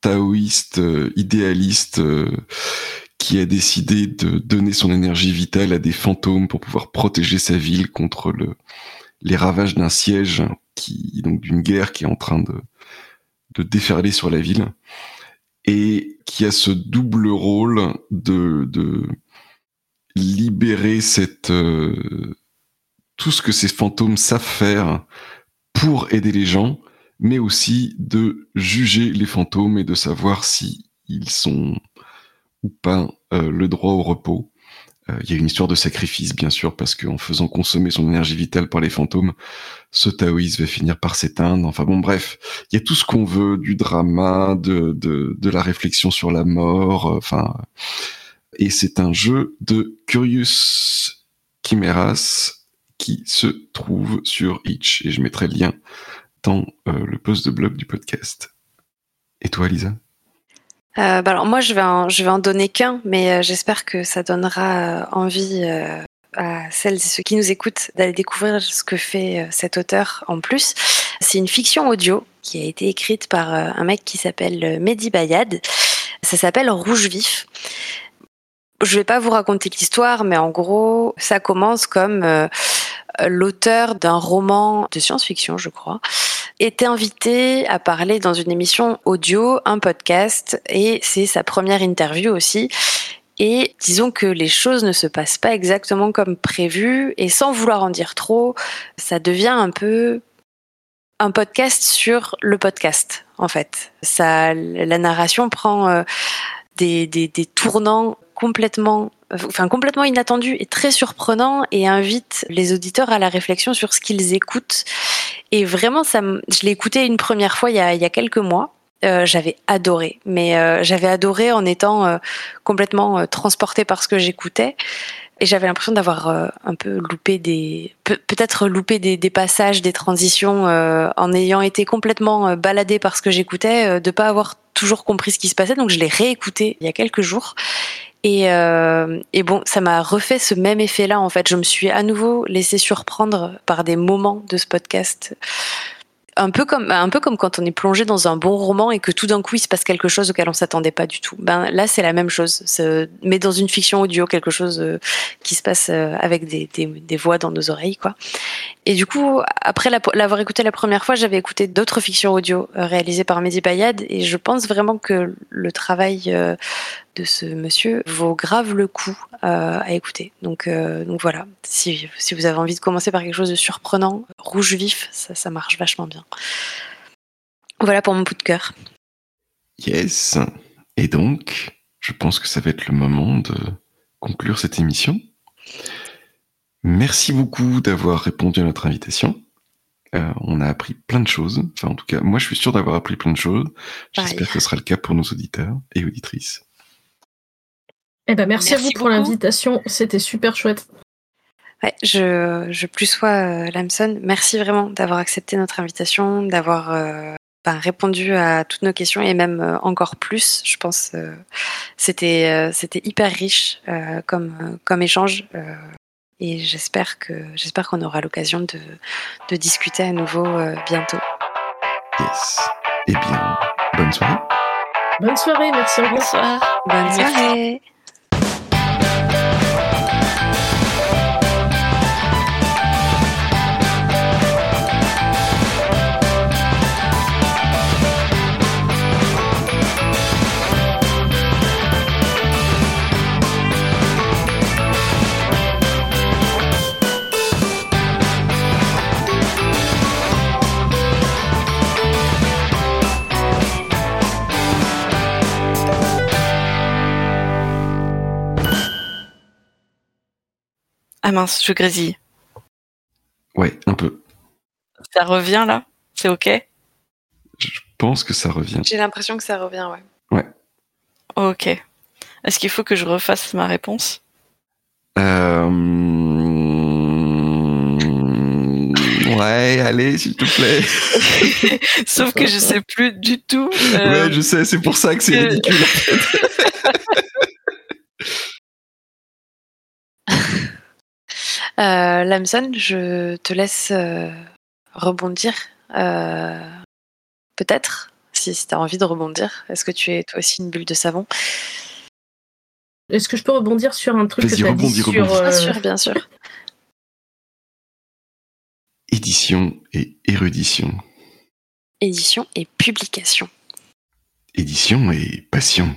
taoïste euh, idéaliste qui a décidé de donner son énergie vitale à des fantômes pour pouvoir protéger sa ville contre le, les ravages d'un siège qui donc d'une guerre qui est en train de, de déferler sur la ville et qui a ce double rôle de, de libérer euh, tout ce que ces fantômes savent faire pour aider les gens, mais aussi de juger les fantômes et de savoir si ils sont ou pas euh, le droit au repos. Euh, il y a une histoire de sacrifice, bien sûr, parce qu'en faisant consommer son énergie vitale par les fantômes, ce taoïsme va finir par s'éteindre. Enfin bon, bref, il y a tout ce qu'on veut, du drama, de la réflexion sur la mort, enfin et c'est un jeu de Curious Chimeras qui se trouve sur Itch et je mettrai le lien dans euh, le post de blog du podcast. Et toi, Lisa? Euh, bah alors moi, je vais en, je vais en donner qu'un, mais euh, j'espère que ça donnera envie à celles et ceux qui nous écoutent d'aller découvrir ce que fait cet auteur en plus. C'est une fiction audio qui a été écrite par un mec qui s'appelle Mehdi Bayad. Ça s'appelle Rouge Vif. Je vais pas vous raconter l'histoire, mais en gros, ça commence comme euh, l'auteur d'un roman de science-fiction, je crois, était invité à parler dans une émission audio, un podcast, et c'est sa première interview aussi. Et disons que les choses ne se passent pas exactement comme prévu, et sans vouloir en dire trop, ça devient un peu un podcast sur le podcast, en fait. Ça, la narration prend euh, des, des, des tournants complètement enfin complètement inattendu et très surprenant et invite les auditeurs à la réflexion sur ce qu'ils écoutent. Et vraiment, ça, je l'ai écouté une première fois il y a, il y a quelques mois. Euh, j'avais adoré, mais euh, j'avais adoré en étant euh, complètement transportée par ce que j'écoutais. Et j'avais l'impression d'avoir un peu loupé des, peut-être loupé des, des, passages, des transitions, en ayant été complètement baladée par ce que j'écoutais, de pas avoir toujours compris ce qui se passait. Donc je l'ai réécouté il y a quelques jours et, euh, et, bon, ça m'a refait ce même effet-là. En fait, je me suis à nouveau laissé surprendre par des moments de ce podcast. un peu comme un peu comme quand on est plongé dans un bon roman et que tout d'un coup il se passe quelque chose auquel on s'attendait pas du tout. Ben là c'est la même chose, mais dans une fiction audio, quelque chose euh, qui se passe euh, avec des, voix dans nos oreilles quoi. Et du coup après l'avoir écouté la première fois, j'avais écouté d'autres fictions audio euh, réalisées par Mehdi Bayad et je pense vraiment que le travail de ce monsieur vaut grave le coup à écouter. Donc donc voilà, si si vous avez envie de commencer par quelque chose de surprenant, rouge vif, ça, ça marche vachement bien. Voilà pour mon coup de cœur. Yes. Et donc, je pense que ça va être le moment de conclure cette émission. Merci beaucoup d'avoir répondu à notre invitation. Euh, on a appris plein de choses. Enfin, en tout cas, moi, je suis sûr d'avoir appris plein de choses. J'espère que ce sera le cas pour nos auditeurs et auditrices. Eh ben, merci, à vous pour l'invitation. C'était super chouette. Ouais, je, je plus sois euh, Lamson. Merci vraiment d'avoir accepté notre invitation, d'avoir euh, ben, répondu à toutes nos questions et même euh, encore plus. Je pense euh, c'était euh, c'était hyper riche comme comme échange et j'espère que j'espère qu'on aura l'occasion de, de discuter à nouveau bientôt. Yes. Eh bien, bonne soirée. Bonne soirée, merci. Bonsoir. Bonne soirée. Ah mince, je grésille. Ouais, un peu. Ça revient là? C'est ok? Je pense que ça revient. J'ai l'impression que ça revient, ouais. Ouais. Ok. Est-ce qu'il faut que je refasse ma réponse? Euh... Ouais, allez, s'il te plaît. <laughs> Sauf que je sais plus du tout. Euh, ouais, je sais, c'est pour ça que c'est ridicule. <laughs> Euh, Lamson, je te laisse euh, rebondir. Euh, peut-être, si, tu as envie de rebondir. Est-ce que tu es toi aussi une bulle de savon? Est-ce que je peux rebondir sur un truc que tu as dit sur... Bien sûr, bien sûr. <laughs> Édition et érudition. Édition et publication. Édition et passion.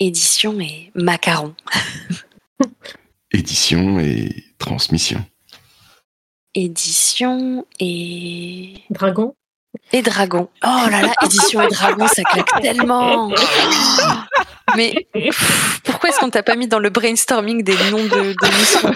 Édition et macaron. <laughs> Édition et transmission. Édition et. Dragon Et dragon. Oh là là, <laughs> édition et dragon, ça claque tellement. Mais pourquoi est-ce qu'on t'a pas mis dans le brainstorming des noms de, de missions